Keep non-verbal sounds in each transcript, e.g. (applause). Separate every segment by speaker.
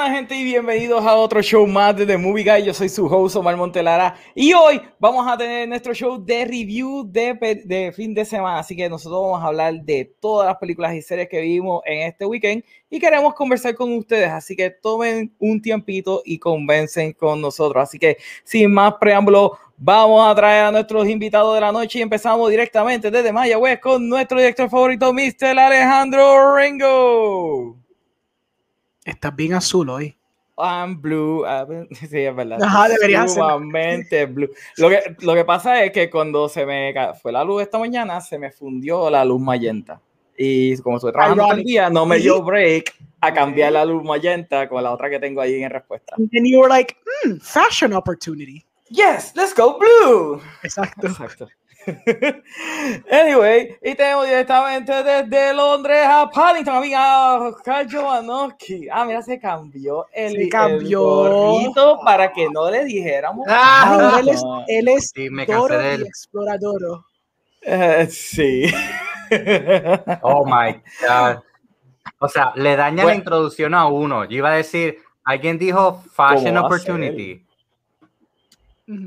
Speaker 1: Muy buena gente y bienvenidos a otro show más de The Movie Guy. Yo soy su host Omar Montelara y hoy vamos a tener nuestro show de review de, de, fin de semana. Así que nosotros vamos a hablar de todas las películas y series que vimos en este weekend y queremos conversar con ustedes. Así que tomen un tiempito y convencen con nosotros. Así que sin más preámbulo, vamos a traer a nuestros invitados de la noche y empezamos directamente desde Mayagüez con nuestro director favorito, Mr. Alejandro Ringo.
Speaker 2: Estás bien azul hoy.
Speaker 1: I'm blue. (laughs) Sí, es verdad.
Speaker 2: Ajá, debería
Speaker 1: ser. blue. Lo que, lo que pasa es que cuando se me fue la luz esta mañana, se me fundió la luz magenta. Y como estuve trabajando todo el día, no me dio break a cambiar la luz magenta con la otra que tengo ahí en respuesta.
Speaker 2: And you were like, mm, fashion opportunity.
Speaker 1: Yes, let's go blue.
Speaker 2: Exacto.
Speaker 1: Exacto. Anyway, y tenemos directamente desde Londres a Paddington, amiga Carl Jovanovski. Ah, mira, se cambió el,
Speaker 2: se cambió.
Speaker 1: para que no le dijéramos.
Speaker 2: Ah, él es, él es sí, me Doro y Explorador.
Speaker 1: Uh, sí. (laughs)
Speaker 3: oh my God. O sea, le daña la introducción a uno. Yo iba a decir, alguien dijo Fashion Opportunity.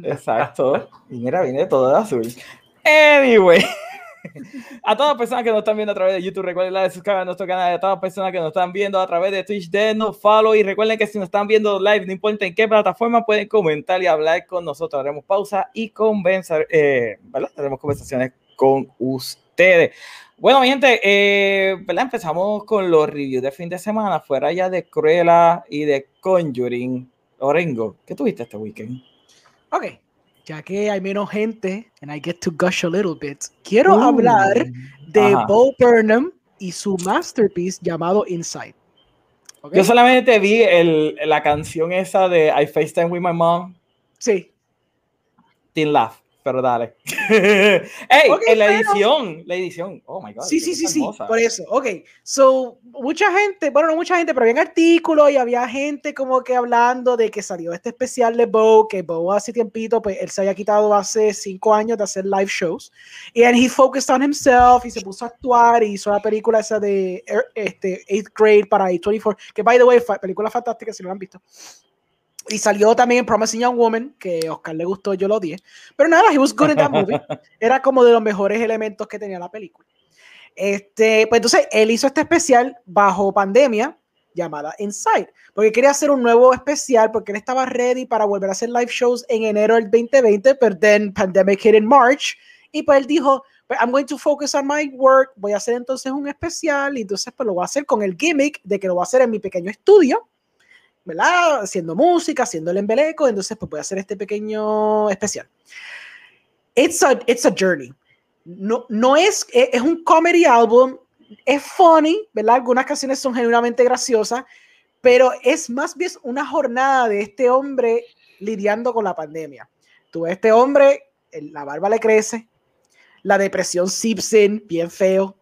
Speaker 1: Exacto. Y mira, viene todo de azul. Anyway. (laughs) A todas las personas que nos están viendo a través de YouTube, recuerden darle suscribir a nuestro canal. A todas las personas que nos están viendo a través de Twitch, denos follow. Y recuerden que si nos están viendo live, no importa en qué plataforma, pueden comentar y hablar con nosotros. Haremos pausa y convencer, eh, ¿verdad? Haremos conversaciones con ustedes. Bueno, mi gente, eh, ¿verdad? Empezamos con los reviews de fin de semana. Fuera ya de Cruella y de Conjuring. Orengo, ¿qué tuviste este weekend?
Speaker 2: Ok, ya que hay menos gente, and I get to gush a little bit, quiero uh, hablar de Bo Burnham y su masterpiece llamado Inside.
Speaker 1: Okay. Yo solamente vi el, la canción esa de I FaceTime with my mom.
Speaker 2: Sí.
Speaker 1: Teen Laugh pero dale. (laughs) ¡Ey! en la edición, la edición. Oh my God.
Speaker 2: Sí, sí, sí, sí, por eso. Ok, so, mucha gente, bueno, no mucha gente, pero había artículos y había gente como que hablando de que salió este especial de Bo, que Bo hace tiempito, pues él se había quitado hace cinco años de hacer live shows. Y and he focused on himself y se puso a actuar y hizo la película esa de er, este, 8th grade para A24, que by the way, película fantástica si no la han visto. Y salió también Promising Young Woman, que a Oscar le gustó, yo lo odié. Pero nada, he was good in that movie. (laughs) Era como de los mejores elementos que tenía la película. Este, pues entonces él hizo este especial bajo pandemia llamada Inside, porque quería hacer un nuevo especial porque él estaba ready para volver a hacer live shows en enero del 2020, pero then pandemic hit in March y pues él dijo, pues, I'm going to focus on my work, voy a hacer entonces un especial y entonces pues lo voy a hacer con el gimmick de que lo voy a hacer en mi pequeño estudio ¿verdad? Haciendo música, haciendo el embeleco, entonces pues voy a hacer este pequeño especial. It's a, it's a journey. No, no es, e, es un comedy album, es funny, ¿verdad? Algunas canciones son genuinamente graciosas, pero es más bien una jornada de este hombre lidiando con la pandemia. Tú este hombre, la barba le crece, la depresión Simpson, bien feo,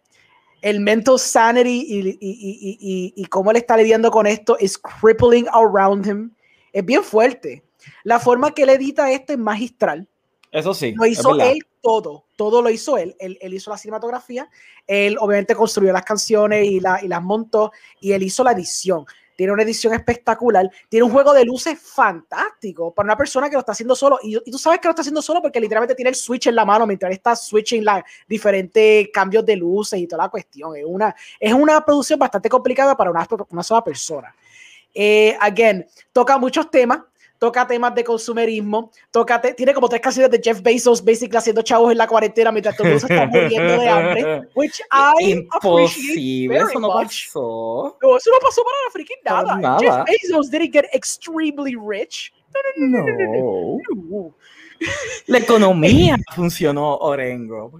Speaker 2: el mental sanity y, y, y, y, cómo él está lidiando con esto es crippling around him. Es bien fuerte. La forma que él edita esto es magistral.
Speaker 1: Eso sí.
Speaker 2: Lo hizo él todo. Todo lo hizo él. él. él. hizo la cinematografía. Él obviamente construyó las canciones y, la, y las montó. Y él hizo la edición tiene una edición espectacular, tiene un juego de luces fantástico para una persona que lo está haciendo solo. Y, tú sabes que lo está haciendo solo porque literalmente tiene el switch en la mano mientras está switching la diferentes cambios de luces y toda la cuestión. Es una, es una producción bastante complicada para una, sola persona. Eh, again, toca muchos temas, toca temas de consumerismo, toca tiene como tres canciones de Jeff Bezos, basically haciendo chavos en la cuarentena mientras todo el mundo se está muriendo de hambre, which (laughs) I
Speaker 1: Imposible, eso no pasó.
Speaker 2: No, eso no pasó para la freaking nada. nada. Jeff Bezos didn't get extremely rich.
Speaker 1: No. no, no la economía (laughs) funcionó, Orengo.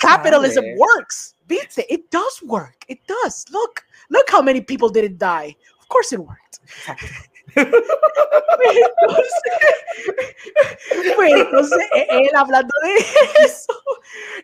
Speaker 2: Capitalism works. Viste, it does work. It does. Look, look how many people didn't die. Of course it worked. Pues entonces, e, él hablando de eso,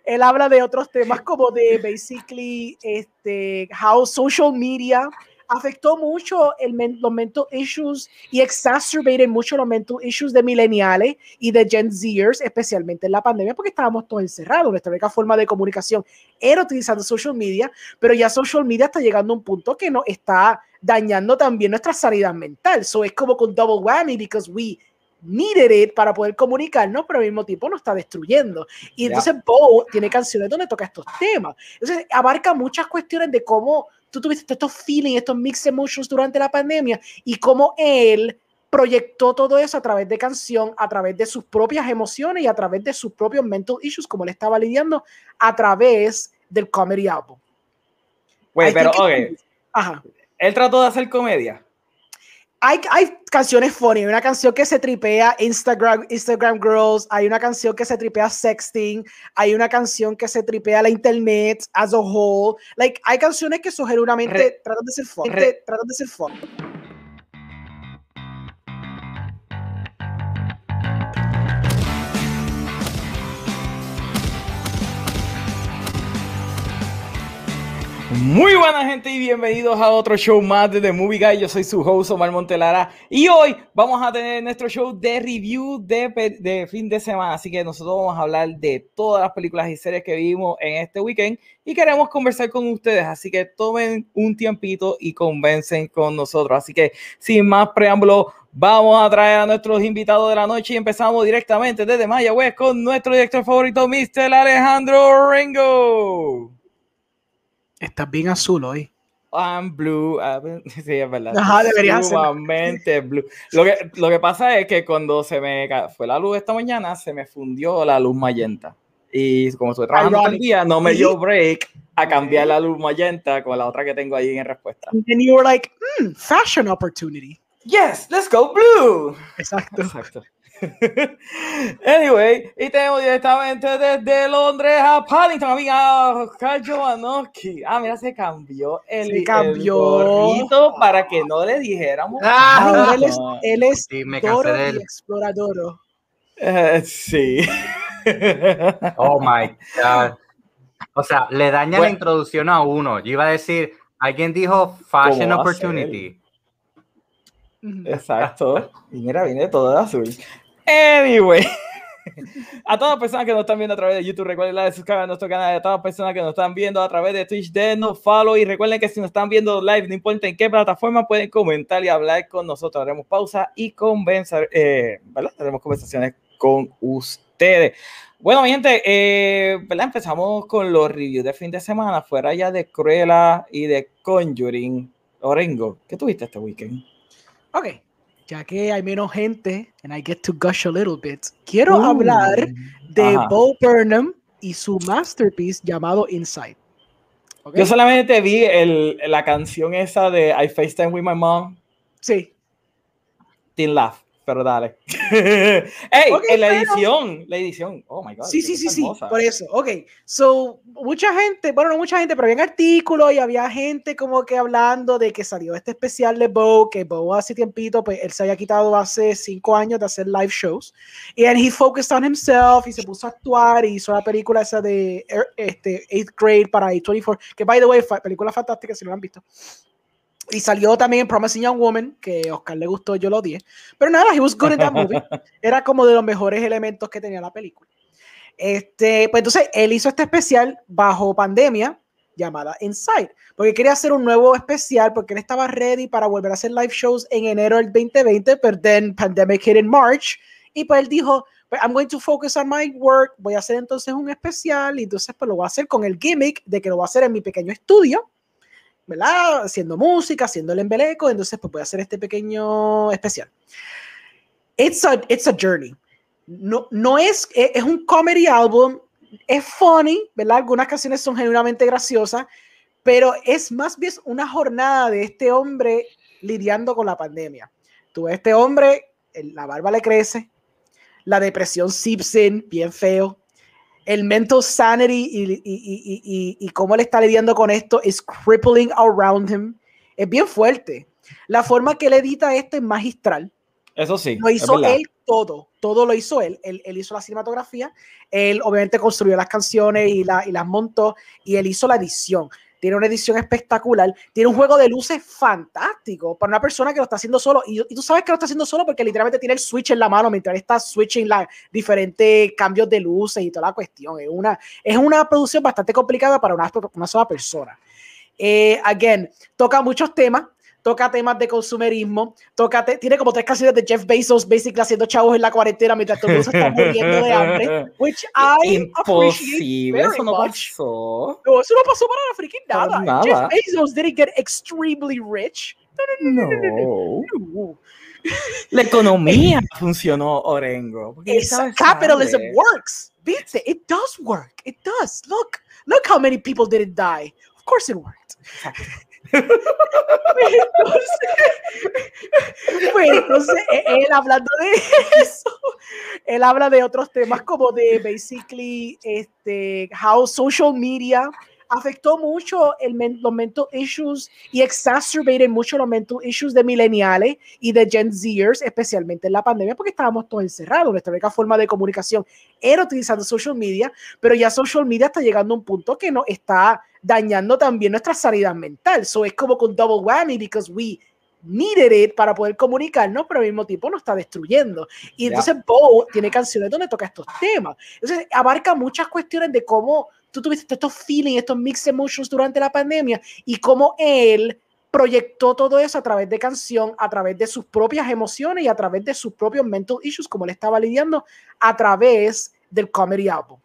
Speaker 2: él habla de otros temas como de basically este, how social media afectó mucho el los mental issues y exacerbated mucho los mental issues de millennials y de Gen Zers, especialmente en la pandemia, porque estábamos todos encerrados. Nuestra única forma de comunicación era utilizando social media, pero ya social media está llegando a un punto que nos está dañando también nuestra sanidad mental. Eso es como con double whammy, because we needed it para poder comunicarnos, pero al mismo tiempo nos está destruyendo. Y entonces Bo tiene canciones donde toca estos temas. Entonces abarca muchas cuestiones de cómo tú tuviste estos feelings, estos mixed emotions durante la pandemia y cómo él proyectó todo eso a través de canción, a través de sus propias emociones y a través de sus propios mental issues, como él estaba lidiando a través del comedy album.
Speaker 1: Güey, pero, ok. Ajá. Él trató de hacer comedia
Speaker 2: hay, hay, canciones funny, hay una canción que se tripea Instagram, Instagram Girls, hay una canción que se tripea sexting, hay una canción que se tripea la internet as a whole. Like, hay canciones que son genuinamente tratan de ser funny, tratan de ser funny.
Speaker 1: Muy buena gente y bienvenidos a otro show más de The Movie Guy. Yo soy su host Omar Montelara y hoy vamos a tener nuestro show de review de, fin de semana. Así que nosotros vamos a hablar de todas las películas y series que vimos en este weekend y queremos conversar con ustedes. Así que tomen un tiempito y convencen con nosotros. Así que sin más preámbulo, vamos a traer a nuestros invitados de la noche y empezamos directamente desde Mayagüez con nuestro director favorito, Mr. Alejandro Ringo.
Speaker 2: Estás bien azul hoy.
Speaker 1: I'm blue. (laughs) Sí, es verdad.
Speaker 2: Ajá, debería
Speaker 1: ser. blue. Lo que, lo que pasa es que cuando se me fue la luz esta mañana, se me fundió la luz magenta. Y como estoy trabajando todo el día, no me dio break a cambiar la luz magenta con la otra que tengo ahí en respuesta.
Speaker 2: And you were like, mm, fashion opportunity.
Speaker 1: Yes, let's go blue.
Speaker 2: Exacto. Exacto. (laughs)
Speaker 1: anyway, y tenemos directamente desde Londres a Paddington, amiga Oscar Jovanovski. Ah, mira, se cambió el,
Speaker 2: se cambió.
Speaker 1: para que no le dijéramos.
Speaker 2: Ah, él es, él es sí, me Doro y Explorador.
Speaker 1: Uh, sí. (laughs)
Speaker 3: oh my God. O sea, le daña la introducción a uno. Yo iba a decir, alguien dijo Fashion Opportunity.
Speaker 1: Exacto. Y mira, viene todo de azul. Anyway. (laughs) A todas las personas que nos están viendo a través de YouTube, recuerden la de suscribirse a nuestro canal. A todas las personas que nos están viendo a través de Twitch, denos follow. Y recuerden que si nos están viendo live, no importa en qué plataforma, pueden comentar y hablar con nosotros. Haremos pausa y convencer, eh, ¿verdad? Haremos conversaciones con ustedes. Bueno, mi gente, eh, ¿verdad? Empezamos con los reviews de fin de semana, fuera ya de Cruella y de Conjuring. Orengo, ¿qué tuviste este weekend?
Speaker 2: Ok, ya que hay menos gente, and I get to gush a little bit, quiero uh, hablar de Bo Burnham y su masterpiece llamado Inside.
Speaker 1: Yo solamente vi el, la canción esa de I FaceTime with my mom.
Speaker 2: Sí.
Speaker 1: Teen Laugh pero dale. (laughs) ¡Ey! en la edición, la edición. Oh my God.
Speaker 2: Sí, sí, sí, sí, por eso. Ok, so, mucha gente, bueno, no mucha gente, pero había artículos y había gente como que hablando de que salió este especial de Bo, que Bo hace tiempito, pues él se había quitado hace cinco años de hacer live shows. Y and he focused on himself y se puso a actuar y hizo la película esa de er, este, 8th grade para A24, que by the way, película fantástica si no la han visto. Y salió también Promising Young Woman, que a Oscar le gustó, yo lo odié. Pero nada, he was good in that movie. (laughs) Era como de los mejores elementos que tenía la película. Este, pues entonces él hizo este especial bajo pandemia llamada Inside, porque quería hacer un nuevo especial porque él estaba ready para volver a hacer live shows en enero del 2020, pero then pandemic hit in March y pues él dijo, pues, I'm going to focus on my work, voy a hacer entonces un especial y entonces pues lo voy a hacer con el gimmick de que lo voy a hacer en mi pequeño estudio ¿verdad? Haciendo música, haciendo el embeleco, entonces pues voy a hacer este pequeño especial. It's a, it's a journey. No, no es, e, es un comedy album, es funny, ¿verdad? Algunas canciones son genuinamente graciosas, pero es más bien una jornada de este hombre lidiando con la pandemia. Tú ves este hombre, la barba le crece, la depresión Simpson, bien feo, el mental sanity y, y, y, y, cómo él está lidiando con esto es crippling around him. Es bien fuerte. La forma que él edita esto es magistral.
Speaker 1: Eso sí.
Speaker 2: Lo hizo él todo. Todo lo hizo él. él. él. hizo la cinematografía. Él obviamente construyó las canciones y, la, y las montó. Y él hizo la edición. Tiene una edición espectacular, tiene un juego de luces fantástico para una persona que lo está haciendo solo. Y, tú sabes que lo está haciendo solo porque literalmente tiene el switch en la mano mientras está switching la diferentes cambios de luces y toda la cuestión. Es una, es una producción bastante complicada para una, una sola persona. Eh, again, toca muchos temas, toca temas de consumerismo, toca tiene como tres canciones de Jeff Bezos, basically haciendo chavos en la cuarentena mientras todo el mundo se está muriendo de hambre, (laughs) which I
Speaker 1: Imposible, eso no pasó.
Speaker 2: No, eso no pasó para la freaking nada. nada. Jeff Bezos didn't get extremely rich.
Speaker 1: No. no, no, no la economía funcionó, Orengo.
Speaker 2: Capitalism works. ¿Viste? It does work. It does. Look, look how many people didn't die. Of course it worked. Pues entonces, él hablando de eso, él habla de otros temas como de basically este, how social media afectó mucho el los mental issues y exacerbated mucho los mental issues de millennials y de Gen Zers, especialmente en la pandemia, porque estábamos todos encerrados. Nuestra única forma de comunicación era utilizando social media, pero ya social media está llegando a un punto que nos está dañando también nuestra sanidad mental. Eso es como con double whammy, because we needed it para poder comunicarnos, pero al mismo tiempo nos está destruyendo. Y entonces Bo tiene canciones donde toca estos temas. Entonces abarca muchas cuestiones de cómo tú tuviste estos feelings, estos mixed emotions durante la pandemia y cómo él proyectó todo eso a través de canción, a través de sus propias emociones y a través de sus propios mental issues, como él estaba lidiando a través del comedy album.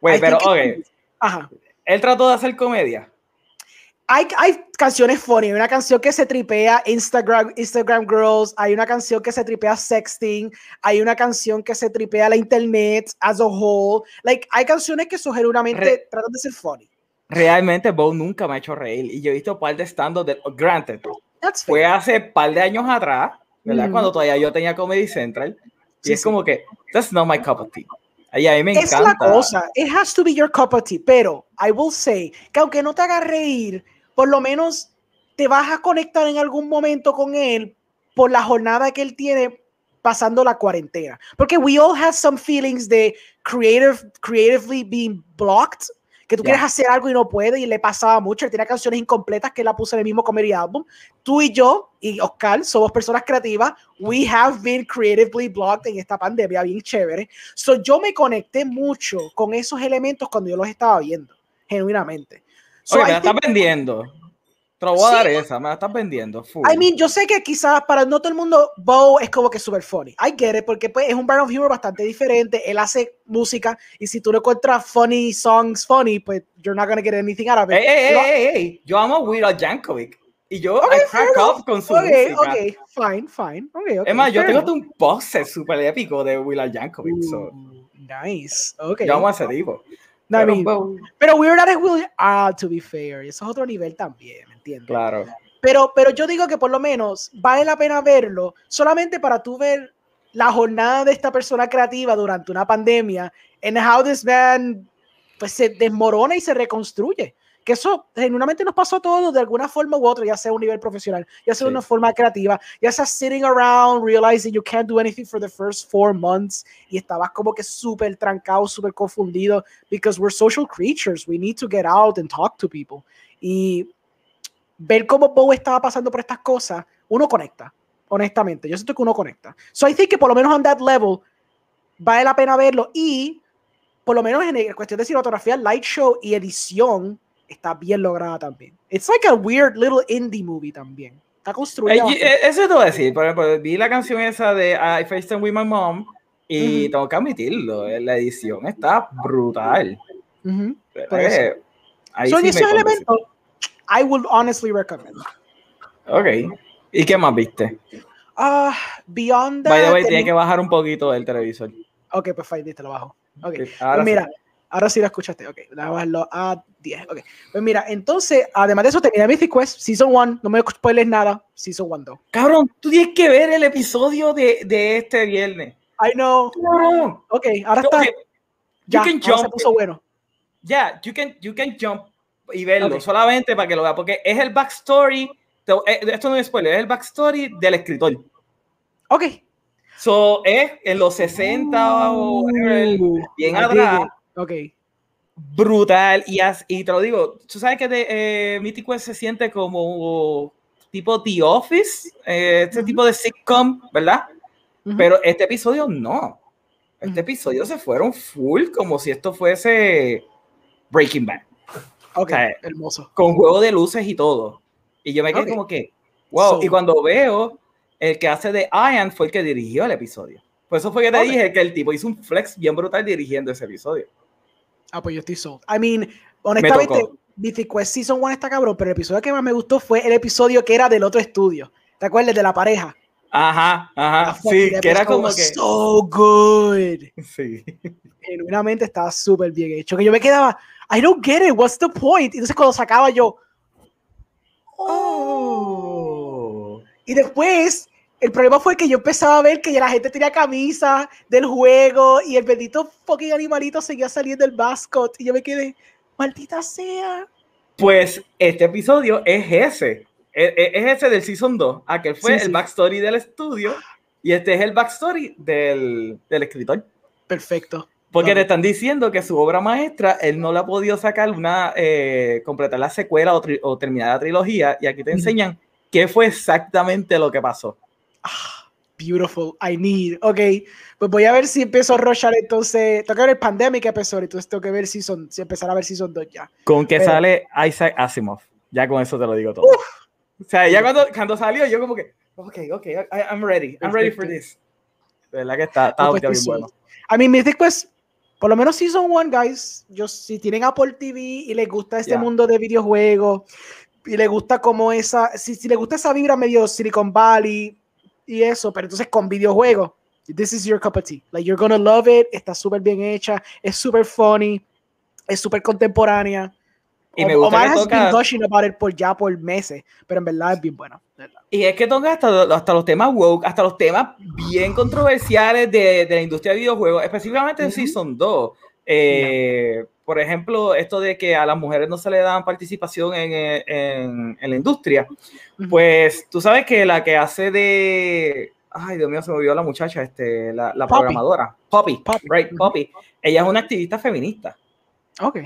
Speaker 1: Güey, pero, ok. Ajá. Él trató de hacer comedia
Speaker 2: hay, hay, canciones funny, hay una canción que se tripea Instagram, Instagram Girls, hay una canción que se tripea sexting, hay una canción que se tripea la internet as a whole. Like, hay canciones que genuinamente tratan de ser funny.
Speaker 1: Realmente Bo nunca me ha hecho reír y yo he visto un par de stand de Granted. fue hace un par de años atrás, ¿verdad? Mm. Cuando todavía yo tenía Comedy Central. Y es como que, that's not my cup of tea. Y a mí me encanta. Es la
Speaker 2: cosa, it has to be your cup of tea, pero I will say que aunque no te haga reír, por lo menos te vas a conectar en algún momento con él por la jornada que él tiene pasando la cuarentena. Porque we all have some feelings de creative, creatively being blocked, que tú quieres hacer algo y no puedes, y le pasaba mucho. Él tiene canciones incompletas que él la puso en el mismo comedy album. Tú y yo, y Oscar, somos personas creativas. We have been creatively blocked en esta pandemia, bien chévere. So yo me conecté mucho con esos elementos cuando yo los estaba viendo, genuinamente.
Speaker 1: Oye, me la estás vendiendo. Te lo voy a dar esa, me la estás vendiendo.
Speaker 2: I mean, yo sé que quizás para no todo el mundo, Bo es como que super funny. I get it, porque pues, es un brand of humor bastante diferente. Él hace música y si tú no encuentras funny songs funny, pues you're not gonna get anything out of it.
Speaker 1: Hey, hey, hey, hey, Yo amo Weird Al Yankovic. Y yo okay, I crack up con su
Speaker 2: okay,
Speaker 1: música.
Speaker 2: Ok, fine, fine. Okay, okay,
Speaker 1: es más, yo tengo un poster súper épico de Will Al Yankovic. so.
Speaker 2: Nice. Okay.
Speaker 1: Yo amo a ese tipo.
Speaker 2: Pero, pero Weird Al es Will Ah, to be fair. Eso es otro nivel también, ¿me entiendes?
Speaker 1: Claro.
Speaker 2: Pero, pero yo digo que por lo menos vale la pena verlo solamente para tú ver la jornada de esta persona creativa durante una pandemia en how this man pues se desmorona y se reconstruye que eso genuinamente nos pasó a todos de alguna forma u otra, ya sea a un nivel profesional, ya sea de una forma creativa, ya sea sitting around, realizing you can't do anything for the first four months y estabas como que súper trancado, súper confundido, because we're social creatures, we need to get out and talk to people. Y ver cómo Bo estaba pasando por estas cosas, uno conecta, honestamente. Yo siento que uno conecta. So I think que por lo menos on that level vale la pena verlo y por lo menos en cuestión de cinematografía, light show y edición, está bien lograda también. It's like a weird little indie movie también. Está construida.
Speaker 1: Eh, eso te voy a decir. Por ejemplo, vi la canción esa de I FaceTime with my mom y tengo que admitirlo. Eh, la edición está brutal.
Speaker 2: Uh Son esos elementos. I would honestly recommend.
Speaker 1: Ok. ¿Y qué más viste?
Speaker 2: Ah, Beyond that.
Speaker 1: By the way, tiene que bajar un poquito del televisor.
Speaker 2: Ok, pues fine, te lo bajo. Ok. Pues mira, Ahora sí lo escuchaste, ok. Déjame bajarlo a 10, ok. Pues mira, entonces, además de eso, termina Mythic Quest, Season 1, no me spoiles nada, Season 1 2.
Speaker 1: Cabrón, tú tienes que ver el episodio de, de este viernes.
Speaker 2: I know.
Speaker 1: Cabrón.
Speaker 2: Ok, ahora está. Ya, you can jump. se puso bueno.
Speaker 1: Ya, yeah, you, can, you can jump y verlo, solamente para que lo vea, porque es el backstory, eh, esto no es spoiler, es el backstory del escritor.
Speaker 2: Ok.
Speaker 1: So, es en los 60 o uh, bien atrás
Speaker 2: Ok.
Speaker 1: brutal. Y, as, y te lo digo, tú sabes que de, eh, Mythic Quest se siente como tipo The Office, eh, este tipo de sitcom, ¿verdad? Pero este episodio no. Este episodio se fueron full como si esto fuese Breaking Bad.
Speaker 2: Ok, hermoso.
Speaker 1: Con juego de luces y todo. Y yo me quedé como que, wow. y cuando veo, el que hace de Ian fue el que dirigió el episodio. Por eso fue que te dije que el tipo hizo un flex bien brutal dirigiendo ese episodio.
Speaker 2: Ah, pues yo estoy sold. I mean, honestamente, Mythic Quest Season 1 está cabrón, pero el episodio que más me gustó fue el episodio que era del otro estudio. ¿Te acuerdas? De la pareja.
Speaker 1: Ajá, ajá. Sí, que era como que.
Speaker 2: So good.
Speaker 1: Sí.
Speaker 2: Genuinamente estaba súper bien hecho. Que yo me quedaba, I don't get it, what's the point? Y entonces cuando sacaba yo. Oh. Y después el problema fue que yo empezaba a ver que ya la gente tenía camisa del juego y el bendito fucking animalito seguía saliendo el mascot y yo me quedé, maldita sea.
Speaker 1: Pues este episodio es ese, e, e, es, ese del Season 2, aquel fue el backstory del estudio y este es el backstory del, del escritor.
Speaker 2: Perfecto.
Speaker 1: Porque te están diciendo que su obra maestra, él no la ha podido sacar una, eh, completar la secuela o, o, terminar la trilogía y aquí te enseñan qué fue exactamente lo que pasó.
Speaker 2: Ah, beautiful, I need. Ok, pues voy a ver si empiezo a rushar entonces. Tengo que ver el Pandemic episodio, entonces tengo que ver si, son, si empezar a ver si son dos ya.
Speaker 1: Con que sale Isaac Asimov. Ya con eso te lo digo todo. o sea, ya cuando, cuando salió, yo como que, ok, ok, I'm ready, I'm ready for this. De verdad que está, está pues, bien bueno.
Speaker 2: A mí, Mythic pues, por lo menos Season 1, guys, yo, si tienen Apple TV y les gusta este mundo de videojuegos y les gusta como esa, si, si les gusta esa vibra medio Silicon Valley, y eso, pero entonces con videojuegos, this is your cup of tea. Like, you're gonna love it, está súper bien hecha, es súper funny, es súper contemporánea. Y me gusta Omar que toca... gushing about it por ya por meses, pero en verdad es bien bueno.
Speaker 1: Y es que toca hasta, hasta los temas woke, hasta los temas bien controversiales de, de la industria de videojuegos, específicamente en Season 2. Eh, por ejemplo, esto de que a las mujeres no se le dan participación en, en, en la industria. Pues tú sabes que la que hace de. Ay, Dios mío, se me olvidó la muchacha, este, la, la programadora. Poppy, Poppy. Right, Poppy. Ella es una activista feminista.
Speaker 2: Ok.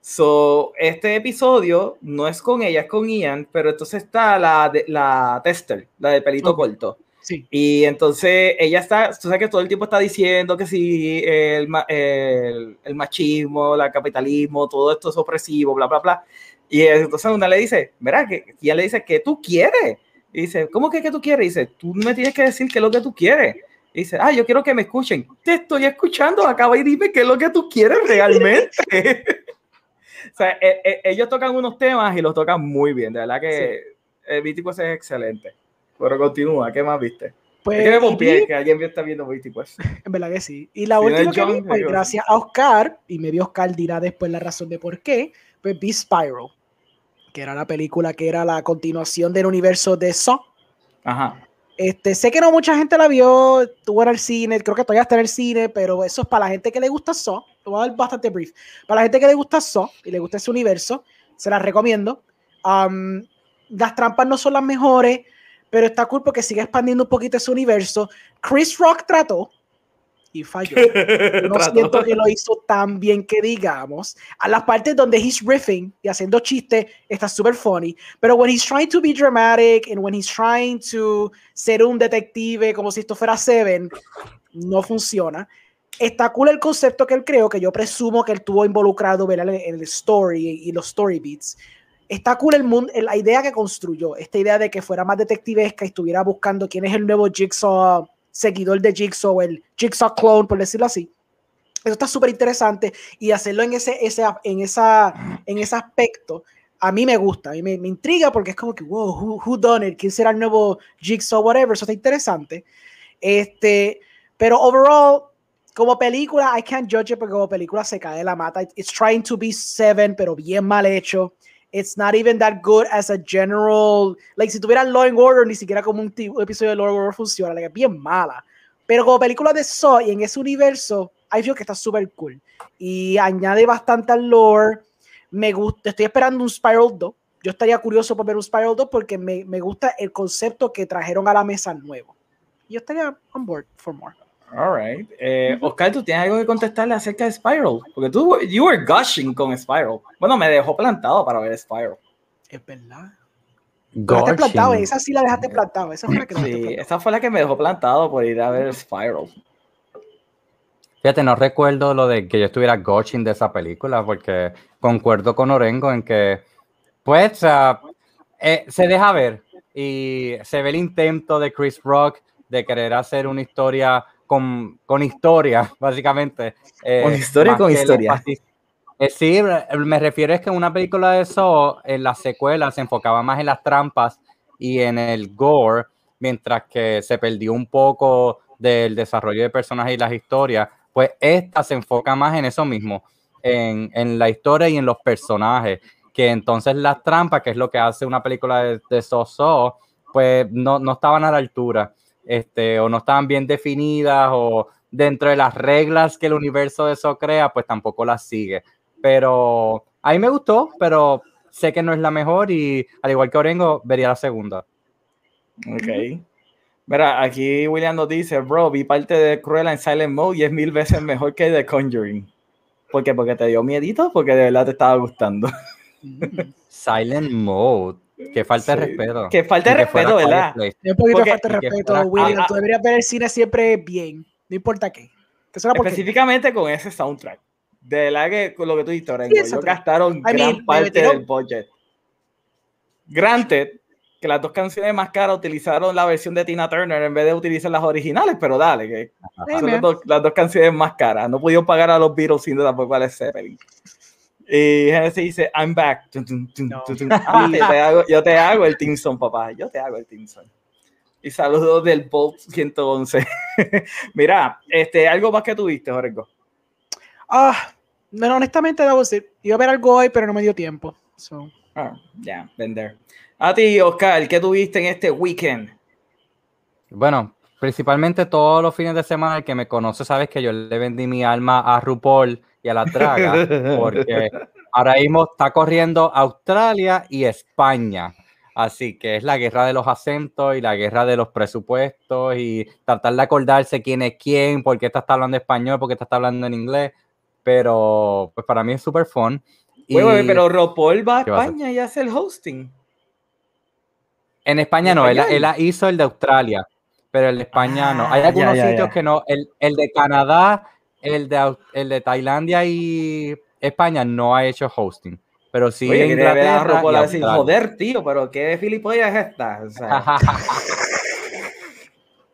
Speaker 1: So, este episodio no es con ella, es con Ian, pero entonces está la, la tester, la de pelito corto.
Speaker 2: Sí.
Speaker 1: Y entonces ella está, tú sabes que todo el tiempo está diciendo que si el, el, el machismo, el capitalismo, todo esto es opresivo, bla, bla, bla. Y entonces una le dice, mira, que ella le dice, ¿qué tú quieres? Y dice, ¿cómo que qué tú quieres? Y dice, tú me tienes que decir qué es lo que tú quieres. Y dice, ah, yo quiero que me escuchen. Te estoy escuchando, acaba y dime qué es lo que tú quieres realmente. (laughs) o sea, e, e, ellos tocan unos temas y los tocan muy bien. De verdad que el Vítico es excelente. Pero continúa, ¿qué más viste? Pues, es que me que alguien está viendo Vítico.
Speaker 2: En verdad que sí. Y la última que vi, pues, gracias a Oscar, y me dio Oscar dirá después la razón de por qué, pues vi Spiral que era la película que era la continuación del universo de Saw.
Speaker 1: Ajá.
Speaker 2: Este, sé que no mucha gente la vio, tuvo en el cine, creo que todavía está en el cine, pero eso es para la gente que le gusta Saw. Lo voy a dar bastante brief. Para la gente que le gusta Saw y le gusta ese universo, se las recomiendo. Um, las trampas no son las mejores, pero está cool porque sigue expandiendo un poquito ese universo. Chris Rock trató, y falló. (laughs) no siento que lo hizo tan bien que digamos. A las partes donde he's riffing y haciendo chistes está súper funny, pero when he's trying to be dramatic and when he's trying to ser un detective como si esto fuera Seven, no funciona. Está cool el concepto que él creó, que yo presumo que él tuvo involucrado en el story y los story beats. Está cool el mundo, la idea que construyó, esta idea de que fuera más detectivesca y estuviera buscando quién es el nuevo Jigsaw seguidor de Jigsaw, el Jigsaw clone, por decirlo así. Eso está súper interesante y hacerlo en ese, ese, en, esa, en ese aspecto a mí me gusta, a mí me, intriga porque es como que, wow, who, who, done it? ¿Quién será el nuevo Jigsaw? Whatever, eso está interesante. Este, pero overall, como película, I can't judge it porque como película se cae la mata. It's trying to be seven, pero bien mal hecho. It's not even that good as a general. Like, si tuviera Law and Order, ni siquiera como un, episodio de Law and Order funciona. Like, es bien mala. Pero como película de Saw y en ese universo, I feel que está súper cool. Y añade bastante al lore. Me gusta. Estoy esperando un Spiral 2. Yo estaría curioso por ver un Spiral 2 porque me, me gusta el concepto que trajeron a la mesa nuevo. Yo estaría on board for more.
Speaker 1: Alright. Eh, Oscar, ¿tú tienes algo que contestarle acerca de Spiral? Porque tú, you were gushing con Spiral. Bueno, me dejó plantado para ver Spiral.
Speaker 2: Es verdad. Dejaste plantado, esa sí la dejaste plantado. Esa fue la que
Speaker 1: sí, esa fue la que me dejó plantado por ir a ver Spiral.
Speaker 3: Fíjate, no recuerdo lo de que yo estuviera gushing de esa película, porque concuerdo con Orengo en que, pues, eh, se deja ver y se ve el intento de Chris Rock de querer hacer una historia con, con historia, (laughs) básicamente.
Speaker 1: Eh, con historia con historia.
Speaker 3: Eh, sí, me refiero es que una película de eso, en la secuela, se enfocaba más en las trampas y en el gore, mientras que se perdió un poco del desarrollo de personajes y las historias, pues esta se enfoca más en eso mismo, en, en la historia y en los personajes, que entonces las trampas, que es lo que hace una película de, de So, pues no, no estaban a la altura este, o no estaban bien definidas o dentro de las reglas que el universo de eso crea, pues tampoco las sigue. Pero a mí me gustó, pero sé que no es la mejor y al igual que Orengo, vería la segunda.
Speaker 1: Ok. Mira, aquí William nos dice, bro, vi parte de Cruella en Silent Mode y es mil veces mejor que The Conjuring. ¿Por qué? ¿Porque te dio miedito? Porque de verdad te estaba gustando.
Speaker 3: Silent Mode. Que falta de respeto.
Speaker 1: Que falta de respeto, ¿verdad?
Speaker 2: Un poquito de falta de respeto, William. Tú deberías ver el cine siempre bien, no importa qué.
Speaker 1: Específicamente con ese soundtrack. De la que con lo que tú dijiste, Orengo, ellos gastaron gran parte del budget. Granted, que las dos canciones más caras utilizaron la versión de Tina Turner en vez de utilizar las originales, pero dale, que son las dos, las dos, canciones más caras. No pudieron pagar a los Beatles sin tampoco a Zeppelin. Y Genesis dice, I'm back. Ah, yo, te hago, el Timson, papá. Yo te hago el Timson. Y saludos del Bolt 111. (laughs) Mira, este, algo más que tuviste, Jorge.
Speaker 2: Ah, no, honestamente, debo decir, iba a ver algo hoy, pero no me dio tiempo.
Speaker 1: Ah, ya, vender. A ti, Oscar, ¿qué tuviste en este weekend?
Speaker 3: Bueno, principalmente todos los fines de semana, el que me conoce sabes que yo le vendí mi alma a RuPaul y a la traga, porque ahora mismo está corriendo Australia y España. Así que es la guerra de los acentos y la guerra de los presupuestos y tratar de acordarse quién es quién, por qué está hablando español, por qué está hablando en inglés. Pero pues para mí es súper fun.
Speaker 1: pero RuPaul va a España y hace el hosting.
Speaker 3: En España no, él, hizo el de Australia, pero el de España no. Hay ah, algunos sitios que no. El, el de Canadá el de, el de Tailandia y España no ha hecho hosting. Pero sí
Speaker 1: Oye, Inglaterra y decir, joder, tío, pero qué filipollas es esta. O sea. (laughs)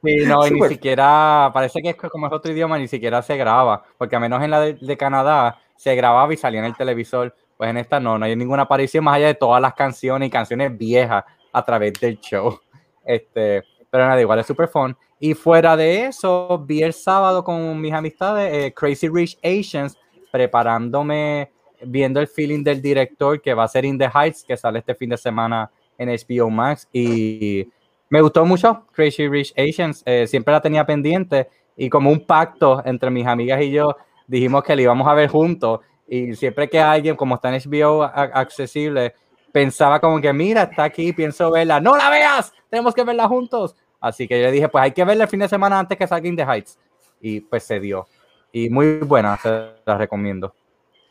Speaker 3: sí, no, y ni siquiera, parece que es como es otro idioma, ni siquiera se graba, porque a menos en la de, Canadá se grababa y salía en el televisor, pues en esta no, no hay ninguna aparición más allá de todas las canciones y canciones viejas a través del show. (laughs) Este, pero nada, igual es super fun. Y fuera de eso, vi el sábado con mis amistades eh, Crazy Rich Asians, preparándome, viendo el feeling del director que va a ser In the Heights, que sale este fin de semana en HBO Max. Y me gustó mucho Crazy Rich Asians, eh, siempre la tenía pendiente y como un pacto entre mis amigas y yo, dijimos que la íbamos a ver juntos. Y siempre que alguien, como está en HBO accesible, pensaba como que, mira, está aquí, pienso verla, no la veas, tenemos que verla juntos. Así que yo le dije, pues hay que verla el fin de semana antes que salga In the Heights. Y pues se dio. Y muy buena, se la recomiendo.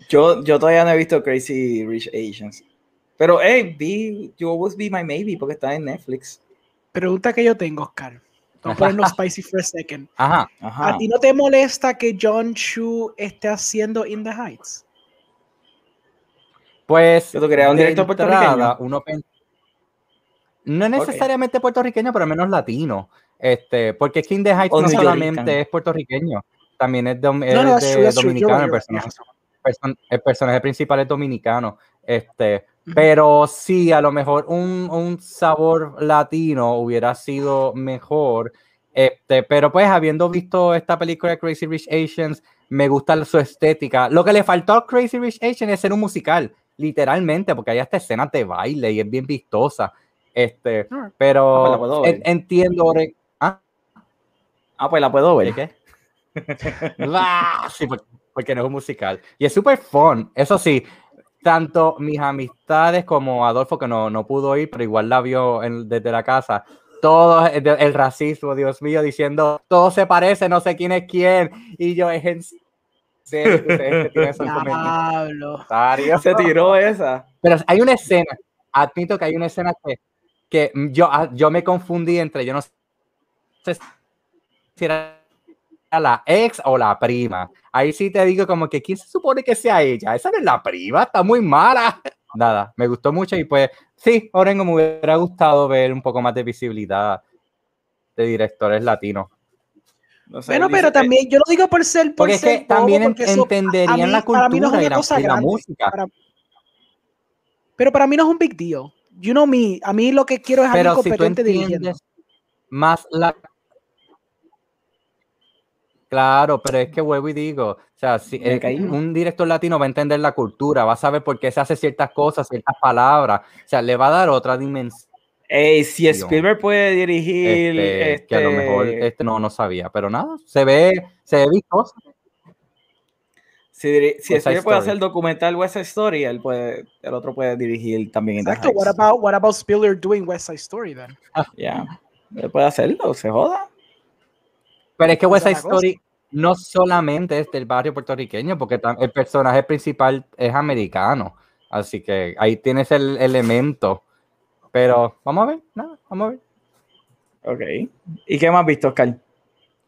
Speaker 1: Yo, yo todavía no he visto Crazy Rich Asians. Pero, hey, be, you always be my maybe porque está en Netflix.
Speaker 2: Pregunta que yo tengo, Oscar. Vamos a ponernos (laughs) spicy for a second.
Speaker 3: Ajá,
Speaker 2: ¿A ti no te molesta que John Chu esté haciendo In the Heights?
Speaker 3: Pues.
Speaker 1: Yo quería un director puertorriqueño.
Speaker 3: Uno no es necesariamente puertorriqueño, pero menos latino. Este, porque King the Heights no solamente es puertorriqueño, también es, dominicano. El personaje, principal es dominicano. Este, pero sí, a lo mejor un, un, sabor latino hubiera sido mejor. Este, pero pues habiendo visto esta película de Crazy Rich Asians, me gusta su estética. Lo que le faltó a Crazy Rich Asians es ser un musical, literalmente, porque hay hasta escenas de baile y es bien vistosa. Este, ah, pero pues entiendo. ¿ah?
Speaker 1: ¿ah? pues la puedo ver.
Speaker 3: ¿Qué? (laughs) Ah, sí, porque no es un musical. Y es súper fun. Eso sí, tanto mis amistades como Adolfo, que no, no pudo ir, pero igual la vio desde la casa, todo el, el racismo, Dios mío, diciendo todo se parece, no sé quién es quién. Y yo, es en serio.
Speaker 1: Se tiró esa.
Speaker 3: Pero hay una escena, admito que hay una escena que, que yo, ah, yo me confundí entre, yo no sé si era la ex o la prima. Ahí sí te digo como que, ¿quién se supone que sea ella? Esa no es la prima, está muy mala. (laughs) Nada, me gustó mucho y pues sí, Orengo me hubiera gustado ver un poco más de visibilidad de directores latinos.
Speaker 1: No sé,
Speaker 2: Bueno, pero
Speaker 1: que-
Speaker 2: también yo lo digo por ser por
Speaker 3: Porque es
Speaker 2: ser
Speaker 3: que también
Speaker 2: porque eso-
Speaker 3: entenderían
Speaker 2: a mí-
Speaker 3: la
Speaker 2: mí no es
Speaker 3: cultura y la, y la música.
Speaker 2: Para- pero para mí no es un big deal. You know me. A mí lo que quiero es alguien
Speaker 3: Pero si tú
Speaker 2: competente dirigiendo.
Speaker 3: entiendes más la... Claro, pero es que vuelvo y digo, o sea, si eh, un director latino va a entender la cultura, va a saber por qué se hace ciertas cosas, ciertas palabras, o sea, le va a dar otra dimensión.
Speaker 1: Ey, si Spielberg puede dirigir.
Speaker 3: este, Que a lo mejor
Speaker 1: este,
Speaker 3: este no, no sabía, pero nada, se ve, se ve vistoso.
Speaker 1: Si, diri- si
Speaker 3: West Side
Speaker 1: puede
Speaker 3: Story.
Speaker 1: hacer el documental West Side Story, él puede, el otro puede dirigir también
Speaker 2: Exacto. What about, what about Spielberg doing West Side Story then? (laughs)
Speaker 1: Ya. Él puede hacerlo, se joda.
Speaker 3: Pero es que West Side. Story no solamente es del barrio puertorriqueño, porque el personaje principal es americano, así que ahí tienes el elemento. Pero vamos a ver, nada, vamos a ver.
Speaker 1: Ok. ¿Y qué más has visto, Oscar?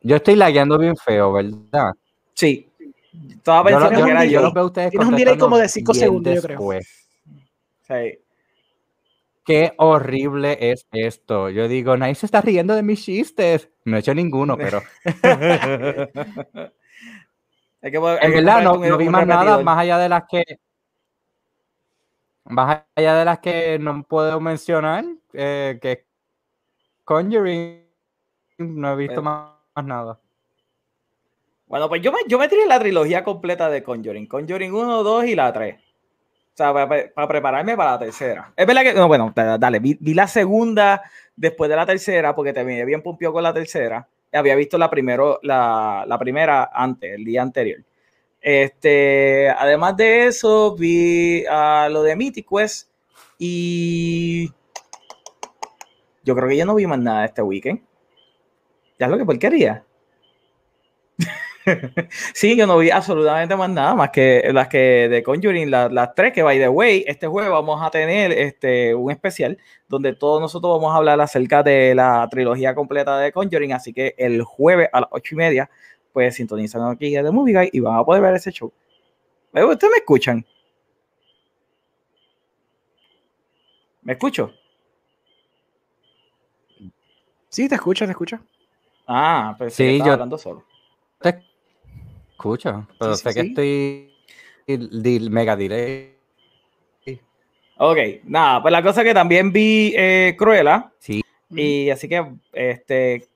Speaker 3: Yo estoy lagueando bien feo, ¿verdad?
Speaker 1: Sí. Estaba
Speaker 3: Yo, lo-
Speaker 1: pensando que era
Speaker 3: yo los ustedes
Speaker 2: Tienes un delay como de cinco
Speaker 3: bien
Speaker 2: segundos, yo creo.
Speaker 1: Sí.
Speaker 3: Qué horrible es esto. Yo digo, nadie se está riendo de mis chistes. No he hecho ninguno, (laughs) pero
Speaker 1: Hay que, hay
Speaker 3: en verdad no,
Speaker 1: un-
Speaker 3: no vi más nada más allá de las que más allá de las que no puedo mencionar, eh, que Conjuring, no he visto más nada.
Speaker 1: Bueno, pues yo me, yo me tiré la trilogía completa de Conjuring. Conjuring 1, 2 y la 3. O sea, para, para prepararme para la tercera. Es verdad que, no, bueno, da- dale, vi, vi la segunda después de la tercera porque terminé bien pumpió con la tercera. Había visto la, primero, la, la primera antes, el día anterior. Este, además de eso, vi ah, lo de Mythic Quest y yo creo que yo no vi más nada este weekend. Ya es lo que porquería. (laughs) Sí, yo no vi absolutamente más nada más que las que de Conjuring, la- las tres que by the way, este jueves vamos a tener este, un especial donde todos nosotros vamos a hablar acerca de la trilogía completa de Conjuring, así que el jueves a las ocho y media, pues sintonizan aquí de Movie Guy y van a poder ver ese show. Eh, ¿Ustedes me escuchan? ¿Me escucho?
Speaker 2: Sí, te escucho, te escucho.
Speaker 1: Ah, pues
Speaker 3: Sí,
Speaker 1: sí,
Speaker 3: yo-
Speaker 1: hablando solo.
Speaker 3: Te escucho, pero
Speaker 2: Sí,
Speaker 3: sé
Speaker 2: sí,
Speaker 3: que
Speaker 2: sí.
Speaker 3: estoy mega delay.
Speaker 1: Ok, nada, pues la cosa que también vi eh, Cruella,
Speaker 3: Sí.
Speaker 1: y así que este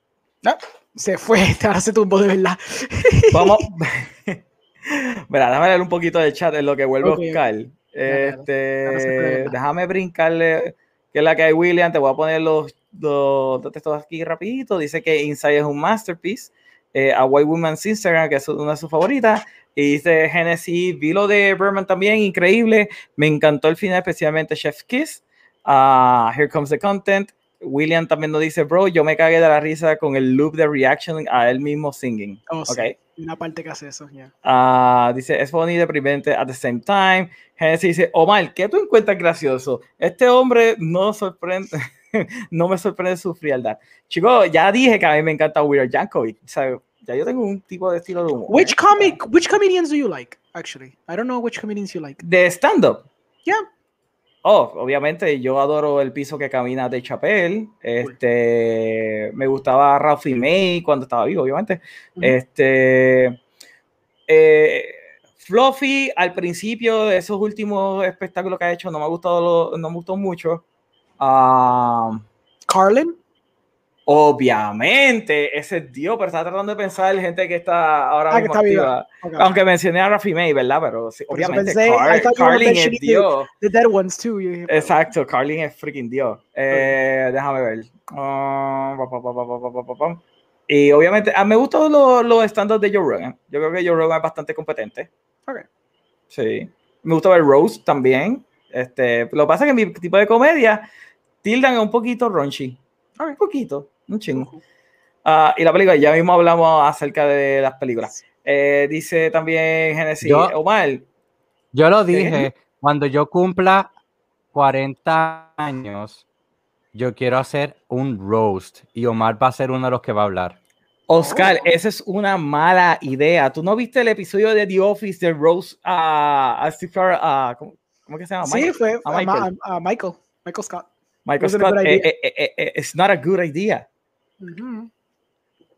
Speaker 2: Se fue, (laughs) ahora se tumbó de verdad. (laughs)
Speaker 1: Vamos. (laughs) Mira, déjame leer un poquito del chat en lo que vuelve
Speaker 2: Ok, ok.
Speaker 1: Oscar. Este, déjame brincarle que es la que hay William. Te voy a poner los, los, los textos aquí rapidito. Dice que Inside es un masterpiece. Eh, a White Woman's Instagram, que es una de sus favoritas. Y dice Genesis, vi lo de Berman también, increíble. Me encantó el final, especialmente Chef's Kiss. Ah, here comes the content. William también nos dice, bro, yo me cagué de la risa con el loop de reaction a él mismo singing.
Speaker 2: Oh, sí.
Speaker 1: Ok.
Speaker 2: Hay Una parte que hace eso, ya.
Speaker 1: Ah, dice, es funny y deprimente at the same time. Genesis dice, Omar, ¿qué tú encuentras gracioso? Este hombre no sorprende, (laughs) (laughs) no me sorprende su frialdad. Chicos, ya dije que a mí me encanta Weird Yankovic. O sea, ya yo tengo un tipo de estilo de humor.
Speaker 2: Which
Speaker 1: ¿eh?
Speaker 2: comic, which comedians do you like, actually? I don't know which comedians you like.
Speaker 1: De stand-up.
Speaker 2: Yeah.
Speaker 1: Oh, obviamente, yo adoro el piso que camina de Chappelle. Este, me gustaba Ralphie May cuando estaba vivo, obviamente. Este, eh, Fluffy, al principio de esos últimos espectáculos que ha hecho, no me ha gustado, lo- no me gustó mucho um,
Speaker 2: Carlin.
Speaker 1: Obviamente, ese es Dios, pero estaba tratando de pensar en gente que está ahora
Speaker 2: ah,
Speaker 1: Aunque mencioné a Rafi May, ¿verdad? Pero sí, obviamente, Carlin es Dios.
Speaker 2: The dead ones too.
Speaker 1: Exacto, Carlin es freaking Dios. Eh, okay. Déjame ver. Uh, y obviamente, ah, me gustan los, los estándares de Joe Rogan. Yo creo que Joe Rogan es bastante competente.
Speaker 2: Okay.
Speaker 1: Sí. Me gusta ver Rose también. Este, lo que pasa es que mi tipo de comedia tildan un poquito raunchy. Un poquito, un chingo. Ah, y la película, ya mismo hablamos acerca de las películas. Eh, dice también Genesis,
Speaker 3: Yo-
Speaker 1: Omar,
Speaker 3: Yo lo dije, cuando yo cumpla 40 años, yo quiero hacer un roast y Omar va a ser uno de los que va a hablar.
Speaker 1: Oscar,
Speaker 2: Oh.
Speaker 1: esa es una mala idea. ¿Tú no viste el episodio de The Office de Rose a a Steve a- ¿cómo, cómo que se llama?
Speaker 2: Sí,
Speaker 1: Michael,
Speaker 2: fue
Speaker 1: a
Speaker 2: a, Ma-
Speaker 1: Michael.
Speaker 2: a- a Michael. Michael Scott.
Speaker 1: Michael Scott. eh, eh, eh, eh, it's not a good idea.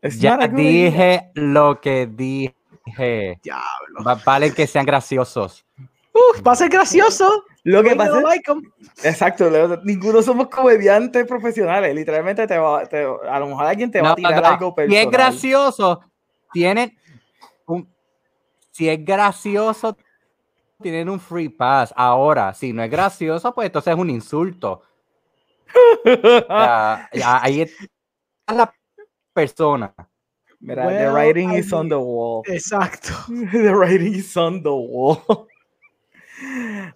Speaker 1: It's
Speaker 3: Ya
Speaker 1: not a good idea.
Speaker 3: dije lo que dije.
Speaker 2: Diablo.
Speaker 3: Va- Vale que sean graciosos.
Speaker 2: Uf, va a ser gracioso.
Speaker 1: Lo que pasa es, exacto, Leo, ninguno somos comediantes profesionales. Literalmente te va, te- a lo mejor alguien te va a tirar
Speaker 3: no,
Speaker 1: algo personal.
Speaker 3: Si es gracioso, tienen un. Si es gracioso, tienen un free pass. Ahora, si no es gracioso, pues entonces es un insulto. Sea, ya, ahí está la persona.
Speaker 1: Mira, the
Speaker 2: Well,
Speaker 1: writing
Speaker 2: I
Speaker 1: is on the wall.
Speaker 2: Exacto. (laughs)
Speaker 1: The writing is on the wall.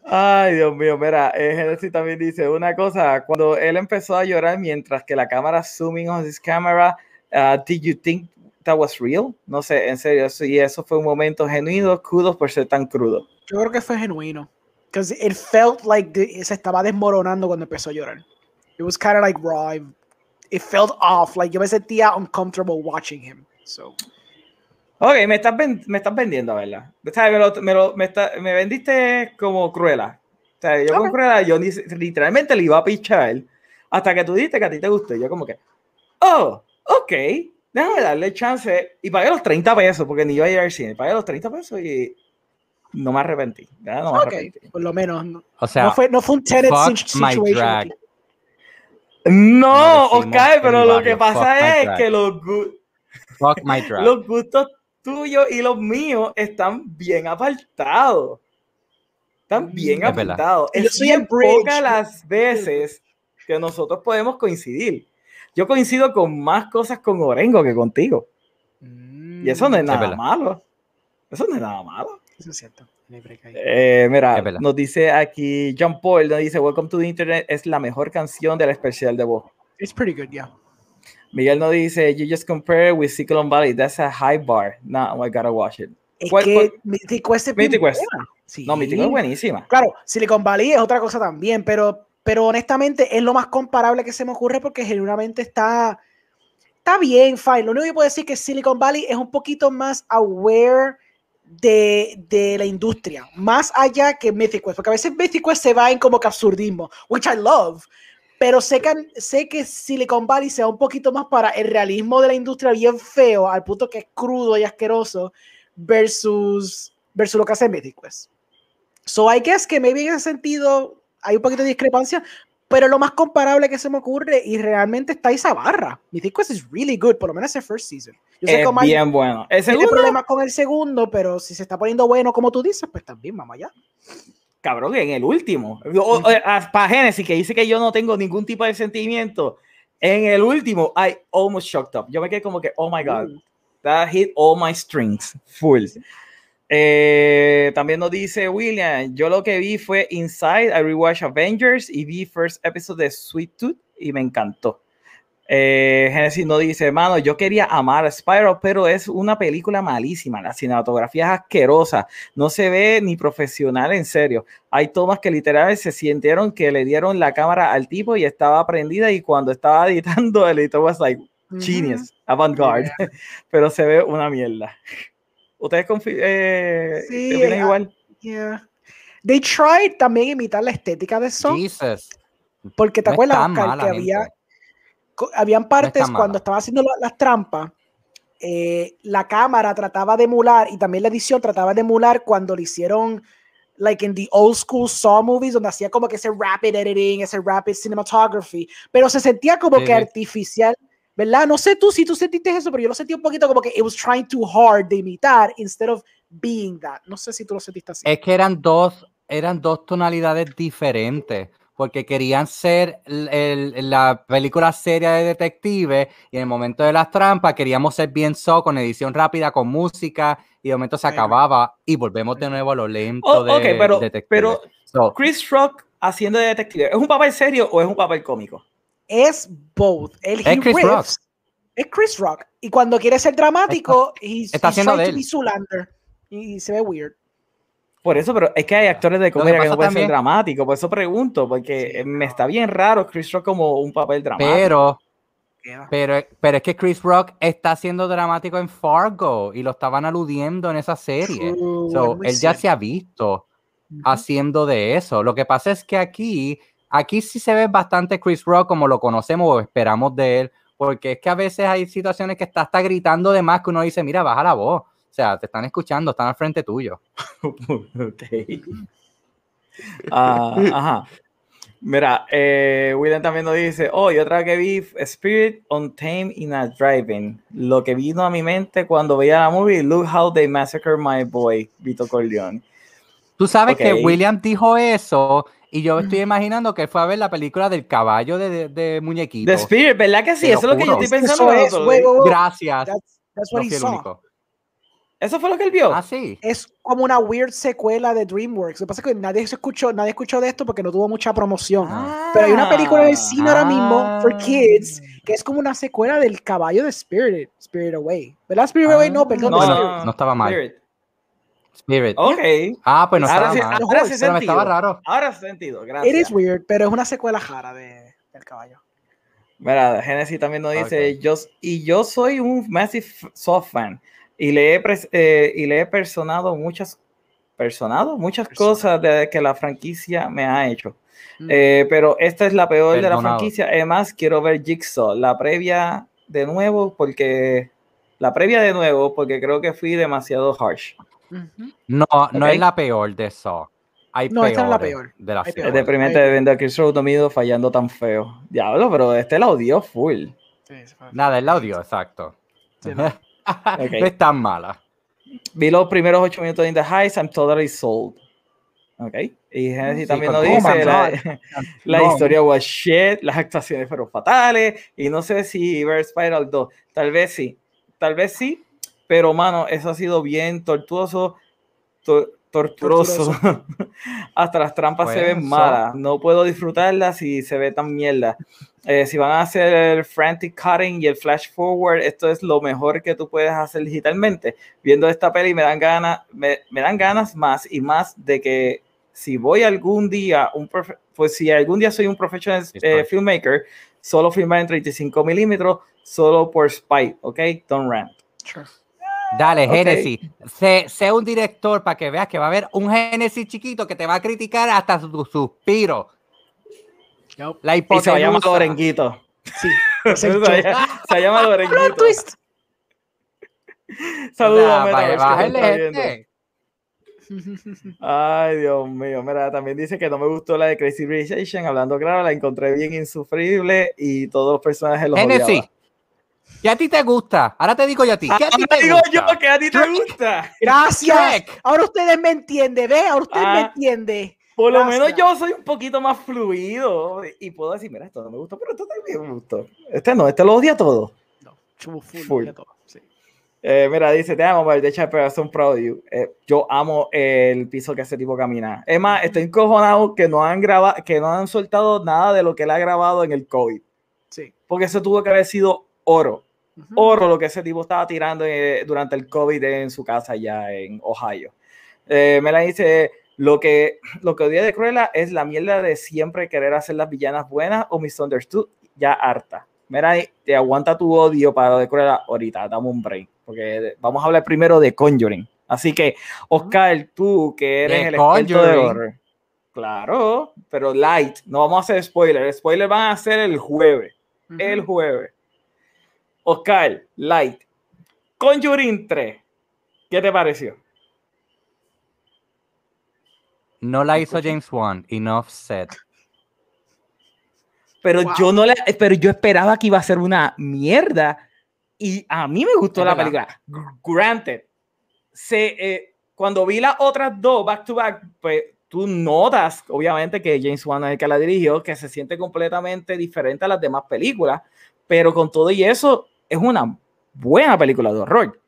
Speaker 1: Ay, Dios mío, mira, eh, Genesis también dice una cosa, cuando él empezó a llorar mientras que la cámara zooming on his camera, uh, did you think that was real? No sé, en serio, sí, eso fue un momento genuino, kudos por ser tan crudo.
Speaker 2: Yo creo que fue genuino. Because it felt like the- se estaba desmoronando cuando empezó a llorar. It was kind of like raw. It, it felt off. Like yo me sentía uncomfortable watching him. So,
Speaker 1: Ok, me estás, ven- me estás vendiendo, ¿verdad? O sea, me, lo, me, lo- me está- me vendiste como cruela. O sea, yo con
Speaker 2: Ok.
Speaker 1: cruela, yo ni- literalmente le iba a pichar hasta que tú dijiste que a ti te gustó. Y Yo como que, oh, ok, déjame darle chance. Y pagué los 30 pesos, porque ni iba a ir al cine. Pagué los 30 pesos y no me arrepentí. No me
Speaker 2: ok,
Speaker 1: arrepentí.
Speaker 2: por lo menos. No,
Speaker 3: O sea,
Speaker 2: no fue, no fue un Tenet situation.
Speaker 1: No, Oscar, pero lo que pasa es que los, gu-
Speaker 3: fuck my (laughs) drag.
Speaker 1: los gustos tuyos y los míos están bien apartados. Están bien
Speaker 3: Es
Speaker 1: apartados. Es
Speaker 2: soy
Speaker 1: bien pocas las veces que nosotros podemos coincidir. Yo coincido con más cosas con Orengo que contigo. Y eso no es nada malo. Eso no es nada malo.
Speaker 2: Eso es cierto.
Speaker 1: Eh, mira, nos dice aquí John Paul, nos dice Welcome to the Internet es la mejor canción del especial de voz.
Speaker 2: It's pretty good, yeah.
Speaker 1: Miguel nos dice You just compare with Cyclone Valley. That's a high bar. No, I gotta watch it.
Speaker 2: Es
Speaker 1: ¿Cuál-
Speaker 2: que
Speaker 1: cuál?
Speaker 2: Mythic es
Speaker 1: Mythic
Speaker 2: buena. Sí.
Speaker 1: No, mi tío es buenísima.
Speaker 2: Claro, Silicon Valley es otra cosa también, pero, pero honestamente es lo más comparable que se me ocurre porque genuinamente está, está bien, fine. Lo único que puedo decir es que Silicon Valley es un poquito más aware de, de la industria, más allá que Mythic Quest, porque a veces Mythic Quest se va en como que absurdismo, which I love, pero sé que, sé que Silicon Valley se va un poquito más para el realismo de la industria bien feo, al punto que es crudo y asqueroso, versus, versus lo que hace Mythic Quest. So I guess que maybe en ese sentido hay un poquito de discrepancia, pero lo más comparable que se me ocurre y realmente está esa barra. Mythic Quest is really good, por lo menos ese first season. Yo sé
Speaker 1: Es
Speaker 2: que
Speaker 1: bien bueno. El segundo,
Speaker 2: problemas con el segundo, pero si se está poniendo bueno como tú dices, pues también, vamos allá.
Speaker 1: cabrón, en el último. Para Genesis, que dice que yo no tengo ningún tipo de sentimiento. En el último, I almost shocked up. Yo me quedé como que, oh my god, that hit all my strings, full. Eh, también nos dice William, yo lo que vi fue Inside, I rewatched Avengers y vi first episode de Sweet Tooth y me encantó. Eh, Genesis nos dice, mano, yo quería amar a Spyro, pero es una película malísima, la cinematografía es asquerosa, no se ve ni profesional en serio. Hay tomas que literalmente se sintieron que le dieron la cámara al tipo y estaba prendida y cuando estaba (laughs) editando el editor was like, genius, avant-garde, (laughs) pero se ve una mierda. ¿Ustedes confi- eh,
Speaker 2: Sí,
Speaker 1: opinan
Speaker 2: eh,
Speaker 1: igual?
Speaker 2: Yeah. They tried también imitar la estética de Saw,
Speaker 3: Jesus.
Speaker 2: porque te
Speaker 3: No
Speaker 2: acuerdas, Oscar, que había, habían partes
Speaker 3: tan
Speaker 2: cuando
Speaker 3: mala.
Speaker 2: estaba haciendo la- las trampas, eh, la cámara trataba de emular y también la edición trataba de emular cuando le hicieron like in the old school Saw movies donde hacía como que ese rapid editing, ese rapid cinematography, pero se sentía como
Speaker 3: Sí,
Speaker 2: que
Speaker 3: sí.
Speaker 2: artificial, ¿verdad? No sé tú si tú sentiste eso, pero yo lo sentí un poquito como que it was trying too hard de imitar instead of being that. No sé si tú lo sentiste así.
Speaker 3: Es que eran dos, eran dos tonalidades diferentes, porque querían ser el- el- la película seria de detective y en el momento de las trampas queríamos ser bien so con edición rápida, con música y de momento se acababa y volvemos de nuevo a lo lento
Speaker 1: Oh,
Speaker 3: de
Speaker 1: ok, pero,
Speaker 3: detective.
Speaker 1: pero
Speaker 3: So,
Speaker 1: Chris Rock haciendo de detective, ¿es un papel serio o es un papel cómico?
Speaker 2: Es both. Él
Speaker 3: Es Chris Rock.
Speaker 2: riffs. Es Chris Rock. Y cuando quiere ser dramático, he's,
Speaker 3: está
Speaker 2: he's
Speaker 3: haciendo de él.
Speaker 2: Y, y se ve weird.
Speaker 1: Por eso, pero es que hay actores de comedia que no pueden ser
Speaker 3: también-
Speaker 1: dramáticos. Por eso pregunto, porque
Speaker 2: Sí,
Speaker 1: eh, me está bien raro Chris Rock como un papel dramático.
Speaker 3: Pero, pero, pero es que Chris Rock está siendo dramático en Fargo y lo estaban aludiendo en esa serie.
Speaker 2: True,
Speaker 3: So, él ya
Speaker 2: cierto.
Speaker 3: se ha visto haciendo de eso. Lo que pasa es que aquí, aquí sí se ve bastante Chris Rock como lo conocemos o esperamos de él, porque es que a veces hay situaciones que está hasta gritando de más que uno dice, mira, baja la voz. O sea, te están escuchando, están al frente tuyo. (laughs)
Speaker 1: Ok. Ah, ajá. Mira, eh, William también nos dice, oh, y otra que vi, Spirit on Tame in a Driving. Lo que vino a mi mente cuando veía la movie, Look How They Massacre My Boy, Vito Corleone.
Speaker 3: Tú sabes que. William dijo eso y yo estoy imaginando que fue a ver la película del caballo de, de, de muñequito.
Speaker 1: The Spirit, ¿verdad que sí?
Speaker 3: Te
Speaker 1: Eso es lo que yo estoy
Speaker 2: Eso
Speaker 1: pensando.
Speaker 2: es.
Speaker 3: Gracias.
Speaker 2: That's, that's
Speaker 3: No
Speaker 2: what he
Speaker 3: el
Speaker 2: saw.
Speaker 3: único.
Speaker 1: ¿Eso fue lo que él vio?
Speaker 3: Ah, sí.
Speaker 2: Es como una weird secuela de DreamWorks. Lo que pasa es que nadie se escuchó, nadie escuchó de esto porque no tuvo mucha promoción.
Speaker 1: Ah.
Speaker 2: Pero hay una película en el cine ahora mismo for
Speaker 3: Ah.
Speaker 2: kids que es como una secuela del caballo de Spirit, Spirit Away. ¿Verdad? Spirit Away no, perdón.
Speaker 1: No,
Speaker 3: no, no estaba mal.
Speaker 1: Spirit.
Speaker 3: Spirit.
Speaker 1: Ok.
Speaker 3: Ah, pues no
Speaker 1: Ahora
Speaker 3: estaba
Speaker 1: sí,
Speaker 3: mal.
Speaker 1: ahora
Speaker 3: me
Speaker 1: sentido.
Speaker 3: estaba raro.
Speaker 1: Ahora hace sentido,
Speaker 2: It
Speaker 1: gracias.
Speaker 2: is weird, pero es una secuela jara de, del caballo.
Speaker 1: Mira, Genesis también nos dice,
Speaker 3: Ok.
Speaker 1: yo, y yo soy un massive soft fan y le he, pres- eh, y le he personado muchas, personado muchas cosas de que la franquicia me ha hecho.
Speaker 2: Mm.
Speaker 1: Eh, pero esta es la peor de la
Speaker 3: Perdonado.
Speaker 1: franquicia. Además, quiero ver Jigsaw, la previa de nuevo, porque la previa de nuevo, porque creo que fui demasiado harsh.
Speaker 3: No, no es la peor de Saw. Hay
Speaker 2: No, esta es la
Speaker 3: peores
Speaker 2: peor.
Speaker 3: De la
Speaker 2: Hay
Speaker 1: Es
Speaker 3: serie.
Speaker 1: deprimente de vender Chris Rodomido fallando tan feo. Diablo, pero este la odió full.
Speaker 2: Sí.
Speaker 3: Nada, el audio, exacto.
Speaker 2: Sí, (laughs) no.
Speaker 3: No es tan mala.
Speaker 1: Vi los primeros ocho minutos de In the Heights, I'm totally sold. Ok. Y Genesis
Speaker 3: Sí,
Speaker 1: también nos dice la, (laughs) la
Speaker 3: No.
Speaker 1: historia was shit, las actuaciones fueron fatales. Y no sé si ver Spiral 2, tal vez sí, tal vez sí, pero mano, eso ha sido bien tortuoso, to- torturoso. (laughs) Hasta las trampas se
Speaker 3: Pues,
Speaker 1: ven
Speaker 3: so-
Speaker 1: malas. No puedo disfrutarlas si se ve tan mierda. Eh, si van a hacer el frantic cutting y el flash forward, esto es lo mejor que tú puedes hacer digitalmente. Viendo esta peli me dan ganas, me, me dan ganas más y más de que si voy algún día, un pues si algún día soy un professional eh, filmmaker, solo filmar en 35 milímetros, solo por spite, ¿ok? Don't rant.
Speaker 2: Sure.
Speaker 3: Dale,
Speaker 1: Ok.
Speaker 3: Genesis. Sé, sé un director para que veas que va a haber un Genesis chiquito que te va a criticar hasta su suspiro. La
Speaker 1: Y se va a llamar
Speaker 3: hipotenusa.
Speaker 1: Lorenguito.
Speaker 2: Sí. (laughs)
Speaker 1: Se, se llama Lorenguito.
Speaker 2: Twist.
Speaker 1: Saludos,
Speaker 3: sea,
Speaker 1: Meta,
Speaker 3: este.
Speaker 1: Ay, Dios mío. Mira, también dice que no me gustó la de Crazy Rich Asian. Hablando claro, la encontré bien insufrible y todos los personajes los
Speaker 3: Genesis.
Speaker 1: odiaba.
Speaker 3: ¿Qué a ti te gusta? Ahora te digo yo a ti. ¿Qué a ti te
Speaker 1: digo
Speaker 3: gusta?
Speaker 1: yo que a ti te gusta.
Speaker 2: Gracias.
Speaker 3: Shrek.
Speaker 2: Ahora ustedes me entienden, ¿ve? Ahora ustedes me
Speaker 1: Ah.
Speaker 2: entienden.
Speaker 1: Por lo
Speaker 2: Gracias.
Speaker 1: menos yo soy un poquito más fluido y puedo decir, mira, esto no me gustó, pero esto también me gustó. Este no, este lo odia todo.
Speaker 2: No, chubo full.
Speaker 1: Full.
Speaker 2: de todo, sí.
Speaker 1: Eh, mira, dice, te amo, de Chapter, I'm proud of you. Eh, yo amo el piso que ese tipo camina. Es más, estoy encojonado que no han grabado, que no han soltado nada de lo que él ha grabado en el COVID.
Speaker 2: Sí.
Speaker 1: Porque eso tuvo que haber sido oro. Oro lo que ese tipo estaba tirando eh, durante el COVID en su casa allá en Ohio. Eh, me la dice, lo que, lo que odié de Cruella es la mierda de siempre querer hacer las villanas buenas o misunderstood, ya harta. Mira, te aguanta tu odio para lo de Cruella ahorita, dame un break, porque vamos a hablar primero de Conjuring. Así que, Oscar, tú que eres
Speaker 3: De
Speaker 1: el experto de
Speaker 3: Conjuring.
Speaker 1: horror. Claro, pero light, no vamos a hacer spoiler. Spoiler van a ser el jueves el jueves. Oscar, Light, Conjuring 3. ¿Qué te pareció?
Speaker 3: No la hizo James Wan. Enough said.
Speaker 1: Pero
Speaker 2: Wow.
Speaker 1: yo no le, pero yo esperaba que iba a ser una mierda y a mí me gustó
Speaker 3: Es
Speaker 1: la
Speaker 3: verdad.
Speaker 1: película. Granted, se, eh, cuando vi las otras dos back to back, pues tú notas, obviamente, que James Wan es el que la dirigió, que se siente completamente diferente a las demás películas, pero con todo y eso es una buena película de horror.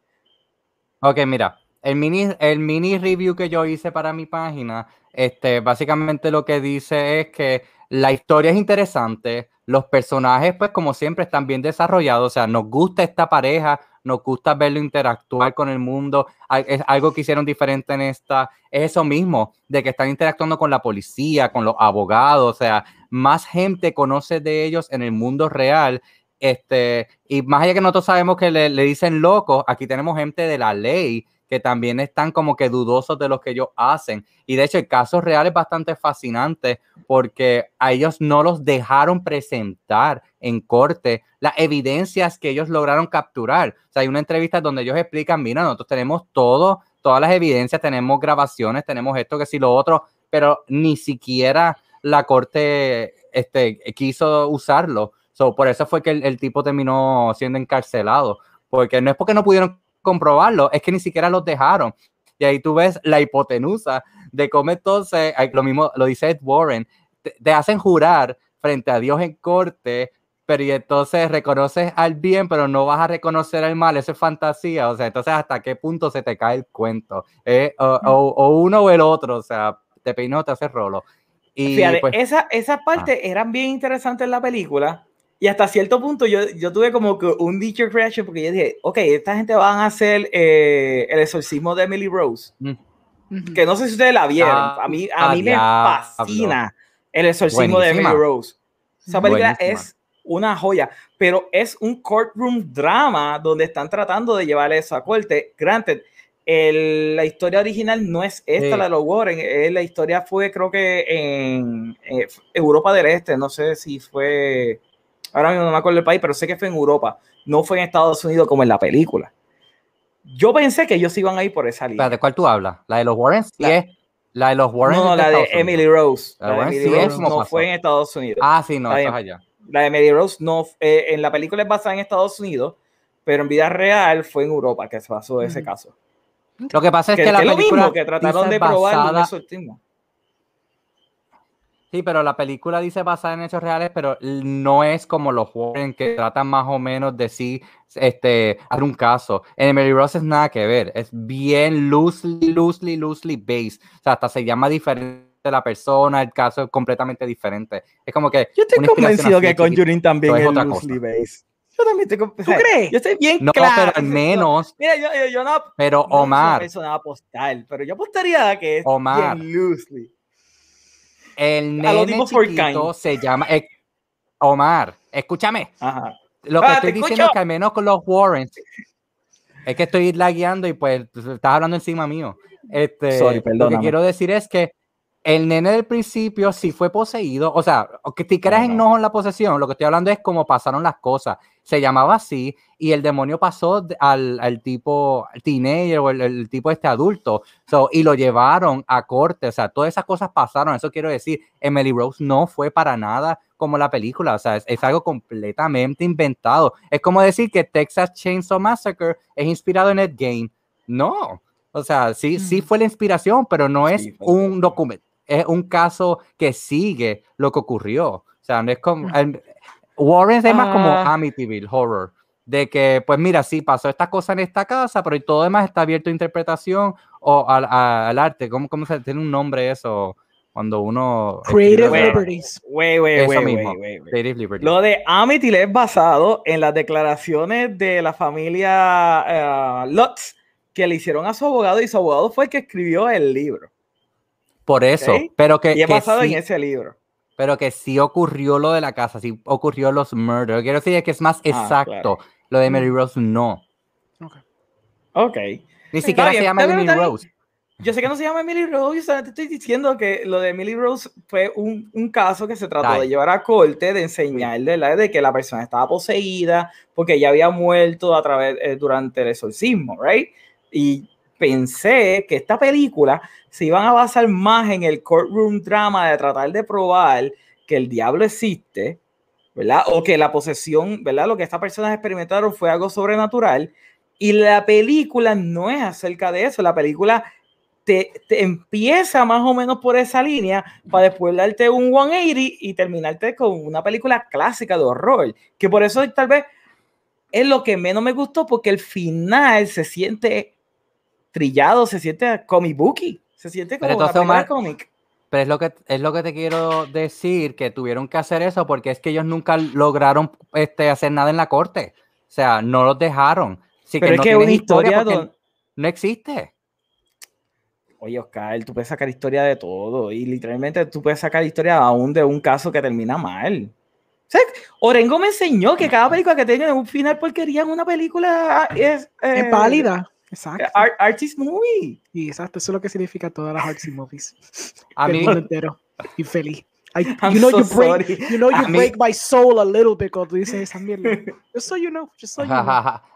Speaker 3: Ok, mira, el mini, el mini review que yo hice para mi página, este, básicamente lo que dice es que la historia es interesante, los personajes, pues como siempre, están bien desarrollados. O sea, nos gusta esta pareja, nos gusta verlo interactuar con el mundo. Es algo que hicieron diferente en esta. Es eso mismo, de que están interactuando con la policía, con los abogados. O sea, más gente conoce de ellos en el mundo real. Este, y más allá que nosotros sabemos que le, le dicen locos, aquí tenemos gente de la ley que también están como que dudosos de lo que ellos hacen. Y de hecho el caso real es bastante fascinante porque a ellos no los dejaron presentar en corte las evidencias que ellos lograron capturar. O sea, hay una entrevista donde ellos explican, mira, nosotros tenemos todo, todas las evidencias, tenemos grabaciones, tenemos esto, que si lo otro, pero ni siquiera la corte este, quiso usarlo. So, por eso fue que el, el tipo terminó siendo encarcelado, porque no es porque no pudieron comprobarlo, es que ni siquiera los dejaron. Y ahí tú ves la hipotenusa de cómo entonces, lo mismo lo dice Ed Warren, te, hacen jurar frente a Dios en corte, pero y entonces reconoces al bien, pero no vas a reconocer al mal, eso es fantasía, o sea, entonces hasta qué punto se te cae el cuento, eh, o, uno o el otro, o sea, te peinó, te hace rolo.
Speaker 1: Y Fíjate, pues, esa, esas partes eran bien interesantes en la película, y hasta cierto punto yo, yo tuve como que un teacher reaction porque yo dije, ok, esta gente van a hacer eh, el exorcismo de Emily Rose. Mm. Que no sé si ustedes la vieron. Ah, a mí, a mí me fascina el exorcismo de Emily Rose. Esa película es una joya, pero es un courtroom drama donde están tratando de llevar eso a corte. Granted, el, la historia original no es esta, la de los Warren. Eh, la historia fue, creo que en eh, Europa del Este. No sé si fue ahora mismo no me acuerdo el país, pero sé que fue en Europa, no fue en Estados Unidos como en la película. Yo pensé que ellos iban a ir por esa línea.
Speaker 3: ¿De cuál tú hablas? ¿La de los Warrens? La, la de los Warrens.
Speaker 1: No, la de Emily Rose. La, de Emily Rose no fue en Estados Unidos.
Speaker 3: Ah, sí, no, eso es allá.
Speaker 1: La de Emily Rose no, eh, en la película es basada en Estados Unidos, pero en vida real fue en Europa que se pasó ese caso.
Speaker 3: Lo que pasa es que, la película
Speaker 1: es lo mismo que trataron de probar exorcismo.
Speaker 3: Sí, pero la película dice basada en hechos reales, pero no es como los Warren que tratan más o menos de sí, este, hacer un caso. En Emily Rose es nada que ver, es bien loosely, loosely, loosely based. O sea, hasta se llama diferente la persona, el caso es completamente diferente. Es como que.
Speaker 1: Yo estoy convencido que Conjuring también es, loosely based. Yo también estoy ¿Tú crees? Yo estoy bien
Speaker 3: no,
Speaker 1: claro.
Speaker 3: pero al menos. (laughs)
Speaker 1: Mira, yo, yo, no.
Speaker 3: Pero Omar.
Speaker 1: No apostar, pero yo apostaría que es
Speaker 3: Omar,
Speaker 1: bien loosely.
Speaker 3: El nene chiquito se llama eh, Omar. Escúchame. Lo que ah, estoy diciendo es que al menos con los Warrens es que estoy lagueando y pues estás hablando encima mío. Este, lo que quiero decir es que el nene del principio sí fue poseído, o sea, que si crees en no en la posesión, lo que estoy hablando es cómo pasaron las cosas. Se llamaba así y el demonio pasó al, al tipo teenager o el, tipo este adulto y lo llevaron a corte, o sea, todas esas cosas pasaron, eso quiero decir, Emily Rose no fue para nada como la película, o sea, es, es algo completamente inventado. Es como decir que Texas Chainsaw Massacre es inspirado en Ed Game. No, o sea, sí, sí fue la inspiración, pero no es un documento es un caso que sigue lo que ocurrió. O sea, no es como. Warren es más como ah. Amityville Horror. De que, pues mira, sí pasó esta cosa en esta casa, pero todo demás está abierto a interpretación o al, al arte. ¿Cómo, ¿Cómo, se tiene un nombre eso? Cuando uno.
Speaker 2: Creative Liberties.
Speaker 1: Wey, wey, wey, mismo. Creative Liberties. Lo de Amityville es basado en las declaraciones de la familia uh, Lutz que le hicieron a su abogado y su abogado fue el que escribió el libro.
Speaker 3: Por eso, pero que...
Speaker 1: Y he pasado en ese libro.
Speaker 3: Pero que sí ocurrió lo de la casa, sí ocurrió los murders. Quiero decir que es más ah, exacto. Lo de Mary Rose no.
Speaker 1: Ok. Ok.
Speaker 3: Ni siquiera se llama Emily Rose.
Speaker 1: Yo sé que no se llama Emily Rose, te estoy diciendo que lo de Emily Rose fue un, un caso que se trató de llevar a corte, de enseñarle la de que la persona estaba poseída porque ella había muerto a través eh, durante el exorcismo, right? Y pensé que esta película se iban a basar más en el courtroom drama de tratar de probar que el diablo existe, ¿verdad? O que la posesión, ¿verdad? Lo que estas personas experimentaron fue algo sobrenatural. Y la película no es acerca de eso. La película te, empieza más o menos por esa línea para después darte un 180 y terminarte con una película clásica de horror. Que por eso tal vez es lo que menos me gustó porque el final se siente trillado, se siente comic booky, se siente como una
Speaker 3: Omar,
Speaker 1: cómic.
Speaker 3: Pero es lo que es lo que te quiero decir, que tuvieron que hacer eso porque es que ellos nunca lograron este, hacer nada en la corte. O sea, no los dejaron. Así
Speaker 1: Pero
Speaker 3: que
Speaker 1: es
Speaker 3: no
Speaker 1: que
Speaker 3: tienen
Speaker 1: una historia don-
Speaker 3: no existe.
Speaker 1: Oye, Oscar, tú puedes sacar historia de todo y literalmente tú puedes sacar historia aún de un caso que termina mal. O sea, Orengo me enseñó que cada película que tenga un final porquería en una película es, eh,
Speaker 2: Es válida. Exacto.
Speaker 1: art- artist movie.
Speaker 2: Y exacto, eso es lo que significa todas las artsy movies.
Speaker 3: A mí,
Speaker 2: entero. Infeliz. I-
Speaker 1: I'm
Speaker 2: you know
Speaker 1: so
Speaker 2: you break,
Speaker 1: sorry.
Speaker 2: you know
Speaker 3: A
Speaker 2: you
Speaker 3: mí-
Speaker 2: break my soul a little bit cuando dices esa mierda. (laughs) Just so you know, just so you know.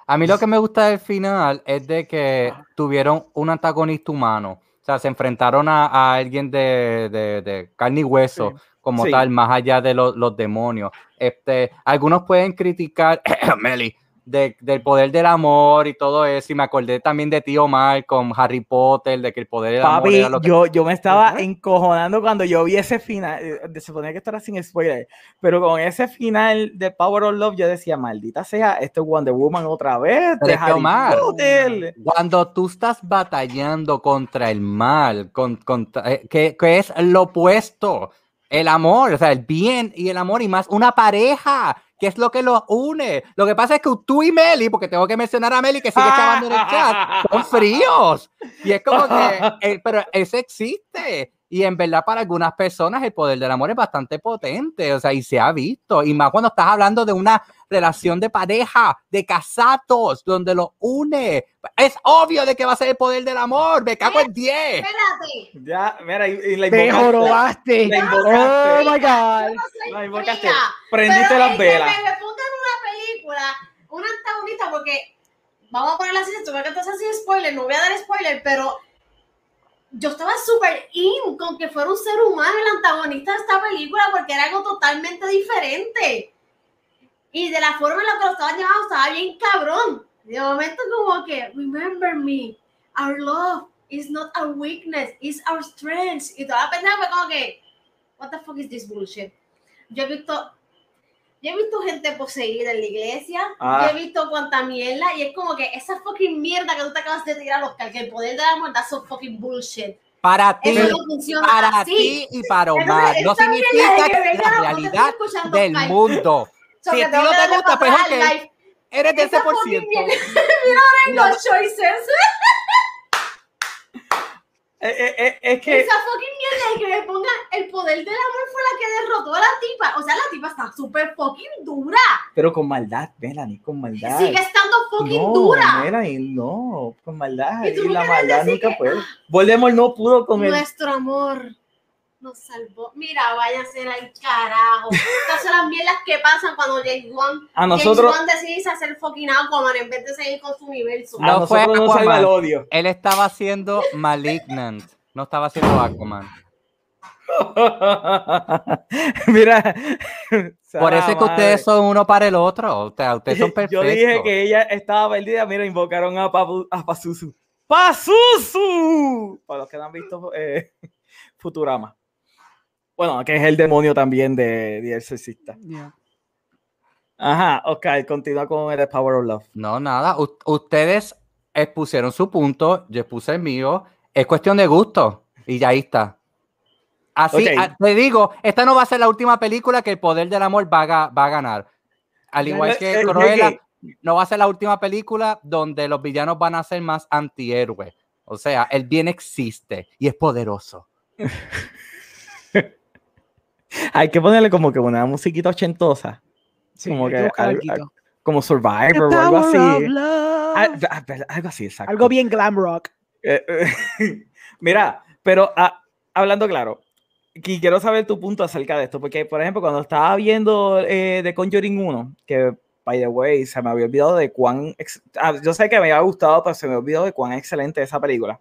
Speaker 3: a mí lo que me gusta del final es de que tuvieron un antagonista humano. O sea, se enfrentaron a, a alguien de, de- de carne y hueso,
Speaker 2: Sí.
Speaker 3: como
Speaker 1: Sí.
Speaker 3: tal, más allá de los, los demonios. Este, algunos pueden criticar, (coughs) Meli, de- del poder del amor y todo eso. Y me acordé también de Tío Mal con Harry Potter, de que el poder del amor
Speaker 1: Papi,
Speaker 3: era lo que...
Speaker 1: yo, yo me estaba encojonando cuando yo vi ese final. eh, Se suponía que estará sin spoiler, pero con ese final de Power of Love, yo decía, maldita sea, esto es Wonder Woman otra vez. De Harry
Speaker 3: Omar,
Speaker 1: Potter".
Speaker 3: Cuando tú estás batallando contra el mal, con, contra- eh, que, que es lo opuesto, el amor, o sea, el bien y el amor y más una pareja, que es lo que los une. Lo que pasa es que tú y Meli, porque tengo que mencionar a Meli que sigue chavando en el chat, son (laughs) fríos. Y es como que, (laughs) eh, pero eso existe. Y en verdad para algunas personas el poder del amor es bastante potente, o sea, y se ha visto. Y más cuando estás hablando de una relación de pareja, de casados, donde los une. Es obvio de que va a ser el poder del amor. Me cago en 10.
Speaker 4: Espérate.
Speaker 1: Ya, mira, y, y la
Speaker 2: Te
Speaker 1: invocaste.
Speaker 2: jorobaste.
Speaker 1: La
Speaker 2: Oh
Speaker 1: invocaste.
Speaker 2: my god.
Speaker 4: Yo no soy
Speaker 1: La invocaste.
Speaker 4: fría,
Speaker 1: Prendiste las velas.
Speaker 4: Me, me pongan una película, un antagonista, porque vamos a ponerla así, se supone que es así spoiler, no voy a dar spoiler, pero yo estaba súper in con que fuera un ser humano el antagonista de esta película porque era algo totalmente diferente. Y de la forma en la que lo estaban llevando estaba bien cabrón. De momento como que, remember me, our love is not our weakness, it's our strength. Y toda la pendeja fue como que, what the fuck is this bullshit? Yo he visto, yo he visto gente poseída en la iglesia,
Speaker 1: Ah.
Speaker 4: yo he visto cuanta mierda, y es como que esa fucking mierda que tú te acabas de tirar, Oscar, que el poder de la muerte, that's so fucking bullshit.
Speaker 3: Para ti,
Speaker 4: no
Speaker 3: para
Speaker 4: así.
Speaker 3: ti y para
Speaker 4: Entonces,
Speaker 3: Omar. No significa
Speaker 4: que
Speaker 3: la
Speaker 4: no
Speaker 3: realidad del
Speaker 4: Oscar.
Speaker 3: mundo. (laughs)
Speaker 4: So,
Speaker 3: Si a ti no te gusta, pues ok. Eres de ese por ciento. la- (laughs)
Speaker 4: Los choices.
Speaker 1: Eh, eh, eh, es que
Speaker 4: Esa fucking mierda de que le pongan el poder del amor fue la que derrotó a la tipa. O sea, la tipa está súper fucking dura.
Speaker 1: pero con maldad, Melanie, con maldad.
Speaker 4: Sigue estando fucking
Speaker 1: no,
Speaker 4: dura.
Speaker 1: Melanie, no, con maldad.
Speaker 4: Y
Speaker 1: la maldad nunca
Speaker 4: que-
Speaker 1: puede. Voldemort no pudo con el
Speaker 4: Nuestro amor nos salvó. Mira, vaya a ser al carajo. Estas son las mierdas que pasan cuando James Wan,
Speaker 1: A nosotros,
Speaker 4: James decide hacer fucking Aquaman en vez de seguir con su universo.
Speaker 3: No fue
Speaker 1: salva
Speaker 3: Aquaman.
Speaker 1: el odio.
Speaker 3: Él estaba haciendo Malignant. No estaba haciendo Aquaman. (laughs)
Speaker 1: Mira.
Speaker 3: Por eso es que ustedes son uno para el otro. O sea, ustedes son perfectos. (laughs)
Speaker 1: Yo dije que ella estaba perdida. Mira, invocaron a, Papu- a Pazuzu. ¡Pazuzu! Para los que no han visto eh, (laughs) Futurama. Bueno, que es el demonio también de, de Exorcista.
Speaker 2: Yeah.
Speaker 1: Ajá, ok, continúa con el Power of Love.
Speaker 3: No, nada. U- ustedes expusieron su punto, yo expuse el mío. Es cuestión de gusto. Y ya ahí está. Así,
Speaker 1: Ok.
Speaker 3: a- te digo, esta no va a ser la última película que el poder del amor va a, va a ganar. Al igual que
Speaker 1: eh,
Speaker 3: Cruella, no va a ser la última película donde los villanos van a ser más antihéroes. O sea, el bien existe y es poderoso. (laughs)
Speaker 1: Hay que ponerle como que una musiquita ochentosa,
Speaker 2: Sí,
Speaker 1: Como que al- como Survivor o algo así. Al- ah, Algo así, exacto.
Speaker 2: Algo bien glam rock.
Speaker 1: Eh, eh, (laughs) Mira, pero ah, hablando claro, y quiero saber tu punto acerca de esto, porque por ejemplo, cuando estaba viendo eh, The Conjuring 1, que by the way, se me había olvidado de cuán, ex- ah, yo sé que me había gustado, pero se me olvidó de cuán excelente es esa película.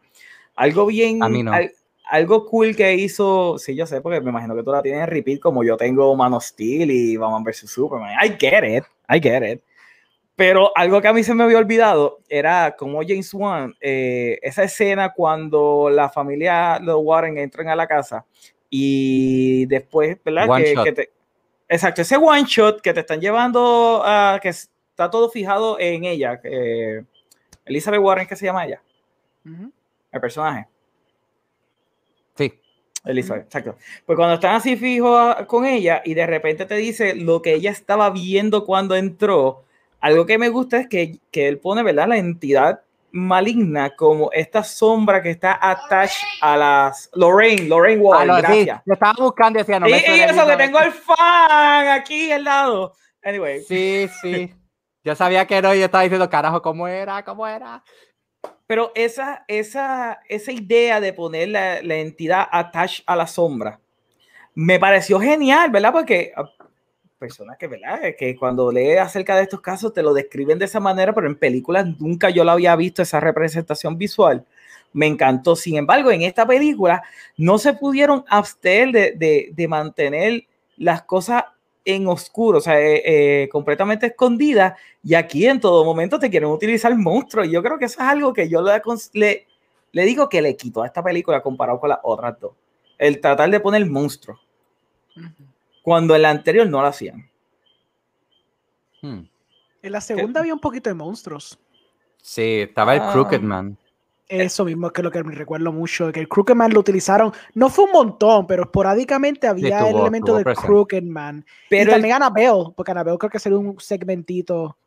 Speaker 1: Algo bien,
Speaker 3: A mí no.
Speaker 1: al- algo cool que hizo, sí, yo sé, porque me imagino que tú la tienes en repeat como yo tengo Man of Steel y Batman vs. Superman. I get it, I get it. Pero algo que a mí se me había olvidado era como James Wan, eh, esa escena cuando la familia, los Warren, entran a la casa y después, ¿verdad?
Speaker 3: One
Speaker 1: Que-
Speaker 3: shot.
Speaker 1: que te- exacto, ese one shot que te están llevando a que está todo fijado en ella. que- Elizabeth Warren, ¿qué se llama ella?
Speaker 2: Ujú.
Speaker 1: El personaje. Elizabeth, exacto. Pues cuando están así fijos a- con ella y de repente te dice lo que ella estaba viendo cuando entró, algo que me gusta es que, que él pone, ¿verdad? La entidad maligna como esta sombra que está attached a las... Lorraine, Lorraine Wall,
Speaker 3: Ah, no, sí,
Speaker 1: gracias.
Speaker 3: lo estaba buscando y decía, no
Speaker 1: y,
Speaker 3: me
Speaker 1: y
Speaker 3: suena
Speaker 1: eso, que tengo el fan aquí al lado. Anyway,
Speaker 3: Sí, sí. Yo sabía que no, y yo estaba diciendo, carajo, ¿cómo era? ¿Cómo era?
Speaker 1: Pero esa, esa, esa idea de poner la, la entidad attached a la sombra me pareció genial, ¿verdad? Porque ah, personas que, ¿verdad? Que cuando lees acerca de estos casos te lo describen de esa manera, pero en películas nunca yo lo había visto, esa representación visual. Me encantó. Sin embargo, en esta película no se pudieron abstener de, de, de mantener las cosas en oscuro, o sea, eh, eh, completamente escondidas, y aquí en todo momento te quieren utilizar monstruos. Y yo creo que eso es algo que yo le, le digo que le quito a esta película comparado con las otras dos. El tratar de poner monstruos, cuando en la anterior no lo hacían.
Speaker 3: Hmm.
Speaker 2: En la segunda había un poquito de monstruos.
Speaker 3: Sí, estaba el
Speaker 1: Ah.
Speaker 3: Crooked Man.
Speaker 2: Eso mismo es que lo que me recuerdo mucho, que el Crooked Man lo utilizaron, no fue un montón, pero esporádicamente había el
Speaker 3: estuvo-
Speaker 2: elemento
Speaker 3: estuvo
Speaker 2: del. Crooked Man.
Speaker 1: Pero
Speaker 2: y
Speaker 1: el-
Speaker 2: también Annabelle, porque Annabelle creo que sería un segmentito.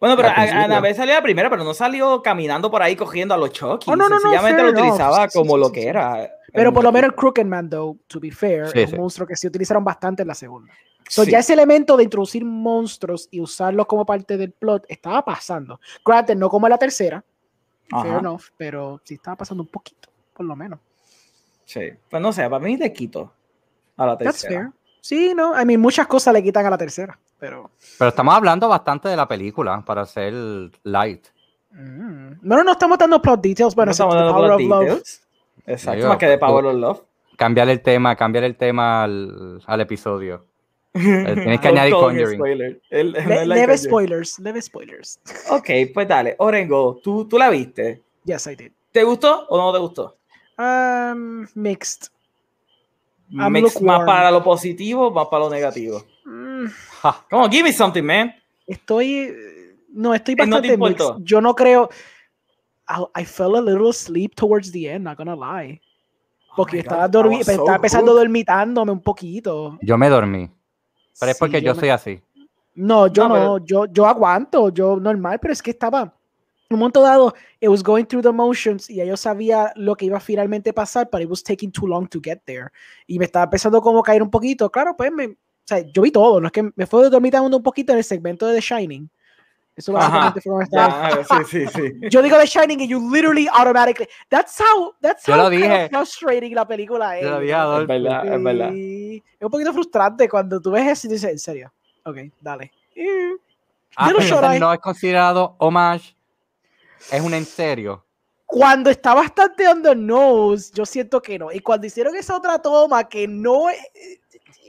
Speaker 1: bueno, pero. Anabel salió la primera, pero no salió caminando por ahí cogiendo a los Chucky.
Speaker 2: Oh, no, no, no,
Speaker 1: Sencillamente
Speaker 2: fair
Speaker 1: lo utilizaba
Speaker 2: Sí,
Speaker 1: como
Speaker 2: sí,
Speaker 1: lo
Speaker 2: sí,
Speaker 1: que
Speaker 2: sí.
Speaker 1: era.
Speaker 2: Pero
Speaker 1: el
Speaker 2: por lo menos el Crooked Man, though, to be fair,
Speaker 3: Sí,
Speaker 2: es
Speaker 3: sí.
Speaker 2: un monstruo que sí utilizaron bastante en la segunda. So,
Speaker 1: Sí.
Speaker 2: Ya ese elemento de introducir monstruos y usarlos como parte del plot estaba pasando. Granted, no como en la tercera, fair enough, pero sí estaba pasando un poquito, por lo menos.
Speaker 1: Sí. Pues no sé, para mí le quito a la
Speaker 2: That's
Speaker 1: tercera.
Speaker 2: fair. Sí, no, I mean, muchas cosas le quitan a la tercera, pero...
Speaker 3: Pero estamos hablando bastante de la película para ser light.
Speaker 2: Mm. Bueno, no estamos dando plot details, bueno,
Speaker 1: no estamos dando
Speaker 2: Power
Speaker 1: plot
Speaker 2: of Love.
Speaker 1: Exacto,
Speaker 3: Digo,
Speaker 1: más que de
Speaker 3: pues,
Speaker 1: Power of Love.
Speaker 3: Cambiar el tema, cambiar el tema al, al episodio. (laughs) tienes que añadir Conjuring.
Speaker 1: spoiler. El-
Speaker 2: Le-
Speaker 1: no
Speaker 2: leve
Speaker 1: Conjuring.
Speaker 2: spoilers, leve spoilers.
Speaker 1: Ok, pues dale. Orengo, ¿tú, tú la viste.
Speaker 2: Yes, I did.
Speaker 1: ¿Te gustó o no te gustó?
Speaker 2: Um, mixed. I'm
Speaker 1: Mix más para lo positivo, más para lo negativo.
Speaker 2: Mm,
Speaker 1: on, give me something, man.
Speaker 2: estoy. No, estoy
Speaker 1: Eh, ¿no te
Speaker 2: bastante mixed.
Speaker 1: importó?
Speaker 2: Yo no creo. I, I fell a little asleep towards the end, not gonna lie. Porque
Speaker 1: Oh
Speaker 2: estaba, dormi-
Speaker 1: so
Speaker 2: estaba empezando dormitándome un poquito.
Speaker 3: yo me dormí. Pero es
Speaker 2: Sí,
Speaker 3: porque yo
Speaker 2: me-
Speaker 3: soy así.
Speaker 2: No, yo
Speaker 1: No,
Speaker 2: no,
Speaker 1: pero-
Speaker 2: yo, yo aguanto, yo normal, pero es que estaba en un momento dado, it was going through the motions y ya yo sabía lo que iba a finalmente pasar, but it was taking too long to get there. Y me estaba empezando como a caer un poquito. Claro, pues me, o sea, yo vi todo, no es que me fue dormitando un poquito en el segmento de The Shining. Eso básicamente fue como estaba.
Speaker 1: Ya, sí, sí, sí. (laughs)
Speaker 2: Yo digo The Shining y you literally automatically. That's how, that's
Speaker 3: Yo
Speaker 2: how
Speaker 3: lo
Speaker 2: kind of frustrating la película es.
Speaker 3: Yo lo dije.
Speaker 1: Es verdad, es verdad.
Speaker 2: Es un poquito frustrante cuando tú ves eso y dices, en serio. Ok, dale. Eh,
Speaker 3: Ah, no es considerado homage. Es un en serio.
Speaker 2: Cuando está bastante on the nose, yo siento que no. Y cuando hicieron esa otra toma que no. eh,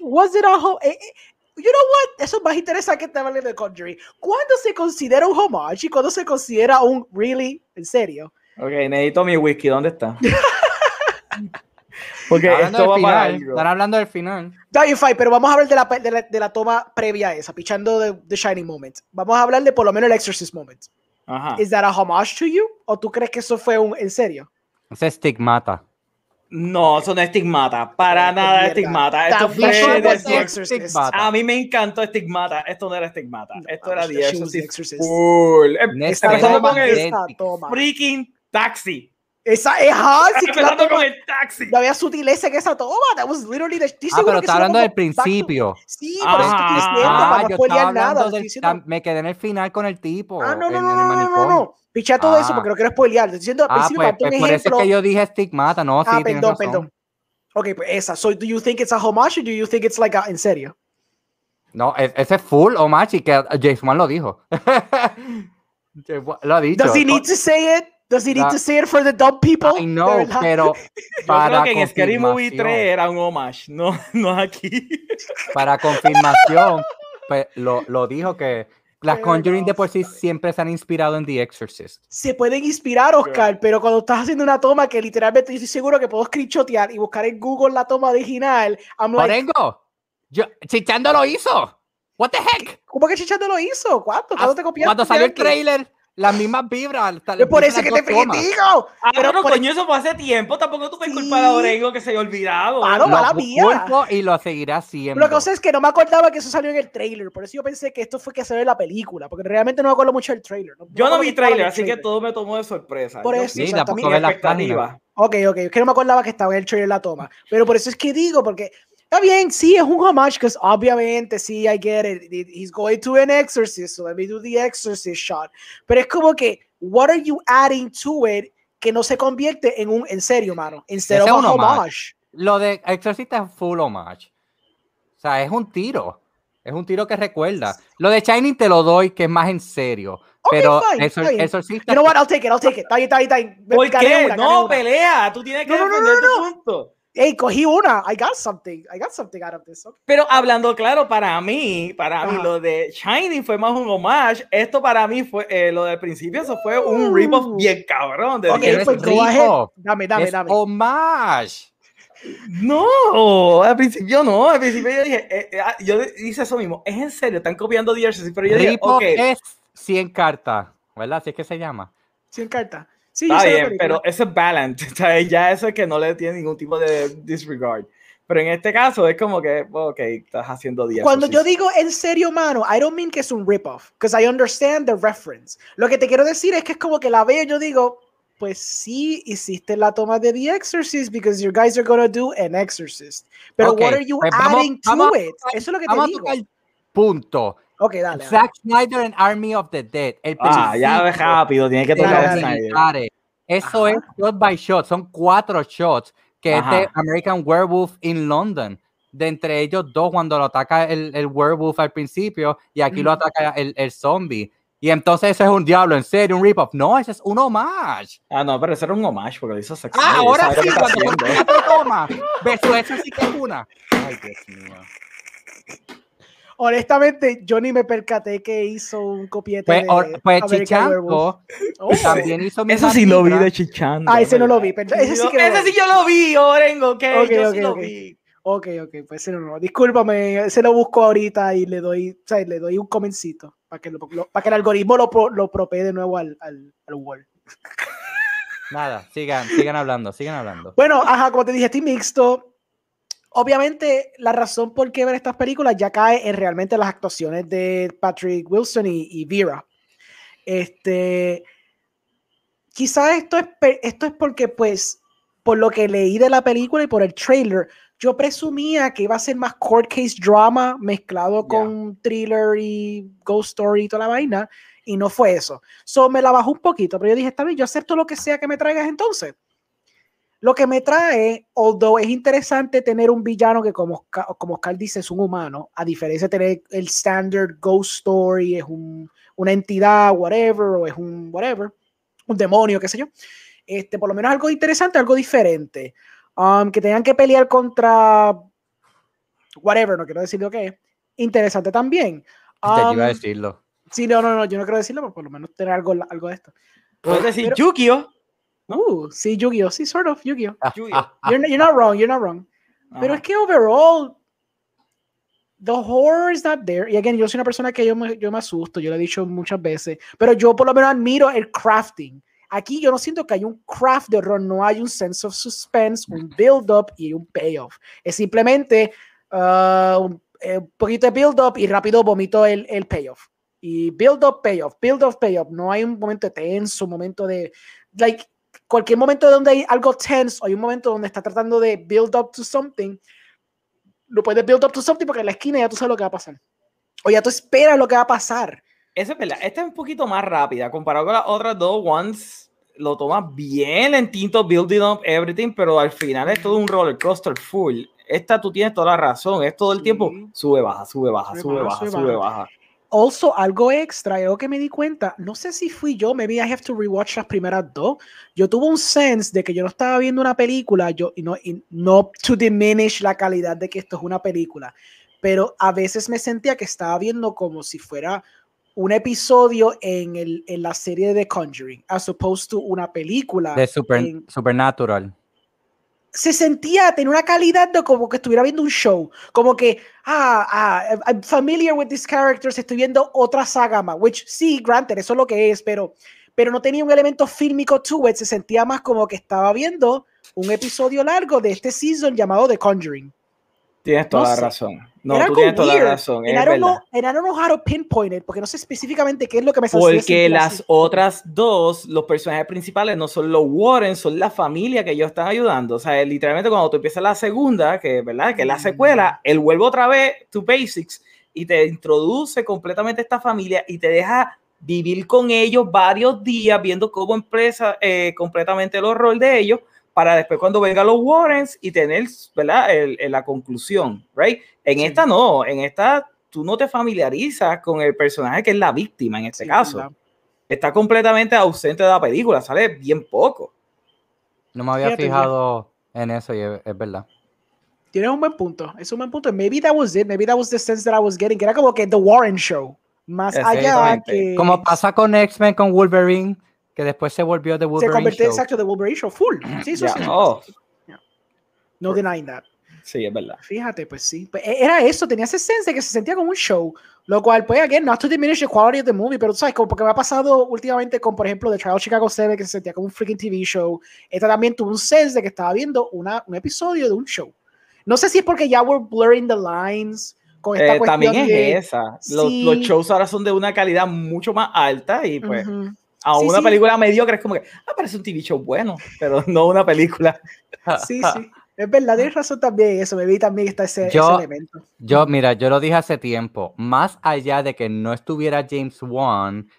Speaker 2: Was it a eh, eh, You know what? Eso es más interesante que estar hablando de Conjuring. ¿Cuándo se considera un homage y cuándo se considera un really? ¿En serio?
Speaker 1: Ok, necesito mi whisky. ¿Dónde está? (laughs) Porque
Speaker 3: Hablando
Speaker 1: esto va para
Speaker 3: final,
Speaker 1: algo.
Speaker 3: están hablando del final.
Speaker 2: Bien, fine, pero vamos a hablar de la, de la, de la toma previa a esa, pichando de The Shining Moment. Vamos a hablar de por lo menos el Exorcist Moment.
Speaker 1: Ajá.
Speaker 2: ¿Is that a homage to you? ¿O tú crees que eso fue un en serio?
Speaker 3: Ese estigmata.
Speaker 1: No, eso no es estigmata. Para nada
Speaker 2: mierda.
Speaker 1: estigmata. Esto fue de
Speaker 2: The Exorcist.
Speaker 1: A mí me encantó estigmata. Esto no era estigmata.
Speaker 2: No,
Speaker 1: Esto era The Exorcist.
Speaker 2: Esa
Speaker 1: Empezando con el freaking taxi.
Speaker 2: Esa es ah, sí, toma-
Speaker 1: con el taxi.
Speaker 2: No había sutileza en esa toma. That was literally the. estoy
Speaker 3: Ah, pero está hablando del
Speaker 2: to-
Speaker 3: principio.
Speaker 2: Sí, por eso estoy
Speaker 1: Ah,
Speaker 2: diciendo,
Speaker 1: ah,
Speaker 2: para no spoilear nada.
Speaker 3: del-
Speaker 2: estoy diciendo-
Speaker 3: me quedé en el final con el tipo.
Speaker 2: Ah, no, no,
Speaker 3: en-
Speaker 2: no, no, no, no, no. Picha todo eso
Speaker 3: Ah.
Speaker 2: porque no quiero spoilear. Estoy diciendo al
Speaker 3: Ah,
Speaker 2: principio,
Speaker 3: pues,
Speaker 2: darte un
Speaker 3: pues por eso es
Speaker 2: ejemplo.
Speaker 3: que yo dije estigmata, no, sí,
Speaker 2: ah,
Speaker 3: tienes
Speaker 2: perdón,
Speaker 3: razón.
Speaker 2: perdón. Ok, pues esa. So, do you think it's a homage or do you think it's like a, en serio?
Speaker 3: No, e- ese es full homage y que James Wan lo dijo. (laughs) Lo ha dicho.
Speaker 2: Does he need to say it? Does he need
Speaker 3: La-
Speaker 2: to say it for the dumb people?
Speaker 3: I know, pero (laughs)
Speaker 1: Yo
Speaker 3: para
Speaker 1: creo que en Scary Movie 3
Speaker 3: confirmación,
Speaker 1: era un homage. No, (laughs) no aquí.
Speaker 3: para confirmación, pues, lo, lo dijo que las Conjuring de por sí siempre se han inspirado en The Exorcist.
Speaker 2: Se pueden inspirar, Oscar, pero cuando estás haciendo una toma que literalmente yo estoy seguro que puedo screenshotear y buscar en Google la toma original, I'm like,
Speaker 3: yo, Chichando lo hizo. What the heck?
Speaker 2: ¿cómo que Chichando lo hizo? ¿Cuándo? ¿Cuándo te copiaste?
Speaker 3: Cuando salió el trailer, Las mismas vibras.
Speaker 2: Es por eso que te critico.
Speaker 1: Ah,
Speaker 2: Pero
Speaker 1: pero
Speaker 2: por-
Speaker 1: coño, eso fue hace tiempo. Tampoco tú puedes
Speaker 2: Sí.
Speaker 1: culpar a Orengo que se haya olvidado.
Speaker 2: Claro,
Speaker 3: Lo
Speaker 2: mala mía.
Speaker 3: y lo seguirá siendo.
Speaker 2: Lo que pasa es que no me acordaba que eso salió en el trailer, por eso yo pensé que esto fue que se ve en la película, porque realmente no me acuerdo mucho del trailer.
Speaker 1: Yo no vi trailer, así que todo me tomó de sorpresa.
Speaker 2: Por
Speaker 1: Yo
Speaker 2: eso,
Speaker 3: Sí, tampoco ve las
Speaker 1: expectativa.
Speaker 2: Ok, ok, es que no me acordaba que estaba en el trailer la toma, pero por eso es que digo, porque está bien, sí, es un homage, que obviamente, sí, I get it, he's going to an exorcist, so let me do the exorcist shot, pero es como que, what are you adding to it que no se convierte en un, en serio, mano, instead
Speaker 3: Ese
Speaker 2: of
Speaker 3: es
Speaker 2: a
Speaker 3: un homage.
Speaker 2: homage.
Speaker 3: Lo de Exorcista es full homage. O sea, es un tiro. Es un tiro que recuerda. Lo de Shining te lo doy, que es más en serio.
Speaker 2: Ok,
Speaker 3: pero
Speaker 2: fine,
Speaker 3: Exor-
Speaker 2: bien.
Speaker 3: Exorcista.
Speaker 2: You know what, I'll take it, I'll take it, está bien, está bien, está bien.
Speaker 1: ¿Por
Speaker 2: Gané
Speaker 1: qué?
Speaker 2: una, gané
Speaker 1: no, pelea. Tú tienes que
Speaker 2: No, no, no,
Speaker 1: defender
Speaker 2: no,
Speaker 1: tu punto.
Speaker 2: Hey, cogí una, I got something, I got something out of this, okay.
Speaker 1: Pero hablando claro, para mí, para mí, lo de Shining fue más un homage. Esto para mí fue, eh, lo del principio, eso fue un rip-off bien cabrón. de
Speaker 2: Ok,
Speaker 3: que no es
Speaker 2: pues go ahead, dame, dame,
Speaker 3: es
Speaker 2: dame.
Speaker 3: homage.
Speaker 1: No, al principio no. Al principio yo dije, eh, eh, ah, yo hice eso mismo. Es en serio, están copiando Exorcist, pero yo dije, ok,
Speaker 3: es 100 cartas, ¿verdad? Así es que se llama.
Speaker 2: 100 cartas. Sí, yo
Speaker 1: está bien, pero eso es balance. (laughs) sea, Ya eso es que no le tiene ningún tipo de disregard. Pero en este caso es como que, ok, estás haciendo The
Speaker 2: Cuando yo
Speaker 1: Exorcist.
Speaker 2: digo en serio, mano, I don't mean que es un rip-off, because I understand the reference. Lo que te quiero decir es que es como que la veo y yo digo, pues sí, hiciste la toma de The Exorcist, because you guys are gonna do an Exorcist. Pero
Speaker 3: Ok,
Speaker 2: what are you
Speaker 3: pues vamos-
Speaker 2: adding to
Speaker 3: vamos a
Speaker 2: it? Eso es lo que
Speaker 3: Vamos
Speaker 2: te
Speaker 3: a
Speaker 2: digo.
Speaker 3: punto.
Speaker 2: Ok, dale.
Speaker 3: Zack Snyder en Army of the Dead. El
Speaker 1: Ah, ya
Speaker 3: principio
Speaker 1: rápido, tiene que tocar. Snyder.
Speaker 3: Eso
Speaker 2: Ajá.
Speaker 3: es shot by shot. Son cuatro shots que es de
Speaker 1: Ajá.
Speaker 3: American Werewolf in London. De entre ellos dos, cuando lo ataca el, el werewolf al principio y aquí lo
Speaker 2: Ujú.
Speaker 3: ataca el, el zombie. Y entonces eso es un diablo, en serio, un rip-off. No, ese es un homage.
Speaker 1: Ah, no, pero eso era un homage porque lo hizo Zack
Speaker 3: Ah, ahora
Speaker 1: lo
Speaker 3: sí, cuando tomas. Beso, eso sí que es una. Ay, Dios mío.
Speaker 2: Honestamente, yo ni me percaté que hizo un copiete
Speaker 3: Pues,
Speaker 2: de
Speaker 3: pues. Chichanco
Speaker 2: Oh.
Speaker 3: también hizo
Speaker 1: Eso
Speaker 3: mismas
Speaker 1: sí lo vi de Chichando.
Speaker 2: Ah, ese no lo vi, pero ese sí que
Speaker 1: ese
Speaker 2: lo
Speaker 1: sí
Speaker 2: vi.
Speaker 1: yo lo vi, Orengo, ok,
Speaker 2: Ok,
Speaker 1: yo
Speaker 2: ok,
Speaker 1: sí lo
Speaker 2: ok.
Speaker 1: vi.
Speaker 2: Ok, ok, pues ese no, no. Discúlpame, ese lo busco ahorita y le doy, o sea, le doy un comencito para que, lo- lo- para que el algoritmo lo, pro- lo propee de nuevo al, al, al Word.
Speaker 3: Nada, sigan, sigan hablando, sigan hablando.
Speaker 2: Bueno, ajá, como te dije, estoy mixto. Obviamente, la razón por qué ver estas películas ya cae en realmente las actuaciones de Patrick Wilson y, y Vera. Este, quizás esto es, esto es porque, pues, por lo que leí de la película y por el trailer, yo presumía que iba a ser más court case drama mezclado con thriller y ghost story y toda la vaina, y no fue eso. So me la bajó un poquito, pero yo dije, está bien, yo acepto lo que sea que me traigas entonces. Lo que me trae, although es interesante tener un villano que, como, Oscar- como Oscar dice, es un humano, a diferencia de tener el standard ghost story, es un- una entidad, whatever, o es un whatever, un demonio, qué sé yo. Este, por lo menos algo interesante, algo diferente. Um, que tengan que pelear contra whatever, no quiero decir lo que es. Interesante también.
Speaker 3: Ya yo iba a
Speaker 2: Um,
Speaker 3: decirlo.
Speaker 2: sí, no, no, no, yo no quiero decirlo, pero por lo menos tener algo, algo de esto.
Speaker 1: Puedes decir
Speaker 2: Pero- Uh, sí, Yu-Gi-Oh! Sí, sort of, Yu-Gi-Oh!
Speaker 1: Yu-Gi-Oh.
Speaker 2: You're, not- you're not wrong, you're not wrong. Pero es que overall, the horror is not there. Y again, yo soy una persona que yo me, yo me asusto, yo lo he dicho muchas veces, pero yo por lo menos admiro el crafting. Aquí yo no siento que hay un craft de horror, no hay un sense of suspense, un (laughs) build-up y un payoff. Es simplemente uh, un, eh, un poquito de build-up y rápido vomito el, el payoff. Y build-up, payoff, build-up, payoff. No hay un momento tenso, un momento de... Like, cualquier momento donde hay algo tense, hay un momento donde está tratando de build up to something, lo puedes build up to something porque en la esquina ya tú sabes lo que va a pasar. O ya tú esperas lo que va a pasar.
Speaker 1: Eso es verdad. Esta es un poquito más rápida comparado con las otras dos ones. Lo tomas bien lentito, building up everything, pero al final es todo un roller coaster full. Esta tú tienes toda la razón. Es todo el
Speaker 2: Sí.
Speaker 1: tiempo sube, baja, sube, baja,
Speaker 2: Sube,
Speaker 1: sube,
Speaker 2: baja,
Speaker 1: baja,
Speaker 2: sube,
Speaker 1: sube,
Speaker 2: baja.
Speaker 1: baja.
Speaker 2: Also, algo extra, algo que me di cuenta, no sé si fui yo, maybe I have to rewatch las primeras dos. Yo tuve un sense de que yo no estaba viendo una película, yo, y no, y no to diminish la calidad de que esto es una película, pero a veces me sentía que estaba viendo como si fuera un episodio en, el, en la serie de The Conjuring, as opposed to una película.
Speaker 3: De super,
Speaker 2: en-
Speaker 3: Supernatural.
Speaker 2: Se sentía, tenía una calidad de como que estuviera viendo un show, como que, ah, ah, I'm familiar with these characters, estoy viendo otra saga más, which sí, granted, eso es lo que es, pero, pero no tenía un elemento fílmico to it, se sentía más como que estaba viendo un episodio largo de este season llamado The Conjuring.
Speaker 1: Tienes toda
Speaker 2: No
Speaker 1: la
Speaker 2: sé.
Speaker 1: razón. No,
Speaker 2: Era
Speaker 1: tú tienes toda la razón.
Speaker 2: I don't know how to pinpoint it, porque no sé específicamente qué es lo que me
Speaker 1: Porque las
Speaker 2: así.
Speaker 1: otras dos, los personajes principales no son los Warren, son la familia que ellos están ayudando. O sea, literalmente cuando tú empiezas la segunda, que verdad, que es la
Speaker 2: Mm.
Speaker 1: secuela, él vuelve otra vez to basics y te introduce completamente esta familia y te deja vivir con ellos varios días viendo cómo empresa eh, completamente el horror de ellos para después cuando vengan los Warrens y tener, ¿verdad? El- el- la conclusión, ¿right? En
Speaker 2: Sí.
Speaker 1: esta no, en esta tú no te familiarizas con el personaje que es la víctima en este
Speaker 2: Sí,
Speaker 1: caso
Speaker 2: ¿verdad?
Speaker 1: está completamente ausente de la película, sale bien poco.
Speaker 3: No me había
Speaker 2: Fíjate, ya.
Speaker 3: fijado en eso y es, es verdad.
Speaker 2: Tienes un buen punto, es un buen punto. Maybe that was it, maybe that was the sense that I was getting, que era como que The Warren Show, más allá que
Speaker 3: Como pasa con X-Men con Wolverine, que después se volvió The
Speaker 2: se
Speaker 3: Wolverine
Speaker 2: convirtió
Speaker 3: Show.
Speaker 2: exacto de Wolverine Show, full. (clears throat) Sí, eso
Speaker 1: Ya,
Speaker 2: sí,
Speaker 1: oh,
Speaker 2: no denying that.
Speaker 1: sí, es verdad.
Speaker 2: Fíjate, pues sí. Pues e- era eso, tenía ese sense de que se sentía como un show. Lo cual, pues, again, not to diminish the quality of the movie, pero tú sabes, como porque me ha pasado últimamente con, por ejemplo, The Trial of Chicago 7, que se sentía como un freaking TV show. Esta también tuvo un sense de que estaba viendo una, un episodio de un show. No sé si es porque ya we're blurring the lines con esta
Speaker 1: Eh,
Speaker 2: cuestión
Speaker 1: también es
Speaker 2: de-
Speaker 1: esa. Los,
Speaker 2: Sí.
Speaker 1: los shows ahora son de una calidad mucho más alta y pues
Speaker 2: Ujú.
Speaker 1: A
Speaker 2: Sí,
Speaker 1: una
Speaker 2: sí.
Speaker 1: película mediocre es como que, ah, parece un TV show bueno, (laughs) pero no una película.
Speaker 2: Sí, sí. Es verdad, tienes razón también eso. Me vi también está ese, ese
Speaker 3: Yo-
Speaker 2: elemento.
Speaker 3: Yo, mira, yo lo dije hace tiempo, más allá de que no estuviera James Wan,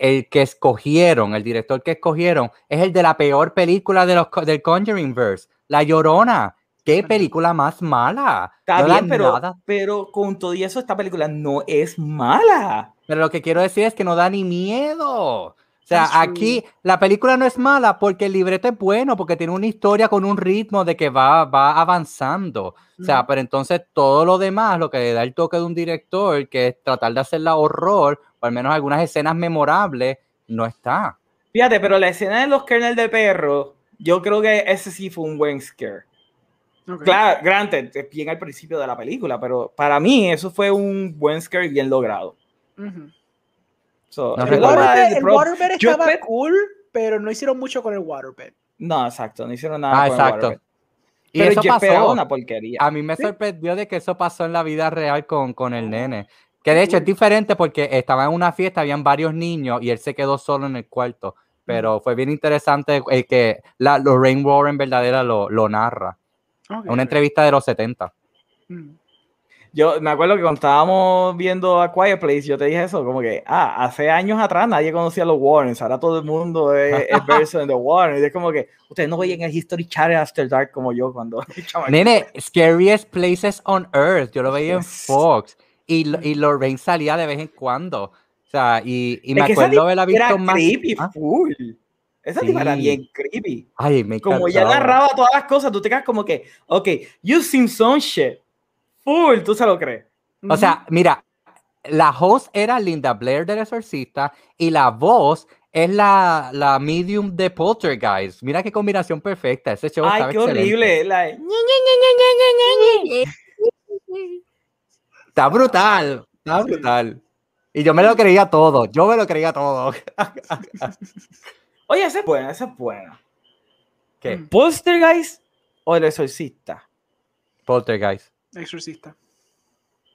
Speaker 3: el que escogieron, el director que escogieron, es el de la peor película de los, del Conjuring Verse, La Llorona. ¡Qué película más mala!
Speaker 1: Está
Speaker 3: No da
Speaker 1: bien, pero,
Speaker 3: nada.
Speaker 1: pero con todo y eso, esta película no es mala.
Speaker 3: Pero lo que quiero decir es que no da ni miedo. O sea, aquí la película no es mala porque el libreto es bueno, porque tiene una historia con un ritmo de que va, va avanzando. O sea, pero entonces todo lo demás, lo que le da el toque de un director, que es tratar de hacerla horror, o al menos algunas escenas memorables, no está.
Speaker 1: Fíjate, pero la escena de los kernels de perro, yo creo que ese sí fue un buen scare.
Speaker 2: Ok.
Speaker 1: Claro, granted, es bien al principio de la película, pero para mí eso fue un buen scare bien logrado.
Speaker 2: Ujú.
Speaker 1: So,
Speaker 3: No
Speaker 1: el waterbed,
Speaker 2: el estaba cool, pero no hicieron mucho con el waterbed.
Speaker 1: No, exacto, no hicieron nada.
Speaker 3: Ah,
Speaker 1: con el
Speaker 3: exacto.
Speaker 1: waterbed.
Speaker 3: Y
Speaker 1: Pero
Speaker 3: eso pasó.
Speaker 1: una porquería.
Speaker 3: A mí me
Speaker 2: Sí.
Speaker 3: sorprendió de que eso pasó en la vida real con, con el nene. Que de hecho es diferente porque estaba en una fiesta, habían varios niños y él se quedó solo en el cuarto. Pero fue bien interesante el que la Lorraine Warren verdadera lo, lo narra.
Speaker 2: Ok,
Speaker 3: Una entrevista de los 70.
Speaker 2: Mm.
Speaker 1: Yo me acuerdo que cuando estábamos viendo a Quiet Place, yo te dije eso, como que, ah, hace años atrás nadie conocía a los Warrens, ahora todo el mundo es, es (laughs) verso en The Warrens. Y es como que ustedes no veían el History Channel After Dark como yo cuando... (laughs)
Speaker 3: Nene, Scariest Places on Earth. Yo lo veía en. Fox. Y, lo- y Lorraine salía de vez en cuando. O sea, y, y me
Speaker 1: Es
Speaker 3: acuerdo haberla
Speaker 1: era
Speaker 3: visto más.
Speaker 1: creepy,
Speaker 3: ¿Ah?
Speaker 1: full. Esa tipa era
Speaker 3: Sí.
Speaker 1: bien creepy.
Speaker 3: Ay, me
Speaker 1: Como ya
Speaker 3: encantaba.
Speaker 1: narraba todas las cosas, tú te quedas como que, ok, you seen some shit. Full, tú se lo crees.
Speaker 3: O sea, mira, la host era Linda Blair del Exorcista y la voz es la, la medium de Poltergeist. Mira qué combinación perfecta. Ese show
Speaker 1: Ay,
Speaker 3: estaba
Speaker 1: qué
Speaker 3: excelente.
Speaker 1: horrible. la
Speaker 3: Está brutal. Está brutal. Y yo me lo creía todo. Yo me lo creía todo. (laughs)
Speaker 1: Oye, esa es buena, esa es buena.
Speaker 3: ¿Qué?
Speaker 1: ¿Poltergeist o el exorcista?
Speaker 3: Poltergeist.
Speaker 2: Exorcista.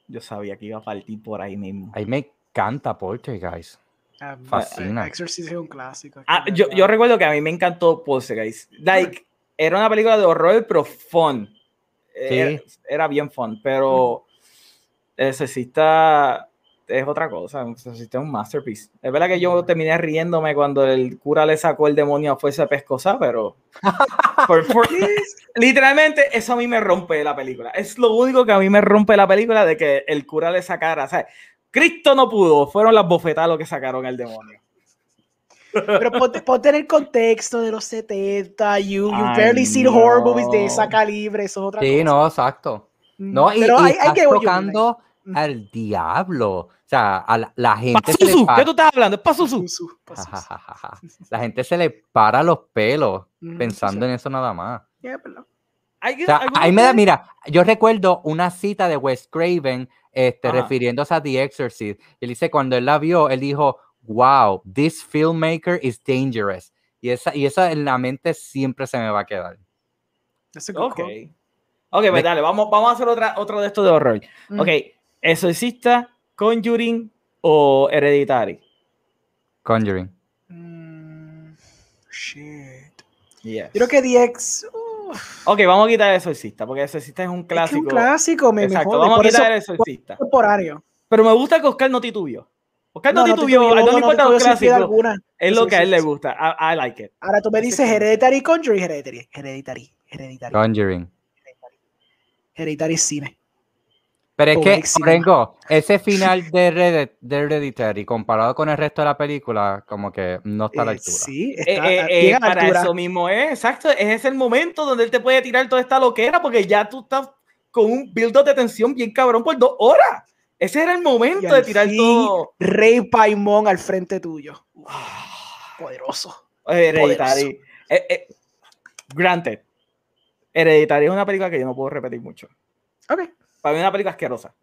Speaker 1: Yo sabía que iba a partir por ahí mismo.
Speaker 3: A mí me encanta Poltergeist.
Speaker 2: Ah,
Speaker 3: Fascina.
Speaker 2: Exorcist es un clásico.
Speaker 1: Ah, yo, yo recuerdo que a mí me encantó Poltergeist. Like, era una película de horror, pero fun. Era, era bien fun, pero el exorcista es otra cosa. Es un masterpiece. Es verdad que yo terminé riéndome cuando el cura le sacó el demonio a fuerza pescosa, pero (laughs) por- por- literalmente eso a mí me rompe la película. Es lo único que a mí me rompe la película de que el cura le sacara. ¿sabes? Cristo no pudo, fueron las bofetadas lo que sacaron al demonio.
Speaker 2: Pero ponte, ponte en el contexto de los 70, you, you
Speaker 1: Ay,
Speaker 2: barely seen horror movies de esa calibre, eso es otra
Speaker 3: Sí,
Speaker 2: cosa.
Speaker 3: no, exacto.
Speaker 2: Mm,
Speaker 3: No, y,
Speaker 2: pero
Speaker 3: y
Speaker 2: hay, que
Speaker 3: tocando
Speaker 2: Mm.
Speaker 3: al diablo. O sea, a la, la gente se le
Speaker 1: Pazuzu, ¿qué
Speaker 3: para,
Speaker 1: tú estás hablando? (laughs) Pazuzu.
Speaker 3: la gente se le para los pelos
Speaker 2: Mm,
Speaker 3: pensando
Speaker 2: sí,
Speaker 3: en eso nada más.
Speaker 2: sí, es verdad.
Speaker 1: ¿Alguien-
Speaker 3: O sea, ahí me da, mira, yo recuerdo una cita de Wes Craven este,
Speaker 1: Ajá.
Speaker 3: refiriéndose a The Exorcist. Él dice, cuando él la vio, él dijo, wow, this filmmaker is dangerous. Y esa, y esa en la mente siempre se me va a quedar.
Speaker 1: Ok. Ok, pues dale, vamos, vamos a hacer otra, otro de estos de horror.
Speaker 2: Mm.
Speaker 1: Ok, ¿Exorcista, Conjuring o Hereditary?
Speaker 3: Conjuring.
Speaker 2: Mm, shit.
Speaker 1: Yes.
Speaker 2: Yo creo que DX.
Speaker 1: Ok, vamos a quitar el Exorcista, porque el Exorcista es un
Speaker 2: es que
Speaker 1: clásico.
Speaker 2: un clásico, me,
Speaker 1: Exacto, vamos a
Speaker 2: por eso
Speaker 1: quitar el Exorcista.
Speaker 2: temporario.
Speaker 1: Pero me gusta que Oscar no titubió. Oscar no,
Speaker 2: no
Speaker 1: titubió, no,
Speaker 2: no
Speaker 1: le los clásicos. Es lo que a él le gusta. I, I like it.
Speaker 2: Ahora tú me dices. Hereditary Conjuring, Hereditary. Hereditary. Hereditary.
Speaker 3: Conjuring.
Speaker 2: Hereditary es cine.
Speaker 3: Pero es que,
Speaker 2: Buenísimo.
Speaker 3: Orengo, ese final (laughs) de, Hered- de Hereditary comparado con el resto de la película, como que no está a la
Speaker 2: Eh,
Speaker 3: altura.
Speaker 2: sí,
Speaker 1: Eh,
Speaker 2: está
Speaker 1: eh,
Speaker 2: bien
Speaker 1: eh,
Speaker 2: a la
Speaker 1: para
Speaker 2: altura.
Speaker 1: eso mismo es, exacto. Ese es el momento donde él te puede tirar toda esta loquera porque ya tú estás con un build-up de tensión bien cabrón por dos horas. Ese era el momento de tirar
Speaker 2: fin,
Speaker 1: todo.
Speaker 2: Rey Paimon al frente tuyo. Uf, poderoso.
Speaker 1: Hereditary. Eh, eh, granted. Hereditary es una película que yo no puedo repetir mucho.
Speaker 2: Ok.
Speaker 1: Para mí es una película asquerosa.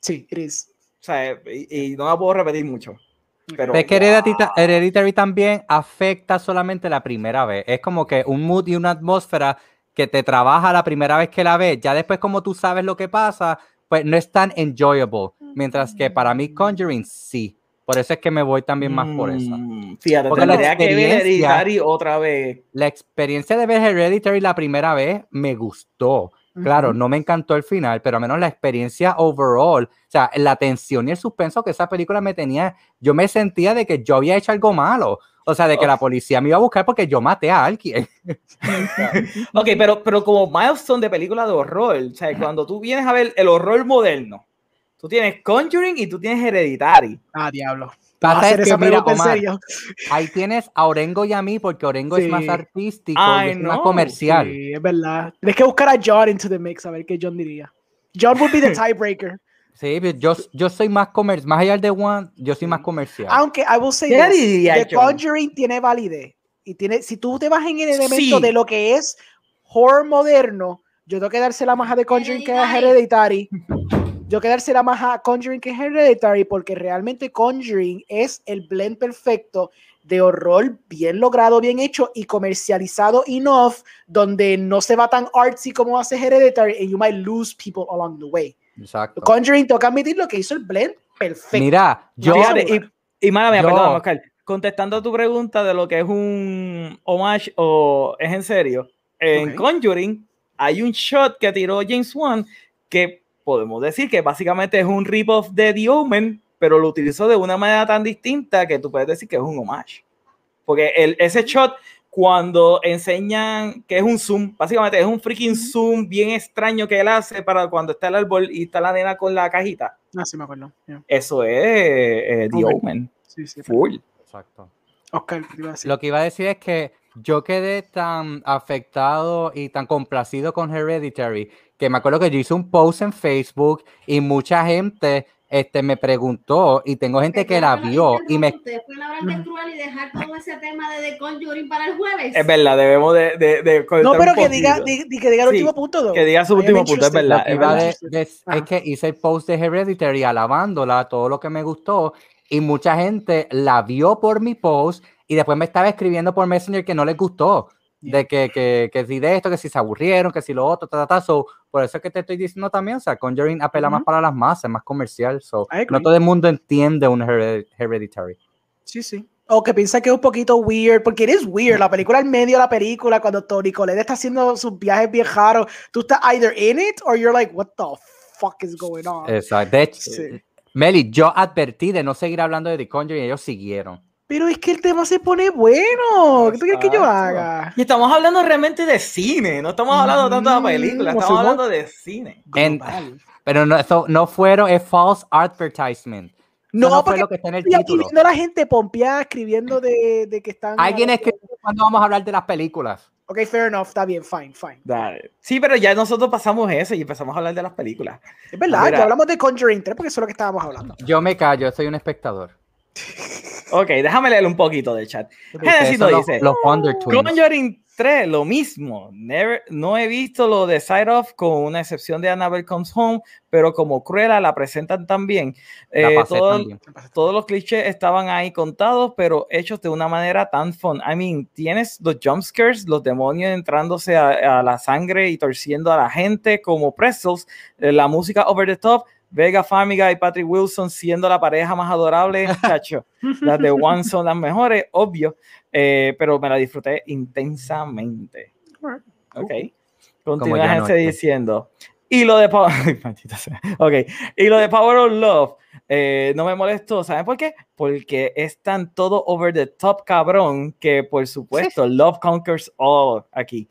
Speaker 2: Sí, it is.
Speaker 1: O sea, y, y no la puedo repetir mucho. Pero,
Speaker 3: es que
Speaker 1: wow.
Speaker 3: Heredita- Hereditary también afecta solamente la primera vez. Es como que un mood y una atmósfera que te trabaja la primera vez que la ves. Ya después, como tú sabes lo que pasa, pues no es tan enjoyable. Mientras que para mí, Conjuring sí. Por eso es que me voy también más por eso.
Speaker 1: Mm, Fíjate,
Speaker 3: Porque la
Speaker 1: tendría que ver Hereditary otra vez.
Speaker 3: La experiencia de ver Hereditary la primera vez me gustó. Claro, no me encantó el final, pero al menos la experiencia overall, o sea, la tensión y el suspenso que esa película me tenía, yo me sentía de que yo había hecho algo malo. O sea, de que
Speaker 1: Oh.
Speaker 3: la policía me iba a buscar porque yo maté a alguien. (laughs)
Speaker 1: Ok, pero, pero como milestone de película de horror, o sea, cuando tú vienes a ver el horror moderno, tú tienes Conjuring y tú tienes Hereditary.
Speaker 2: Ah, diablo.
Speaker 3: Pasa es que,
Speaker 2: esa
Speaker 3: mira,
Speaker 2: pregunta en
Speaker 3: Omar,
Speaker 2: serio. (laughs)
Speaker 3: Ahí tienes a Orengo y a mí, porque Orengo es más
Speaker 2: Sí.
Speaker 3: artístico
Speaker 1: Ay,
Speaker 3: y es más
Speaker 1: no,
Speaker 3: comercial.
Speaker 2: Sí, es verdad. Tienes que buscar a John into the mix a ver qué John diría. John would be the (laughs) tiebreaker.
Speaker 3: Sí, pero yo, yo soy más comercial, más allá de One, yo soy más comercial.
Speaker 2: Aunque I will say
Speaker 1: ¿Qué
Speaker 2: this,
Speaker 1: diría
Speaker 2: The
Speaker 1: John?
Speaker 2: Conjuring tiene validez. Y tiene, si tú te vas en el elemento
Speaker 1: Sí.
Speaker 2: de lo que es horror moderno, yo tengo que dársela más a The Conjuring que a Hereditary. (laughs) Yo que dársela más a Conjuring que Hereditary porque realmente Conjuring es el blend perfecto de horror bien logrado, bien hecho y comercializado enough donde no se va tan artsy como hace Hereditary and you might lose people along the way.
Speaker 3: Exacto.
Speaker 2: Conjuring, que admitir lo que hizo el blend perfecto.
Speaker 3: Mira, yo,
Speaker 1: Fíjate, y, y mala mía,
Speaker 3: yo-
Speaker 1: perdón, Oscar, contestando a tu pregunta de lo que es un homage o es en serio, en. Conjuring hay un shot que tiró James Wan que podemos decir que básicamente es un rip-off de The Omen, pero lo utilizó de una manera tan distinta que tú puedes decir que es un homage. Porque el, ese shot, cuando enseñan que es un zoom, básicamente es un freaking zoom bien extraño que él hace para cuando está el árbol y está la nena con la cajita.
Speaker 2: Ah, sí me acuerdo. Yeah.
Speaker 1: Eso es eh, The
Speaker 2: Ok.
Speaker 1: Omen.
Speaker 2: Sí, sí.
Speaker 1: Full.
Speaker 3: Exacto.
Speaker 2: Oscar, ¿qué te iba a decir?
Speaker 3: Lo que iba a decir es que yo quedé tan afectado y tan complacido con Hereditary que me acuerdo que yo hice un post en Facebook y mucha gente este, me preguntó y tengo gente que la vio y me...
Speaker 4: Ustedes pueden hablar de Cruel y dejar todo ese tema de The Conjuring para el jueves.
Speaker 1: Es verdad, debemos de, de, de
Speaker 2: No,
Speaker 1: conectar
Speaker 2: pero que diga, di- di- que diga el
Speaker 1: Sí,
Speaker 2: último punto. though.
Speaker 1: que diga su último punto, es verdad, es verdad.
Speaker 3: de- es que hice el post de Hereditary alabándola, todo lo que me gustó, y mucha gente la vio por mi post y después me estaba escribiendo por Messenger que no les gustó. De que, que, que si de esto, que si se aburrieron, que si lo otro, ta, ta, ta. So, por eso es que te estoy diciendo también, o sea, Conjuring apela más
Speaker 2: Ujú.
Speaker 3: para las masas, más comercial. So, no todo el mundo entiende un Hered- Hereditary.
Speaker 2: Sí, sí. O que piensa que es un poquito weird, porque es weird. La película en medio de la película, cuando Tony Colette está haciendo sus viajes bien raros, tú estás either in it or you're like, what the fuck is going on?
Speaker 3: Exacto. De hecho,
Speaker 2: Sí.
Speaker 3: Meli, yo advertí de no seguir hablando de The Conjuring y ellos siguieron.
Speaker 2: Pero es que el tema se pone bueno. ¿Qué tú quieres que yo haga?
Speaker 1: Y estamos hablando realmente de cine, no estamos hablando tanto de
Speaker 2: Mm,
Speaker 1: estamos
Speaker 2: fuimos-
Speaker 1: hablando de cine.
Speaker 3: En-. Pero no, eso no fueron, es false advertisement.
Speaker 2: No,
Speaker 3: no fue
Speaker 2: porque
Speaker 3: lo que está en el
Speaker 2: estoy aquí
Speaker 3: título.
Speaker 2: viendo a la gente pompeada escribiendo de, de que están.
Speaker 3: Alguien escribió cuando vamos a hablar de las películas.
Speaker 2: Ok, fair enough, está bien, fine, fine.
Speaker 1: Dale. Sí, pero ya nosotros pasamos eso y empezamos a hablar de las películas.
Speaker 2: Es verdad,
Speaker 1: Mira.
Speaker 2: ya hablamos de Conjuring 3 porque eso es lo que estábamos hablando.
Speaker 3: Yo me callo, soy un espectador.
Speaker 1: Ok, déjame leer un poquito del chat.
Speaker 3: Los,
Speaker 1: dice,
Speaker 3: los Wonder Twins.
Speaker 1: Conjuring 3, lo mismo. Never, no he visto lo de Side Off con una excepción de Annabelle Comes Home, pero como Cruella la presentan también.
Speaker 3: La
Speaker 1: Eh,
Speaker 3: pasé
Speaker 1: todo-
Speaker 3: también.
Speaker 1: todos los clichés estaban ahí contados, pero hechos de una manera tan fun. I mean, tienes los jumpscares, los demonios entrándose a, a la sangre y torciendo a la gente como pretzels, eh, la música over the top, Vega Farmiga y Patrick Wilson siendo la pareja más adorable, (laughs) chacho. Las de One son las mejores, obvio, eh, pero me la disfruté intensamente. Ok. Continúa
Speaker 3: anoche.
Speaker 1: diciendo. Y lo de Power. (laughs) Ok. Y lo de Power of Love eh, no me molestó. ¿Saben por qué? Porque es tan todo over the top cabrón que por supuesto Love conquers all aquí.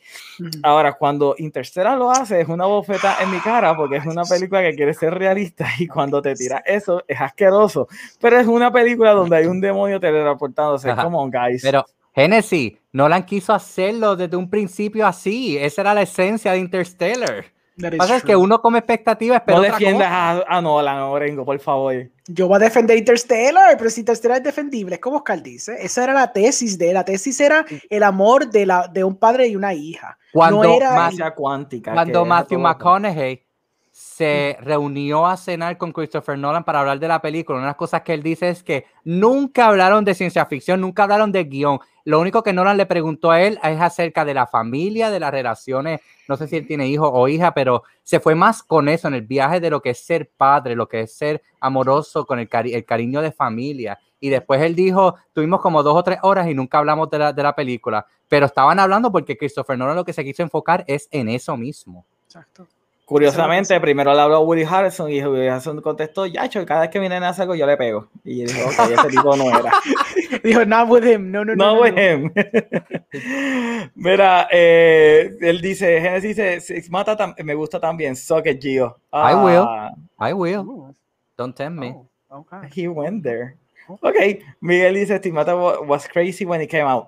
Speaker 1: Ahora, cuando Interstellar lo hace, es una bofeta en mi cara porque es una película que quiere ser realista y cuando te tira eso es asqueroso. Pero es una película donde hay un demonio teletransportándose.
Speaker 3: Ajá.
Speaker 1: Come on, guys.
Speaker 3: Pero, Genesis, Nolan quiso hacerlo desde un principio así. Esa era la esencia de Interstellar. Pasa es que uno come expectativas, pero
Speaker 1: no defiendas a, a Nolan, Orengo, por favor.
Speaker 2: Yo voy a defender Interstellar, pero si Interstellar es defendible, es como Oscar dice. Esa era la tesis de él. La tesis era el amor de, la, de un padre y una hija.
Speaker 3: Cuando
Speaker 2: no era
Speaker 3: más-
Speaker 2: el-
Speaker 1: Magia cuántica.
Speaker 3: Cuando Matthew
Speaker 1: todo-
Speaker 3: McConaughey se reunió a cenar con Christopher Nolan para hablar de la película, una de las cosas que él dice es que nunca hablaron de ciencia ficción, nunca hablaron de guion. Lo único que Nolan le preguntó a él es acerca de la familia, de las relaciones, no sé si él tiene hijo o hija, pero se fue más con eso, en el viaje de lo que es ser padre, lo que es ser amoroso con el, cari- el cariño de familia. Y después él dijo, tuvimos como dos o tres horas y nunca hablamos de la, de la película, pero estaban hablando porque Christopher Nolan lo que se quiso enfocar es en eso mismo.
Speaker 2: Exacto.
Speaker 1: Curiosamente, primero le habló a Woody Harrelson y Woody Harrelson contestó, Yacho, cada vez que mi nena hace algo yo le pego. Y yo dije, ok, ese tipo no era. (laughs)
Speaker 2: Dijo, not with him. No, no, no.
Speaker 1: No,
Speaker 2: no,
Speaker 1: with
Speaker 2: no.
Speaker 1: him. (laughs) Mira, eh, él dice, Genesis dice, Six Mata tam- me gusta también, Suck it, Gio.
Speaker 3: I will.
Speaker 1: Ah,
Speaker 3: I will.
Speaker 2: Oh,
Speaker 3: Don't tempt me.
Speaker 2: oh, okay.
Speaker 1: He went there. Ok, Miguel dice, Stigmata wa- was crazy when it came out.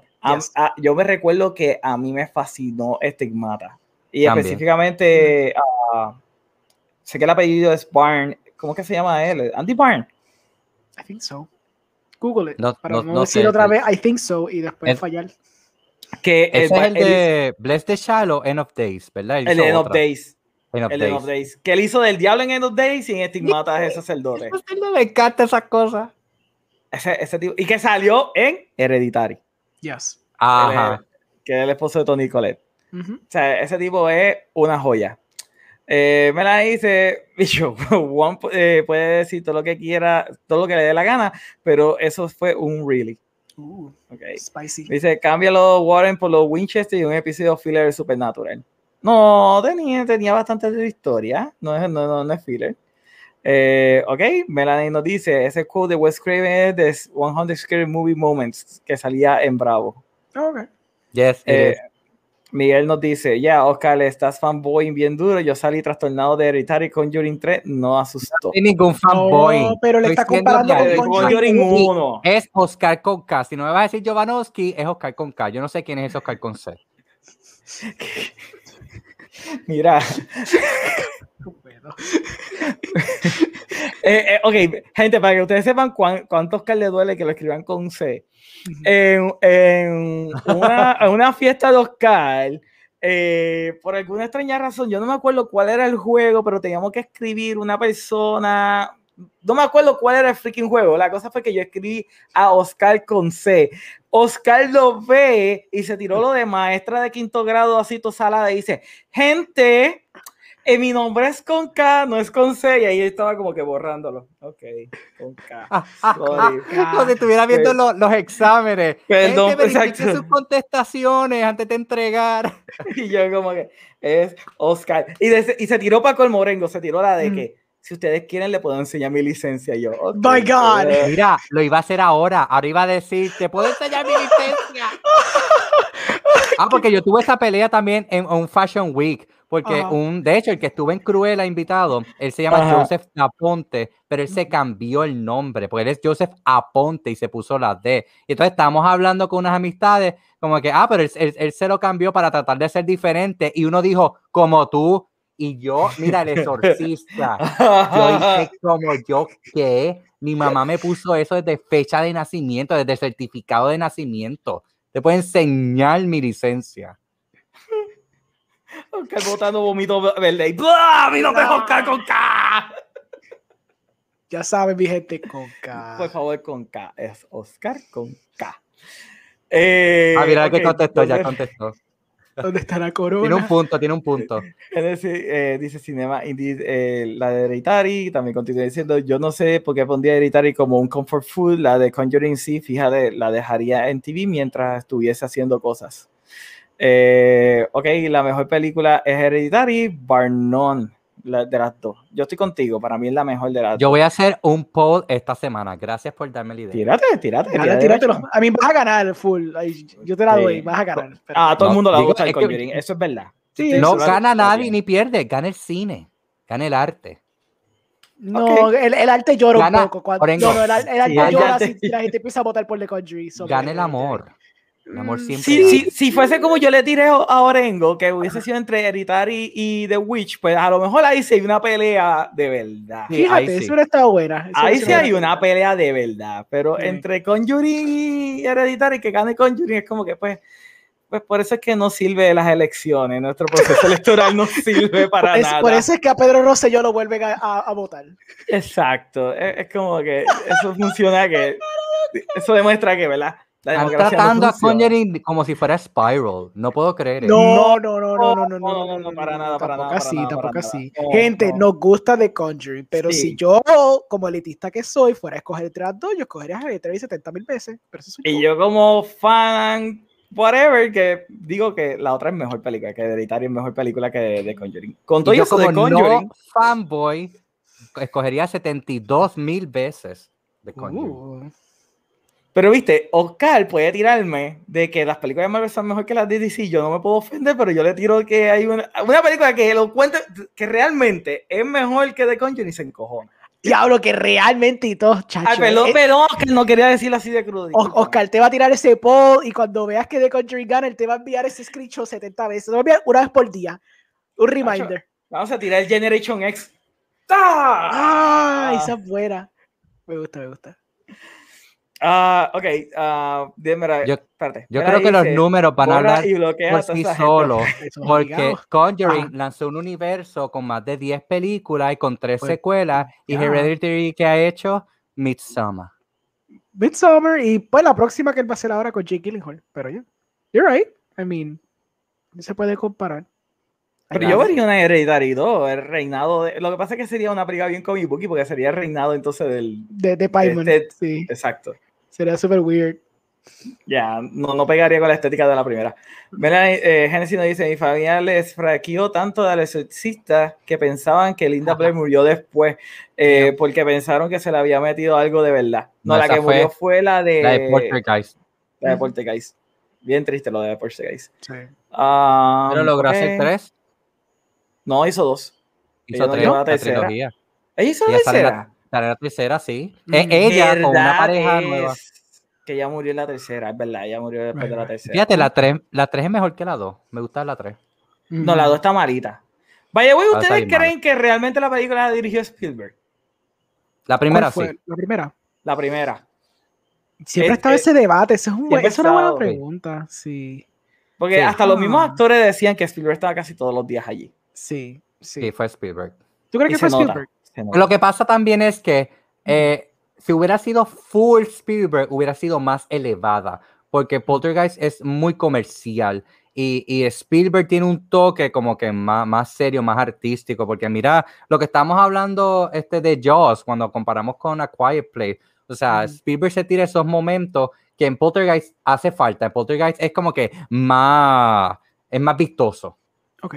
Speaker 1: Yo me recuerdo que a mí me fascinó Stigmata. Y
Speaker 3: También.
Speaker 1: específicamente, ah, sé que el apellido es Barn. ¿Cómo que se llama él? Andy Barn.
Speaker 2: I think so. Google it.
Speaker 3: No-
Speaker 2: para
Speaker 3: no-
Speaker 2: no, decir
Speaker 3: sé.
Speaker 2: otra vez, I think so, y después
Speaker 3: Es-
Speaker 2: fallar.
Speaker 1: Que
Speaker 3: Ese es el de Bless the Shallow, End of Days, ¿verdad?
Speaker 1: El End of. Days.
Speaker 3: End of
Speaker 1: El de End
Speaker 3: Days.
Speaker 1: of Days. Que él hizo del diablo en End of Days y en Estigmata es sacerdote.
Speaker 3: Me encanta esa cosa.
Speaker 1: Ese, ese tipo. Y que salió en Hereditary.
Speaker 2: Yes.
Speaker 3: Ajá.
Speaker 1: Que es el esposo de Tony
Speaker 2: Ujú.
Speaker 1: O sea, ese tipo es una joya. Eh, me la dice, bicho, (laughs) Juan eh, puede decir todo lo que quiera, todo lo que le dé la gana, pero eso fue un really.
Speaker 2: Uh,
Speaker 1: Okay.
Speaker 2: spicy.
Speaker 1: Dice, cámbialo Warren por los Winchester y un episodio filler de Supernatural. No, tenía, tenía bastante de historia, no es, no, no, no es filler. Eh, ok, Melanie nos dice, ese quote de Wes Craven es de 100 Scary Movie Moments que salía en Bravo.
Speaker 2: Okay.
Speaker 3: Yes, it
Speaker 1: Eh,
Speaker 3: is.
Speaker 1: Miguel nos dice, ya, Oscar, estás fanboy bien duro. Yo salí trastornado de Hereditary Conjuring 3, no asustó.
Speaker 3: Soy ningún fanboy.
Speaker 2: No, pero le
Speaker 3: Estoy
Speaker 2: está comparando con
Speaker 1: Eh,
Speaker 3: realista.
Speaker 2: Conjuring.
Speaker 1: Conjuring
Speaker 2: uno.
Speaker 1: 1.
Speaker 3: Es Oscar con K. Si no me vas a decir Jovanovski, es Oscar con K. Yo no sé quién es ese Oscar con C. (laughs)
Speaker 1: Mira. (laughs) eh, eh, ok, gente, para que ustedes sepan cuán, cuánto Oscar le duele que lo escriban con C. En, en una, fiesta de Oscar, eh, por alguna extraña razón, yo no me acuerdo cuál era el juego, pero teníamos que escribir una persona. No me acuerdo cuál era el freaking juego. La cosa fue que yo escribí a Oscar con C. Oscar lo ve y se tiró lo de maestra de quinto grado, así tosalada, y dice: Gente, eh, mi nombre es con K, no es con C. Y ahí estaba como que borrándolo. Ok, con K. Sorry.
Speaker 3: Como si estuviera viendo los, los exámenes.
Speaker 1: Perdón, exacto.
Speaker 3: sus contestaciones antes de entregar. (laughs)
Speaker 1: Y yo como que es Oscar. Y, de- y se tiró Paco el Morengo, se tiró la de
Speaker 2: Mm.
Speaker 1: que si ustedes quieren le puedo enseñar mi licencia. Yo, ok,
Speaker 2: My God.
Speaker 1: eh,
Speaker 3: Mira, lo iba a hacer ahora. Ahora iba a decir, ¿te puedo enseñar mi licencia? (laughs) Ah, porque yo tuve esa pelea también en un Fashion Week. Porque
Speaker 2: Ajá.
Speaker 3: un, de hecho, el que estuvo en Cruella invitado, él se llama
Speaker 1: Ajá.
Speaker 3: Joseph Aponte, pero él se cambió el nombre, porque él es Joseph Aponte y se puso la D. Y entonces estábamos hablando con unas amistades, como que, ah, pero él, él- él se lo cambió para tratar de ser diferente. Y uno dijo, como tú. Y yo, mira, el exorcista. Yo hice (laughs) como yo que mi mamá me puso eso desde fecha de nacimiento, desde certificado de nacimiento. Te puedo enseñar mi licencia.
Speaker 1: Oscar botando vomito verde. y ¡Blah! ¡Mi nombre es Oscar con K!
Speaker 2: Ya saben, mi gente, con K.
Speaker 1: Por favor, con K. Es Oscar con K. Eh,
Speaker 3: Ah, mira que
Speaker 1: ok,
Speaker 3: contestó, ya contestó.
Speaker 2: ¿Dónde está la
Speaker 3: Tiene un
Speaker 2: corona?
Speaker 3: punto, tiene un punto.
Speaker 1: Eh, dice Cinema Indeed, eh, la de Hereditary, también continúa diciendo, yo no sé por qué pondría Hereditary como un comfort food, la de Conjuring sí, fíjate, la dejaría en TV mientras estuviese haciendo cosas. Eh, ok, la mejor película es Hereditary, bar none, la, de las dos. Yo estoy contigo, para mí es la mejor de las
Speaker 3: Yo
Speaker 1: dos.
Speaker 3: voy a hacer un poll esta semana. Gracias por darme la idea.
Speaker 1: Tírate, tírate. Tírate,
Speaker 2: tíratelo.
Speaker 1: macho.
Speaker 2: A mí vas a ganar full. Yo te la
Speaker 1: Sí.
Speaker 2: doy, vas a ganar. pero-
Speaker 1: Ah, a todo el mundo le
Speaker 3: digo,
Speaker 1: gusta el Conjuring, eso es verdad.
Speaker 2: Sí,
Speaker 3: No
Speaker 2: eso-
Speaker 3: gana nadie ni pierde, gana el cine, gana el arte.
Speaker 2: No, el, el arte llora
Speaker 3: Gana-
Speaker 2: un poco. Cuando,
Speaker 3: Orengo.
Speaker 2: no, no, el, el arte
Speaker 1: Sí,
Speaker 2: llora si la (laughs) gente empieza a votar por The Conjuring.
Speaker 3: Gana el amor. El amor
Speaker 2: Mm,
Speaker 3: siempre
Speaker 1: Si,
Speaker 3: gana.
Speaker 1: si, si fuese como yo le tiré a Orengo, que hubiese sido entre Hereditary y The Witch, pues a lo mejor ahí sí hay una pelea de verdad.
Speaker 3: Sí,
Speaker 2: Fíjate,
Speaker 3: ahí sí.
Speaker 2: eso hubiera estado buena. eso
Speaker 1: Ahí sí hay
Speaker 2: buena.
Speaker 1: una pelea de verdad, pero
Speaker 2: Sí.
Speaker 1: entre Conjuring y Hereditary, que gane Conjuring, es como que pues, pues por eso es que no sirve las elecciones, nuestro proceso (laughs) electoral no sirve para
Speaker 2: Es-
Speaker 1: nada.
Speaker 2: por eso es que a Pedro Rosselló lo vuelven a, a- a votar.
Speaker 1: Exacto, es, es como que eso funciona, que eso demuestra que, ¿verdad? La
Speaker 3: Están
Speaker 1: democracia no
Speaker 3: tratando a. Conjuring como si fuera Spiral. No puedo creer eso.
Speaker 2: No, no, no, no, no, no,
Speaker 1: no, no, no, para nada, para
Speaker 2: tampoco
Speaker 1: nada,
Speaker 2: así,
Speaker 1: para nada,
Speaker 2: tampoco así.
Speaker 1: nada. No,
Speaker 2: Gente,
Speaker 1: no.
Speaker 2: nos gusta The Conjuring, pero
Speaker 1: Sí.
Speaker 2: si yo, como elitista que soy, fuera a escoger entre las dos, yo escogería Hereditary 70 mil veces. Pero eso soy
Speaker 1: Y yo como fan, whatever, que digo que la otra es mejor película, que Hereditary es mejor película que de, de Conjuring. Con todo
Speaker 3: Y yo
Speaker 1: eso de
Speaker 3: como
Speaker 1: Conjuring,
Speaker 3: no fanboy, escogería 72 mil veces de Conjuring.
Speaker 2: Uh,
Speaker 1: pero viste, Oscar puede tirarme de que las películas de Marvel son mejor que las de DC, yo no me puedo ofender, pero yo le tiro que hay una, una película que lo cuente, que realmente es mejor que de Conjuring y se encojona.
Speaker 2: diablo, que realmente y todo, chacho.
Speaker 1: Ay, perdón,
Speaker 2: eh,
Speaker 1: perdón, Oscar, no quería decirlo así de crudo.
Speaker 2: Oscar te va a tirar ese poll y cuando veas que The Conjuring gana, él te va a enviar ese screenshot 70 veces. Te va a enviar una vez por día. Un reminder.
Speaker 1: Vamos a tirar el Generation X. ¡Ah!
Speaker 2: Ah, esa es buena. Me gusta, me gusta.
Speaker 1: Ah, ok, ah, mira,
Speaker 3: Yo-
Speaker 1: espérate.
Speaker 3: Yo
Speaker 1: Mira,
Speaker 3: creo que los
Speaker 1: dice,
Speaker 3: números van a hablar por sí solos. (laughs) Porque. Conjuring
Speaker 2: Ah.
Speaker 3: lanzó un universo con más de 10 películas y con 3
Speaker 2: Pues,
Speaker 3: secuelas. Y
Speaker 2: ya.
Speaker 3: Hereditary que ha hecho Midsommar.
Speaker 2: Midsommar y pues la próxima que él va a hacer ahora con Jake Gyllenhaal. Pero ya, you're right. I mean, no se puede comparar.
Speaker 1: Pero yo vería una Hereditary 2, el reinado de... Lo que pasa es que sería una película bien comic booky porque sería el reinado entonces del...
Speaker 2: de, de Pyman, sí.
Speaker 1: Exacto.
Speaker 2: Sería súper weird.
Speaker 1: Ya, no, no pegaría con la estética de la primera. Melanie, eh, Genesis nos dice, mi familia les fraqueó tanto de los exorcistas que pensaban que Linda Blair (laughs) murió después eh, porque pensaron que se le había metido algo de verdad. No,
Speaker 3: No,
Speaker 1: la que
Speaker 3: fue
Speaker 1: murió fue la de...
Speaker 3: La de Poltergeist.
Speaker 1: La de Poltergeist. Bien triste lo de Poltergeist.
Speaker 2: Sí.
Speaker 1: Ah,
Speaker 3: Pero logró
Speaker 1: ok.
Speaker 3: hacer 3.
Speaker 1: No, hizo dos.
Speaker 3: Hizo
Speaker 1: Ella no
Speaker 3: 3.
Speaker 1: lleva la
Speaker 3: la
Speaker 1: tercera.
Speaker 3: trilogía.
Speaker 1: Ella hizo
Speaker 3: Ella la-
Speaker 1: tercera.
Speaker 3: Sale la tercera, sí.
Speaker 2: Mm,
Speaker 3: Eh, ella con una pareja
Speaker 1: es
Speaker 3: nueva.
Speaker 1: Que ella murió en la tercera, es verdad, ella murió después
Speaker 2: Right,
Speaker 1: de la
Speaker 2: right.
Speaker 1: tercera.
Speaker 3: Fíjate, la 3, la 3 es mejor que la 2. Me gusta la 3.
Speaker 1: No, la dos está malita. Vaya, güey, ¿ustedes creen que realmente la película la dirigió Spielberg?
Speaker 3: La
Speaker 2: ¿Cuál
Speaker 3: primera
Speaker 2: fue?
Speaker 3: sí.
Speaker 2: La primera.
Speaker 1: La primera.
Speaker 2: Siempre estaba ese debate. Eso es, un buen- eso es una buena pregunta. Sí.
Speaker 1: Porque
Speaker 3: Sí.
Speaker 1: hasta los mismos
Speaker 2: Ah.
Speaker 1: actores decían que Spielberg estaba casi todos los días allí.
Speaker 2: Sí. Sí.
Speaker 3: Sí, fue Spielberg.
Speaker 2: ¿Tú crees
Speaker 1: Y
Speaker 2: que fue Spielberg?
Speaker 1: nota.
Speaker 3: Lo que pasa también es que eh, si hubiera sido full Spielberg, hubiera sido más elevada, porque Poltergeist es muy comercial y, y Spielberg tiene un toque como que más, más serio, más artístico, porque mira lo que estamos hablando este de Jaws cuando comparamos con A Quiet Place, o sea. Spielberg se tira esos momentos que en Poltergeist hace falta, en Poltergeist es como que más, es más vistoso.
Speaker 2: Ok.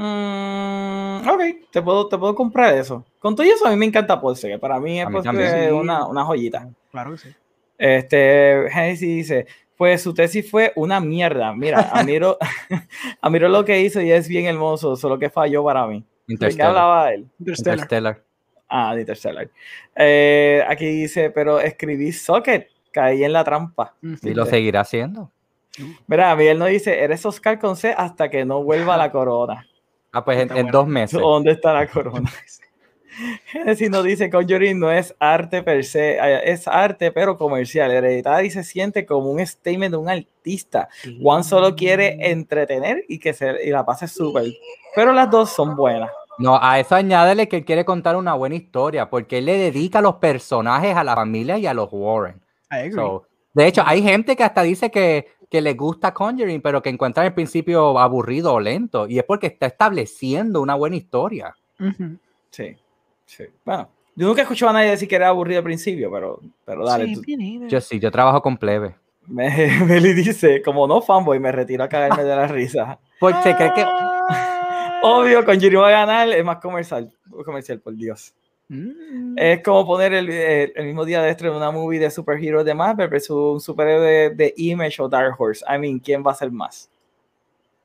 Speaker 1: Mm, ok, te puedo, te puedo comprar eso. Con todo eso, a mí me encanta Polse, que para mí es
Speaker 3: mí también.
Speaker 2: Sí.
Speaker 1: una, una joyita.
Speaker 2: Claro que sí.
Speaker 1: Este, Genesis dice, pues su tesis fue una mierda. Mira, (laughs) admiro, (laughs) admiro lo que hizo y es bien hermoso, solo que falló para mí. ¿De qué
Speaker 3: Interstellar.
Speaker 1: hablaba él?
Speaker 2: Interstellar.
Speaker 3: Interstellar.
Speaker 1: Ah, de Interstellar. Eh, aquí dice, pero escribí Socket, caí en la trampa.
Speaker 2: Ujú.
Speaker 3: Y lo seguirá haciendo.
Speaker 1: Mira, Miguel nos dice, eres Oscar con C hasta que no vuelva la corona.
Speaker 3: Ah, pues en, en dos meses.
Speaker 1: ¿Dónde está la corona? (laughs) Genesis nos dice Conjuring no es arte per se, eh, es arte pero comercial. Hereditary se siente como un statement de un artista. Juan solo quiere entretener y que se y la pase súper. Pero las dos son buenas.
Speaker 3: No, a eso añádele que él quiere contar una buena historia, porque él le dedica a los personajes, a la familia y a los Warren.
Speaker 2: I agree.
Speaker 3: So, de hecho, hay gente que hasta dice que, que le gusta Conjuring, pero que encuentra el principio aburrido o lento. Y es porque está estableciendo una buena historia.
Speaker 2: Ujú.
Speaker 1: Sí, sí. Bueno, yo nunca he escuchado a nadie decir que era aburrido al principio, pero, pero dale.
Speaker 2: Sí,
Speaker 1: tú-.
Speaker 3: Yo sí, yo trabajo con plebe.
Speaker 1: me, (laughs) Meli dice, como no fanboy, me retiro a cagarme de la risa.
Speaker 3: Porque se cree que. (laughs)
Speaker 1: Obvio, Conjuring va a ganar, es más comercial, comercial, por Dios.
Speaker 2: Mm.
Speaker 1: Es como poner el, el- el mismo día de estreno una movie de superhéroes de Marvel versus un superhéroe de, de Image o Dark Horse. I mean, ¿quién va a ser más?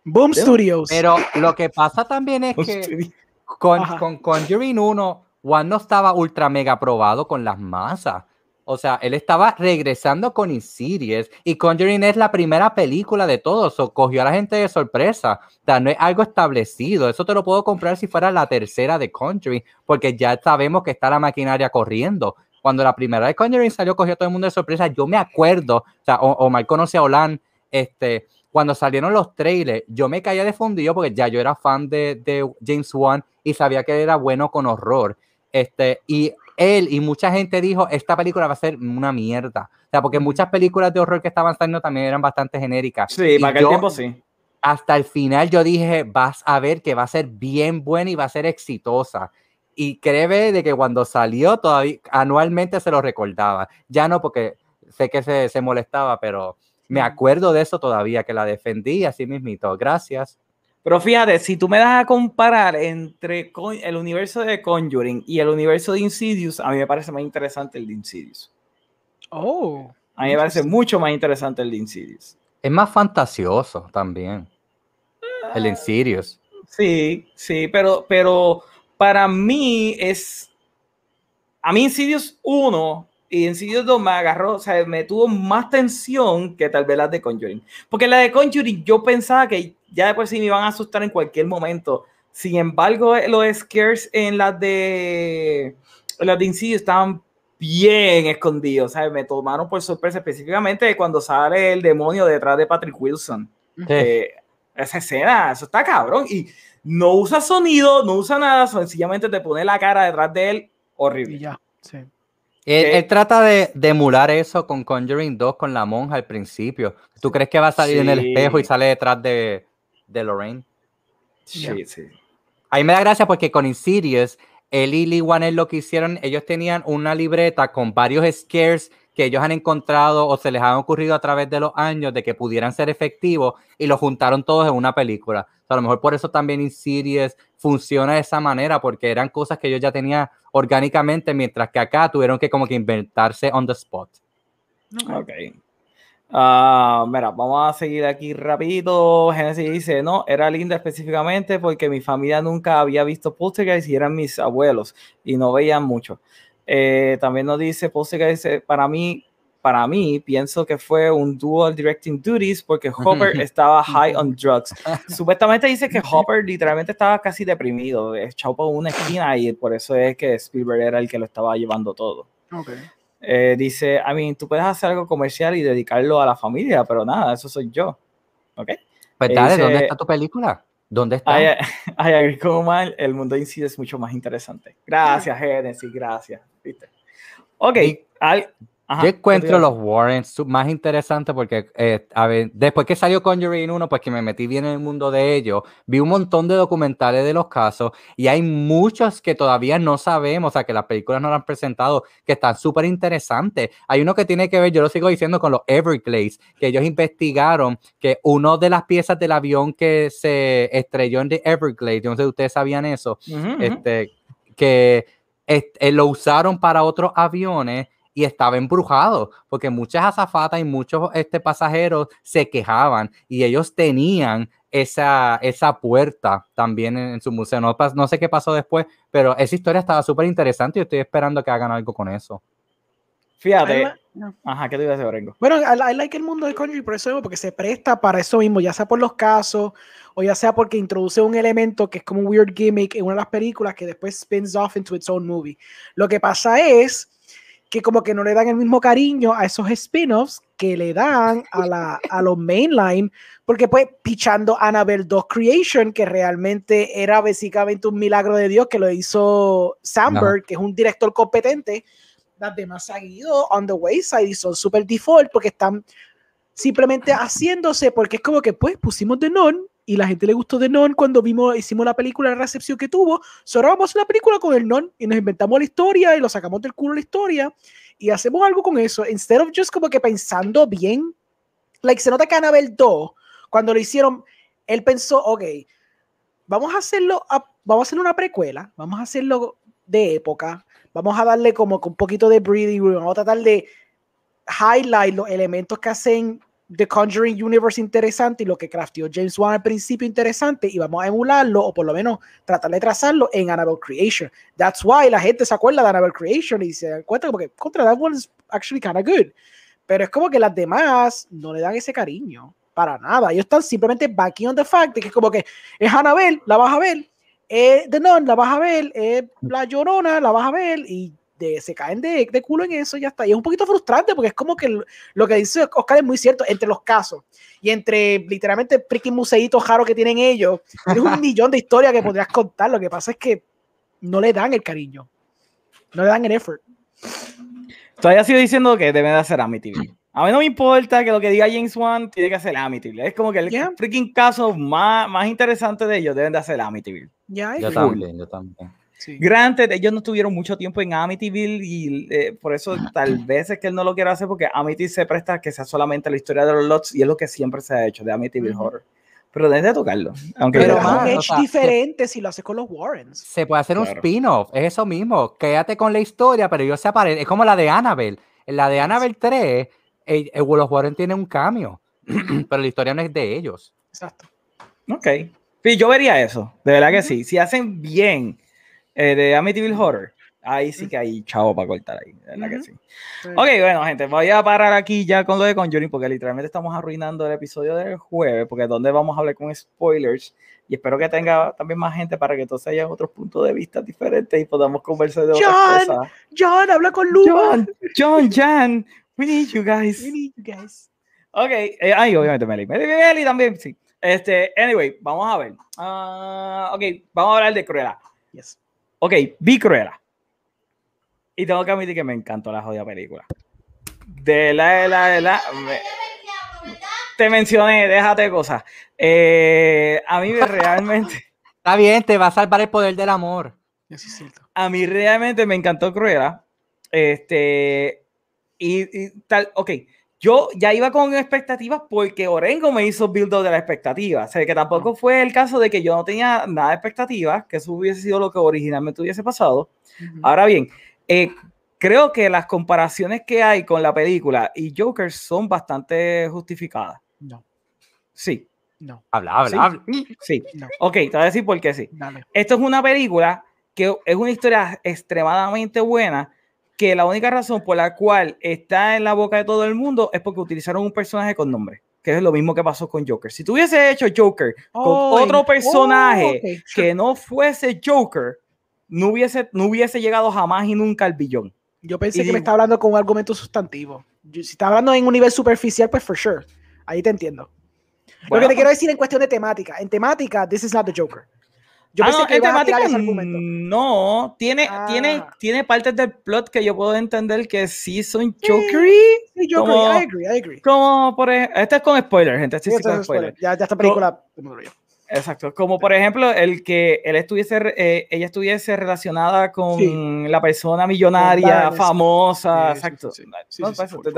Speaker 2: Boom Studios.
Speaker 3: Pero lo que pasa también es que con,
Speaker 2: Ajá.
Speaker 3: con Conjuring 1, Juan no estaba ultra mega probado con las masas. O sea, él estaba regresando con Insidious y Conjuring es la primera película de todos, o cogió a la gente de sorpresa. O sea, no es algo establecido. Eso te lo puedo comprar si fuera la tercera de Conjuring, porque ya sabemos que está la maquinaria corriendo. Cuando la primera de Conjuring salió, cogió a todo el mundo de sorpresa. Yo me acuerdo, o sea, Omar conoce a Olan, este, cuando salieron los trailers, yo me caía de fundido porque ya yo era fan de, de James Wan y sabía que era bueno con horror. Este, y él y mucha gente dijo, esta película va a ser una mierda. O sea, porque muchas películas de horror que estaban saliendo también eran bastante genéricas.
Speaker 1: Sí,
Speaker 3: Y
Speaker 1: para aquel
Speaker 3: yo-
Speaker 1: tiempo sí.
Speaker 3: hasta el final yo dije, vas a ver que va a ser bien buena y va a ser exitosa. Y créeme de que cuando salió todavía anualmente se lo recordaba. Ya no porque sé que se, se molestaba, pero me acuerdo de eso todavía, que la defendí así mismito. Gracias.
Speaker 1: Pero fíjate, si tú me das a comparar entre Con- el universo de Conjuring y el universo de Insidious, a mí me parece más interesante el de Insidious.
Speaker 2: Oh.
Speaker 1: A mí me parece mucho más interesante el de Insidious.
Speaker 3: Es más fantasioso también. El Insidious.
Speaker 1: Sí, sí, pero, pero para mí es. A mí Insidious 1 y Insidious 2 me agarró, o sea, me tuvo más tensión que tal vez las de Conjuring. Porque la de Conjuring yo pensaba que ya de por sí me iban a asustar en cualquier momento. Sin embargo, eh, los scares en las de, en las de Insidious estaban bien escondidos, ¿sabes? Me tomaron por sorpresa específicamente cuando sale el demonio detrás de Patrick Wilson. Eh, esa escena, eso está cabrón. Y no usa sonido, no usa nada, sencillamente te pone la cara detrás de él,
Speaker 2: Y
Speaker 1: horrible.
Speaker 2: ya. Sí.
Speaker 3: Él,
Speaker 1: que-
Speaker 3: él trata de, de emular eso con Conjuring 2 con la monja al principio. ¿Tú crees que va a salir en el
Speaker 1: Sí.
Speaker 3: espejo y sale detrás de, de Lorraine?
Speaker 1: Sí,
Speaker 2: Ya.
Speaker 1: sí.
Speaker 3: A mí me da gracia porque con Insidious, él y Lee Wanell lo que hicieron, ellos tenían una libreta con varios scares que ellos han encontrado o se les han ocurrido a través de los años de que pudieran ser efectivos y los juntaron todos en una película. O sea, a lo mejor por eso también Insidious funciona de esa manera, porque eran cosas que ellos ya tenían orgánicamente, mientras que acá tuvieron que como que inventarse on the spot.
Speaker 1: Ok. Ah, mira, vamos a seguir aquí rapidito. Genesis dice, no, era linda específicamente porque mi familia nunca había visto Poltergeist y eran mis abuelos y no veían mucho. Eh, también nos dice Poltergeist, eh, para mí, para mí, pienso que fue un dual directing duties porque Hopper (laughs) estaba high on drugs. (laughs) Supuestamente dice que Hopper literalmente estaba casi deprimido, echado por una esquina y por eso es que Spielberg era el que lo estaba llevando todo.
Speaker 2: Ok.
Speaker 1: Eh, dice, I mean, tú puedes hacer algo comercial y dedicarlo a la familia, pero nada, eso soy yo. ¿Ok?
Speaker 3: Pues
Speaker 1: Eh,
Speaker 3: dale,
Speaker 1: dice-
Speaker 3: ¿dónde está tu película? ¿Dónde está?
Speaker 1: I, I agree con Omar, el mundo incide es mucho más interesante. Gracias, Genesis, gracias. ¿Viste? Ok, al- ajá,
Speaker 3: Yo
Speaker 1: ¿qué te
Speaker 3: encuentro los Warrens más interesantes porque, eh, a ver, después que salió Conjuring 1, pues que me metí bien en el mundo de ellos, vi un montón de documentales de los casos y hay muchos que todavía no sabemos, o sea, que las películas no lo han presentado, que están súper interesantes. Hay uno que tiene que ver, yo lo sigo diciendo, con los Everglades, que ellos investigaron que uno de las piezas del avión que se estrelló en The Everglades, yo no sé si ustedes sabían eso?
Speaker 1: Ujú, ujú.
Speaker 3: este, que est- eh, lo usaron para otros aviones y estaba embrujado, porque muchas azafatas y muchos este, pasajeros se quejaban y ellos tenían esa, esa puerta también en, en su museo. No, sé qué pasó después, pero esa historia estaba súper interesante y estoy esperando que hagan algo con eso.
Speaker 1: Fíjate.
Speaker 2: No.
Speaker 1: Ajá, ¿qué te iba a decir, Orengo?
Speaker 2: Bueno, I, I like el mundo de Conjuring por eso mismo, porque se presta para eso mismo, ya sea por los casos o ya sea porque introduce un elemento que es como un weird gimmick en una de las películas que después spins off into its own movie. Lo que pasa es que como que no le dan el mismo cariño a esos spin-offs que le dan a, la, a los mainline, porque pues pichando Annabelle 2 Creation, que realmente era básicamente un milagro de Dios que lo hizo Sandberg, que es un director competente, las demás han ido on the wayside y son super default porque están simplemente haciéndose porque es como que pues pusimos The Non y la gente le gustó The Non cuando vimos hicimos la película la recepción que tuvo. So vamos a hacer una película con el Non y nos inventamos la historia y lo sacamos del culo la historia y hacemos algo con eso. Instead of just como que pensando bien like se nota que Annabelle 2 cuando lo hicieron él pensó ok vamos a hacerlo vamos a hacer una precuela vamos a hacerlo de época vamos a darle como un poquito de breathing room, vamos a tratar de highlight los elementos que hacen The Conjuring Universe interesante y lo que crafteó James Wan al principio interesante y vamos a emularlo o por lo menos tratar de trazarlo en Annabelle Creation. That's why la gente se acuerda de Annabelle Creation y se dan cuenta como que contra that one is actually kind of good. Pero es como que las demás no le dan ese cariño para nada. Ellos están simplemente backing on the fact de que es como que es Annabelle, la vas a ver, es The Nun, la vas a ver, La Llorona, la vas a ver y de, se caen de, de culo en eso y ya está. Y es un poquito frustrante porque es como que lo, lo que dice Oscar es muy cierto, entre los casos y entre literalmente freaking museitos raros que tienen ellos, tienes un (laughs) millón de historias que podrías contar. Lo que pasa es que no le dan el cariño, no le dan el effort.
Speaker 1: Todavía sigo diciendo que debe de hacer Amityville. A mí no me importa que lo que diga James Wan tiene que hacer Amityville. Es como que el
Speaker 2: Yeah.
Speaker 1: freaking caso más, más interesante de ellos deben de hacer Amityville.
Speaker 2: Ya,
Speaker 3: Yo también, yo también.
Speaker 2: Sí.
Speaker 1: Granted, ellos no estuvieron mucho tiempo en Amityville y eh, por eso tal vez es que él no lo quiere hacer porque Amityville se presta a que sea solamente la historia de los lots y es lo que siempre se ha hecho de Amityville
Speaker 2: Ujú.
Speaker 1: Horror. Pero deben de tocarlo. Aunque
Speaker 2: Pero es un
Speaker 3: o
Speaker 2: edge
Speaker 3: sea,
Speaker 2: diferente si lo haces con los Warrens.
Speaker 3: Se puede hacer un
Speaker 1: Claro.
Speaker 3: spin-off, es eso mismo. Quédate con la historia, pero ellos se aparecen. Es como la de Annabelle. En la de Annabelle 3, el, el los Warren tiene un cambio, (clears throat) pero la historia no es de ellos.
Speaker 2: Exacto.
Speaker 1: Ok. Sí, yo vería eso. De verdad que sí. Si hacen bien eh, de Amityville Horror, ahí sí que hay chavo para cortar ahí. Verdad que
Speaker 2: Ujú.
Speaker 1: sí.
Speaker 2: Sí.
Speaker 1: Ok, bueno, gente, voy a parar aquí ya con lo de Conjuring porque literalmente estamos arruinando el episodio del jueves porque donde vamos a hablar con spoilers y espero que tenga también más gente para que entonces haya otros puntos de vista diferentes y podamos conversar de otras
Speaker 2: John,
Speaker 1: cosas.
Speaker 2: John, habla con Luma.
Speaker 1: John, John, Jan, we need you guys.
Speaker 2: We need you guys.
Speaker 1: Ok, eh, ay, obviamente Meli. Meli, Meli también, sí. Este, anyway, vamos a ver. Ah, ok, vamos a hablar de Cruella.
Speaker 2: Yes.
Speaker 1: Ok, vi Cruella. Y tengo que admitir que me encantó la jodida película. De la, de la, de la. me- te mencioné, déjate cosas. Eh, a mí me (laughs) realmente,
Speaker 3: Está bien, te va a salvar el poder del amor.
Speaker 2: Eso es cierto.
Speaker 1: a mí realmente me encantó Cruella. Este, y, y tal, ok. Yo ya iba con expectativas porque Orengo me hizo build up de la expectativa. O sea, que tampoco fue el caso de que yo no tenía nada de expectativas, que eso hubiese sido lo que originalmente hubiese pasado. Ahora bien, eh, creo que las comparaciones que hay con la película y Joker son bastante justificadas.
Speaker 2: No,
Speaker 1: Sí,
Speaker 2: no,
Speaker 3: Habla, habla,
Speaker 1: Sí.
Speaker 3: habla.
Speaker 1: sí.
Speaker 2: no.
Speaker 1: Ok, te voy a decir por qué sí.
Speaker 2: Dale.
Speaker 1: Esto es una película que es una historia extremadamente buena, que la única razón por la cual está en la boca de todo el mundo es porque utilizaron un personaje con nombre, que es lo mismo que pasó con Joker. Si tuviese hecho Joker con
Speaker 2: Oh,
Speaker 1: otro
Speaker 2: en-
Speaker 1: personaje
Speaker 2: oh, ok, sure.
Speaker 1: que no fuese Joker, no hubiese, no hubiese llegado jamás y nunca al billón.
Speaker 2: Yo pensé
Speaker 1: y
Speaker 2: que
Speaker 1: digo-
Speaker 2: me estaba hablando con un argumento sustantivo. Si está hablando en un nivel superficial, pues for sure. Ahí te entiendo. Lo
Speaker 1: Bueno,
Speaker 2: que te quiero decir en cuestión de temática. En temática, this is not the Joker. Yo
Speaker 1: ah,
Speaker 2: pensé
Speaker 1: no,
Speaker 2: que
Speaker 1: en
Speaker 2: ibas a
Speaker 1: temática
Speaker 2: ese argumento.
Speaker 1: no, tiene, tiene,
Speaker 2: Ah.
Speaker 1: tiene partes del plot que yo puedo entender que sí son Jokery,
Speaker 2: Sí, Joker,
Speaker 1: como-
Speaker 2: I agree, I agree.
Speaker 1: como por ejemplo, este es con spoiler, gente, este sí,
Speaker 2: Sí,
Speaker 1: con
Speaker 2: entonces,
Speaker 1: spoiler.
Speaker 2: Ya, ya esta película. digo.
Speaker 1: Exacto, como por ejemplo el que él estuviese, eh, ella estuviese relacionada con
Speaker 2: Sí.
Speaker 1: la persona millonaria,
Speaker 2: Baroness.
Speaker 1: famosa,
Speaker 2: Sí, sí,
Speaker 1: exacto.
Speaker 2: sí, sí. Sí,
Speaker 1: no,
Speaker 2: sí, sí,
Speaker 1: te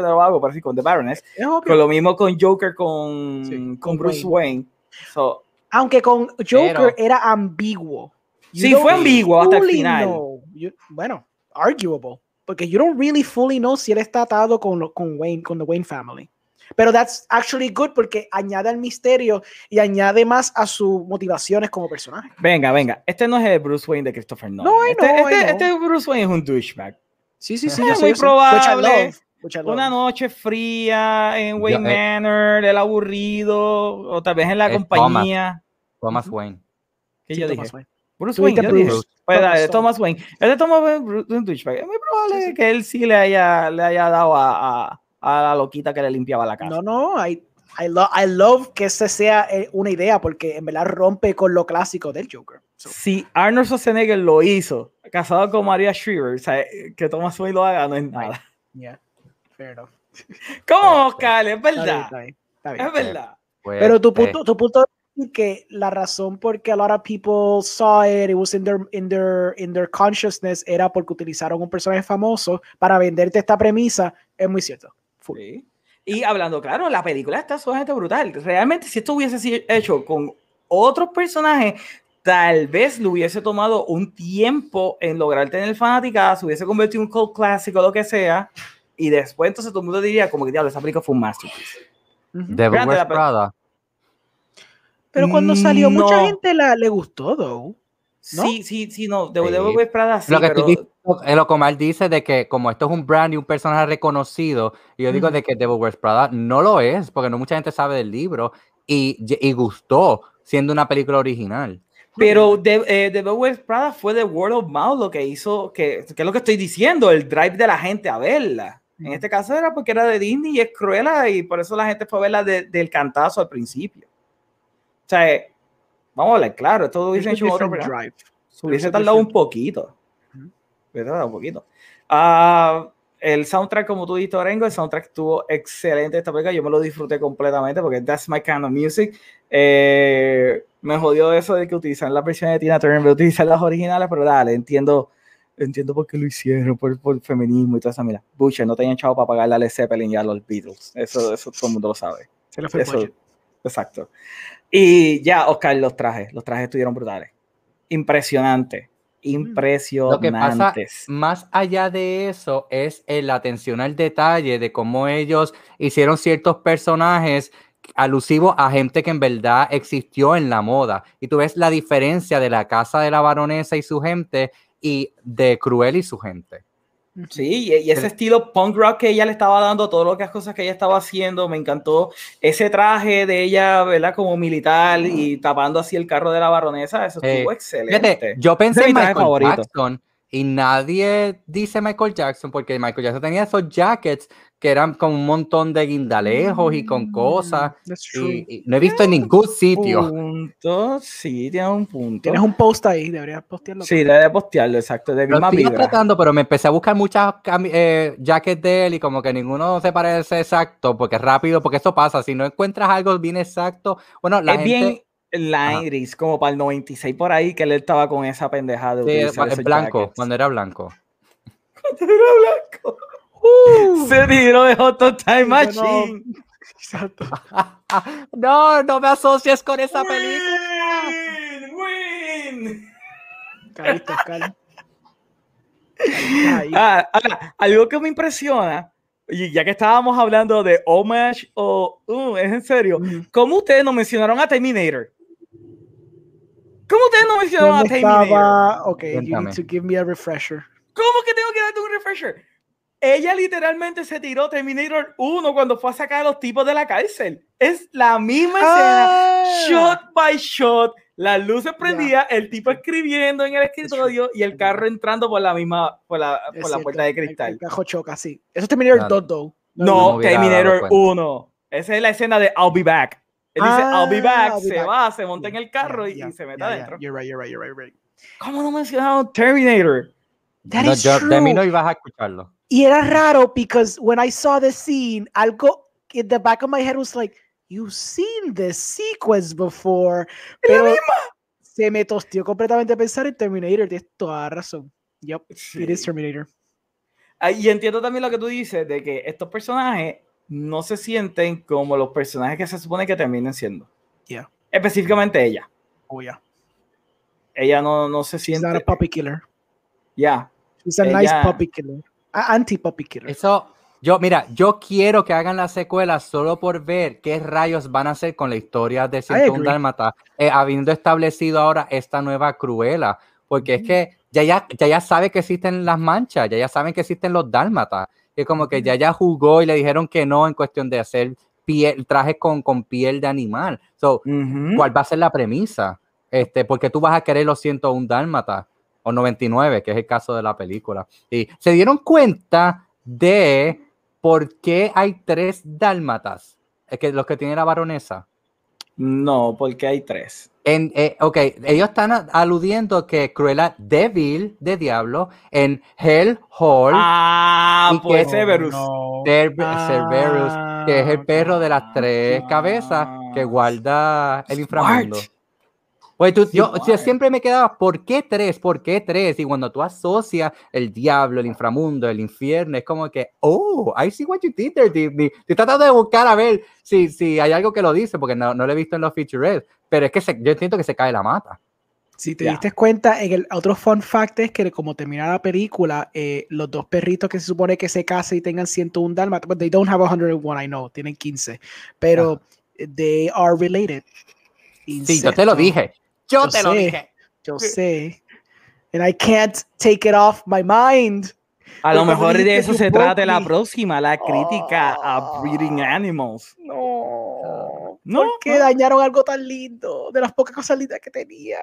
Speaker 1: lo hago, pero sí, con The Baroness.
Speaker 2: Es.
Speaker 1: Con lo mismo con Joker, con,
Speaker 2: Sí,
Speaker 1: con
Speaker 2: con
Speaker 1: Bruce Wayne. So,
Speaker 2: Aunque con Joker
Speaker 3: Pero-
Speaker 2: era ambiguo. You
Speaker 1: Sí, fue ambiguo hasta el final.
Speaker 2: You- bueno, arguable. Porque you don't really fully know si él está atado con, con Wayne, con the Wayne family. Pero that's actually good porque añade al misterio y añade más a sus motivaciones como personaje.
Speaker 1: venga, venga. Este no es el Bruce Wayne de Christopher Nolan.
Speaker 2: No, I
Speaker 1: este,
Speaker 2: I
Speaker 1: este-
Speaker 2: know.
Speaker 1: este Bruce Wayne es un douchebag.
Speaker 2: Sí, sí, sí.
Speaker 1: Es muy probable. Una noche fría en Wayne
Speaker 3: Yo, eh,
Speaker 1: Manor, el aburrido, o tal vez en la compañía.
Speaker 3: Thomas Wayne.
Speaker 1: que
Speaker 2: Sí,
Speaker 1: yo
Speaker 2: Thomas
Speaker 1: dije?
Speaker 2: Wayne.
Speaker 1: Bruce Wayne, yo dije.
Speaker 2: Bruce.
Speaker 1: Pues,
Speaker 2: Thomas,
Speaker 1: dale, Thomas Wayne. Es de Thomas Wayne, Bruce- un douchebag. Es muy probable
Speaker 2: Sí, sí.
Speaker 1: que él sí le haya, le haya dado a, a, a la loquita que le limpiaba la casa.
Speaker 2: No, no, I, I, lo- I love que ese sea eh, una idea porque en verdad rompe con lo clásico del Joker. So,
Speaker 1: Si Arnold Schwarzenegger lo hizo, casado con Maria Shriver, o sea, que Thomas Wayne lo haga, no es nada.
Speaker 2: yeah, fair enough.
Speaker 1: ¿Cómo, Oscar? Es
Speaker 2: Está bien,
Speaker 1: verdad.
Speaker 2: está bien, está bien.
Speaker 1: Es verdad.
Speaker 3: Pues,
Speaker 2: Pero tu
Speaker 3: eh,
Speaker 2: punto, tu punto es que la razón por que a lot of people saw it, it was in their, in their, in their consciousness, era porque utilizaron un personaje famoso para venderte esta premisa, es muy cierto. Full.
Speaker 1: Sí. Y hablando claro, la película está sumamente brutal. Realmente, si esto hubiese sido hecho con otros personajes, tal vez le hubiese tomado un tiempo en lograr tener fanática, se hubiese convertido en un cult clásico, lo que sea, y después entonces todo el mundo diría como que diablo, esa película fue un masterpiece.
Speaker 3: Devil Wears
Speaker 1: la pe-
Speaker 3: Prada.
Speaker 2: Pero cuando salió, mucha
Speaker 1: No.
Speaker 2: gente la, le gustó, though. ¿No?
Speaker 1: Sí, sí, sí, no, de
Speaker 3: Sí.
Speaker 1: Devil Wears Prada sí,
Speaker 3: lo que
Speaker 1: pero
Speaker 3: estoy diciendo es lo que Omar dice de que como esto es un brand y un personaje reconocido, y yo digo de que Devil Wears Prada no lo es, porque no mucha gente sabe del libro, y, y gustó siendo una película original.
Speaker 1: Pero de, eh, Devil Wears Prada fue de word of mouth lo que hizo, que, que es lo que estoy diciendo, el drive de la gente a verla. En este caso era porque era de Disney y es cruela y por eso la gente fue a verla de- del cantazo al principio. O sea, eh, vamos a hablar claro, esto hubiese
Speaker 2: a
Speaker 1: hecho otro
Speaker 2: drive.
Speaker 1: Se hubiese tardado un poquito. Hubiese tardado un poquito. Ah, el soundtrack, como tú dijiste, Orengo, el soundtrack estuvo excelente esta película. Yo me lo disfruté completamente porque that's my kind of music. Eh, me jodió eso de que utilizan la versión de Tina Turner utilizar las originales, pero dale, entiendo, entiendo por qué lo hicieron, por, por el feminismo y toda esa mira. Butcher, no tenían chavo para pagarle a Led Zeppelin y a los Beatles. Eso, eso todo el mundo lo sabe.
Speaker 2: Se fue
Speaker 1: Eso, exacto. Y ya, Oscar, los trajes. Los trajes estuvieron brutales. Impresionante. Impresionantes.
Speaker 3: Más allá de eso es el- la atención al detalle de cómo ellos hicieron ciertos personajes alusivos a gente que en verdad existió en la moda. Y tú ves la diferencia de la casa de la baronesa y su gente y de Cruel y su gente.
Speaker 1: Sí, y, ese estilo punk rock que ella le estaba dando, todas las cosas que ella estaba haciendo, me encantó. Ese traje de ella, ¿verdad? Como militar y tapando así el carro de la baronesa, eso
Speaker 3: Eh,
Speaker 1: estuvo excelente.
Speaker 3: Fíjate, yo pensé en Michael
Speaker 1: favorito.
Speaker 3: Jackson y nadie dice Michael Jackson porque Michael Jackson tenía esos jackets que eran con un montón de guindalejos y con cosas.
Speaker 2: Mm, true.
Speaker 3: Y, y no he visto en ningún sitio.
Speaker 1: Punto, sí, tiene un punto.
Speaker 2: Tienes un post ahí, deberías postearlo.
Speaker 1: Sí, debe postearlo, exacto, de
Speaker 3: Lo
Speaker 1: misma
Speaker 3: estoy
Speaker 1: vibra.
Speaker 3: tratando, pero me empecé a buscar muchas eh, jackets de él y como que ninguno se parece exacto, porque es rápido, porque eso pasa. Si no encuentras algo bien exacto, bueno, la
Speaker 1: es
Speaker 3: gente
Speaker 1: bien Lairis, como para el 96 por ahí, que él estaba con esa pendejada de
Speaker 3: sí,
Speaker 1: esos
Speaker 3: blanco,
Speaker 1: jackets.
Speaker 3: cuando era blanco. (laughs)
Speaker 1: Cuando era blanco. Se tiró de Hot Time
Speaker 2: Yo no-
Speaker 1: Machine. (laughs)
Speaker 2: Exacto. (laughs)
Speaker 3: no, no me asocies con esa película.
Speaker 1: Win, win.
Speaker 2: Caíste, Oscar. Caíste ahí.
Speaker 1: Ah, ahora, algo que me impresiona, y ya que estábamos hablando de homage o uh, es en serio. ¿cómo ustedes no mencionaron a Terminator? ¿Cómo ustedes no mencionaron a
Speaker 2: ¿Dónde
Speaker 1: Terminator?
Speaker 2: estaba? Ok, you need to give me a refresher.
Speaker 1: ¿Cómo que tengo que darte un refresher? Ella literalmente se tiró Terminator 1 cuando fue a sacar a los tipos de la cárcel. Es la misma escena,
Speaker 2: Ah.
Speaker 1: shot by shot. Las luces prendías, el tipo escribiendo en el escritorio y el carro entrando por la misma, por la, por la puerta de cristal.
Speaker 2: El cajo choca, sí. Eso es Terminator
Speaker 3: Claro.
Speaker 2: 2, though.
Speaker 3: no
Speaker 1: No, Terminator
Speaker 3: cuenta.
Speaker 1: 1. Esa es la escena de I'll be back. Él dice
Speaker 2: Ah,
Speaker 1: I'll be back,
Speaker 2: I'll be
Speaker 1: se
Speaker 2: back.
Speaker 1: va, se monta en el carro
Speaker 2: Yeah,
Speaker 1: y,
Speaker 2: yeah,
Speaker 1: y se mete
Speaker 2: yeah, yeah.
Speaker 1: adentro.
Speaker 2: You're right, you're right, you're right, right.
Speaker 1: ¿Cómo no mencionaron Terminator?
Speaker 2: That
Speaker 3: No,
Speaker 2: is
Speaker 3: yo- de mí
Speaker 2: true.
Speaker 3: no ibas a escucharlo.
Speaker 2: Y era raro because when I saw the scene, algo in the back of my head was like, you've seen this sequence before. Pero se me tostió completamente pensar en Terminator. Tienes toda razón. Yep, it is. Terminator.
Speaker 1: Ah, Y entiendo también lo que tú dices de que estos personajes no se sienten como los personajes que se supone que terminen siendo.
Speaker 2: Yeah.
Speaker 1: Específicamente ella.
Speaker 2: Oh, yeah.
Speaker 1: Ella no, no se
Speaker 2: She's not a
Speaker 1: siente.
Speaker 2: puppy killer.
Speaker 1: Ya.
Speaker 2: She's a nice
Speaker 1: Ella-
Speaker 2: puppy killer. A anti-puppy killer.
Speaker 3: Eso, yo, mira, yo quiero que hagan la secuela solo por ver qué rayos van a hacer con la historia de 101
Speaker 2: agree.
Speaker 3: Dálmata, eh, habiendo establecido ahora esta nueva Cruella. Porque es que ya ya, ya ya sabe que existen las manchas, ya ya saben que existen los dálmatas. Es como que ya ya jugó y le dijeron que no en cuestión de hacer piel, trajes con, con piel de animal. So. ¿Cuál va a ser la premisa? Este, porque tú vas a querer los 101 dálmatas o 99, que es el caso de la película. Y se dieron cuenta de por qué hay tres dálmatas, es que los que tiene la baronesa.
Speaker 1: No, porque hay tres.
Speaker 3: En, eh, ok, ellos están aludiendo que Cruella débil de diablo en Hell Hall,
Speaker 1: Ah,
Speaker 3: Y
Speaker 1: pues
Speaker 3: que-
Speaker 1: Severus.
Speaker 2: No. Ah,
Speaker 3: Cerberus, que es el perro de las tres
Speaker 1: ah,
Speaker 3: cabezas que guarda el inframundo.
Speaker 1: Smart.
Speaker 3: Tú, yo,
Speaker 1: Smart.
Speaker 3: siempre me quedaba, ¿por qué tres? ¿Por qué tres? Y cuando tú asocias el diablo, el inframundo, el infierno, es como que, oh, I see what you did there, Disney. Estoy tratando de buscar a ver si, si hay algo que lo dice, porque no, no lo he visto en los featurettes, pero es que se- yo siento que se cae la mata.
Speaker 2: Si te diste cuenta, en el otro fun fact es que como termina la película, eh, los dos perritos que se supone que se casen y tengan 101 dálmatas, but they don't have 101, I know, tienen 15, pero eh, they are related.
Speaker 3: Sí, yo te lo dije. Yo,
Speaker 2: Yo
Speaker 3: te lo
Speaker 2: sé.
Speaker 3: dije.
Speaker 2: Yo sé. And I can't take it off my mind.
Speaker 1: A lo mejor de eso se trata la próxima, la crítica a
Speaker 2: Ah.
Speaker 1: breeding animals.
Speaker 2: No.
Speaker 1: No,
Speaker 2: ¿Por qué
Speaker 1: no.
Speaker 2: dañaron algo tan lindo? De las pocas cosas lindas que tenía.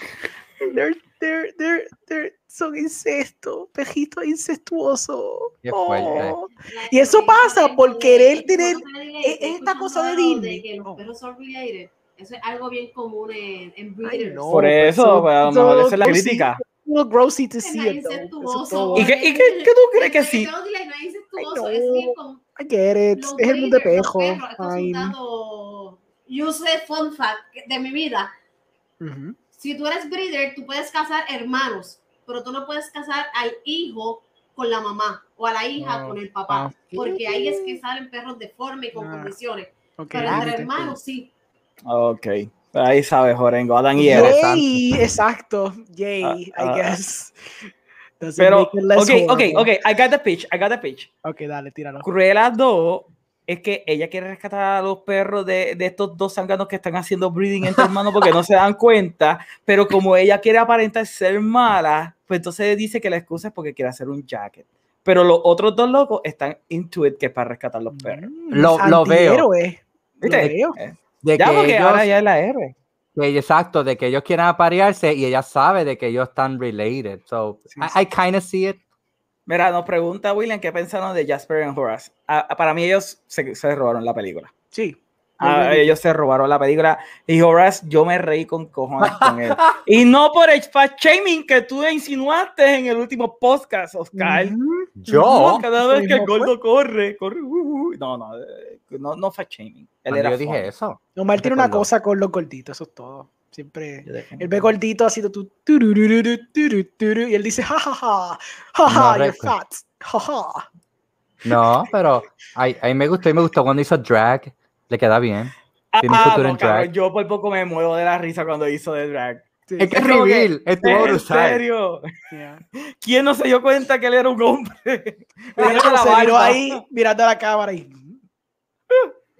Speaker 2: (laughs) They're, they're, they're, they're- son incesto, pejitos incestuosos.
Speaker 3: Qué fuerte.
Speaker 2: Oh. Y eso pasa por querer tener e- esta cosa de Disney.
Speaker 4: que los
Speaker 2: Oh.
Speaker 4: perros son related. Eso es algo bien común en, en
Speaker 2: Ay,
Speaker 4: breeders.
Speaker 2: no,
Speaker 1: Por
Speaker 2: pero
Speaker 1: eso, pues, a lo mejor esa es la crítica.
Speaker 2: a little grossy to
Speaker 4: Es
Speaker 2: see it.
Speaker 1: ¿Y qué, y qué, qué tú crees que sí?
Speaker 4: no es
Speaker 2: Ay,
Speaker 4: bien
Speaker 2: I get it.
Speaker 4: los
Speaker 2: Es el mundo de pejo.
Speaker 4: dato useless fun fact de mi vida.
Speaker 2: Ujú.
Speaker 4: Si tú eres breeder, tú puedes casar hermanos, pero tú no puedes casar al hijo con la mamá o a la hija
Speaker 2: Oh,
Speaker 4: con el papá,
Speaker 2: ah.
Speaker 4: porque ahí es que salen perros deformes y con
Speaker 2: Ah,
Speaker 4: condiciones.
Speaker 2: Ok,
Speaker 4: Pero entre hermanos sí.
Speaker 1: Ok. Ahí sabes, Jorengo, Adán y Eva.
Speaker 2: Exacto. Yay,
Speaker 1: Ah,
Speaker 2: I
Speaker 1: ah.
Speaker 2: guess. Doesn't
Speaker 1: Pero, ok, ok,
Speaker 2: horrible.
Speaker 1: ok, I got the pitch, I got the pitch.
Speaker 2: Ok, dale, tíralo.
Speaker 1: Cruella 2 es que ella quiere rescatar a los perros de, de estos dos zánganos que están haciendo breeding entre hermanos porque no se dan cuenta, pero como ella quiere aparentar ser mala, pues entonces dice que la excusa es porque quiere hacer un jacket. Pero los otros dos locos están into it, que es para rescatar los perros.
Speaker 2: Mm,
Speaker 3: Lo- lo veo.
Speaker 2: Lo
Speaker 1: ¿Viste?
Speaker 2: veo.
Speaker 1: Eh,
Speaker 3: De
Speaker 1: Ya
Speaker 3: que
Speaker 1: porque
Speaker 3: ellos-
Speaker 1: ahora ya es la héroe.
Speaker 3: que- exacto, de que ellos quieran aparearse y ella sabe de que ellos están related. So,
Speaker 2: Sí,
Speaker 3: I, I kind of see it.
Speaker 1: Mira, nos pregunta William qué pensaron de Jasper y Horace. Ah, para mí ellos se, se robaron la película.
Speaker 2: Sí.
Speaker 1: Ah, ellos se robaron la película y Horace, yo me reí con cojones con él. (laughs) Y no por el fat shaming que tú insinuaste en el último podcast, Oscar.
Speaker 2: Ujú.
Speaker 3: Yo,
Speaker 1: No, cada vez que el
Speaker 2: fue.
Speaker 1: gordo corre, corre. uh, uh. No, no, eh, no, no fat shaming. Él era
Speaker 3: yo dije
Speaker 1: funny.
Speaker 3: eso.
Speaker 2: Omar tiene una cosa con los gorditos, eso es todo. Siempre. Él ve gordito turururu, turuturu, y él dice, ja, ja, ja, ja, ja,
Speaker 3: No
Speaker 2: you're fat, ja, ja.
Speaker 3: No, pero a, a mí me gustó y me gustó cuando hizo drag. Le queda bien. Tiene
Speaker 1: Ah,
Speaker 3: futuro
Speaker 1: no,
Speaker 3: en
Speaker 1: cabrón,
Speaker 3: drag.
Speaker 1: yo por poco me muevo de la risa cuando hizo de drag.
Speaker 2: Sí,
Speaker 3: Es que
Speaker 1: Es como que-
Speaker 3: reveal, estuvo
Speaker 1: ¿En
Speaker 3: brutal.
Speaker 1: serio?
Speaker 2: yeah.
Speaker 1: ¿Quién no se dio cuenta que él era un hombre? La
Speaker 2: se miró ahí mirando a la cámara y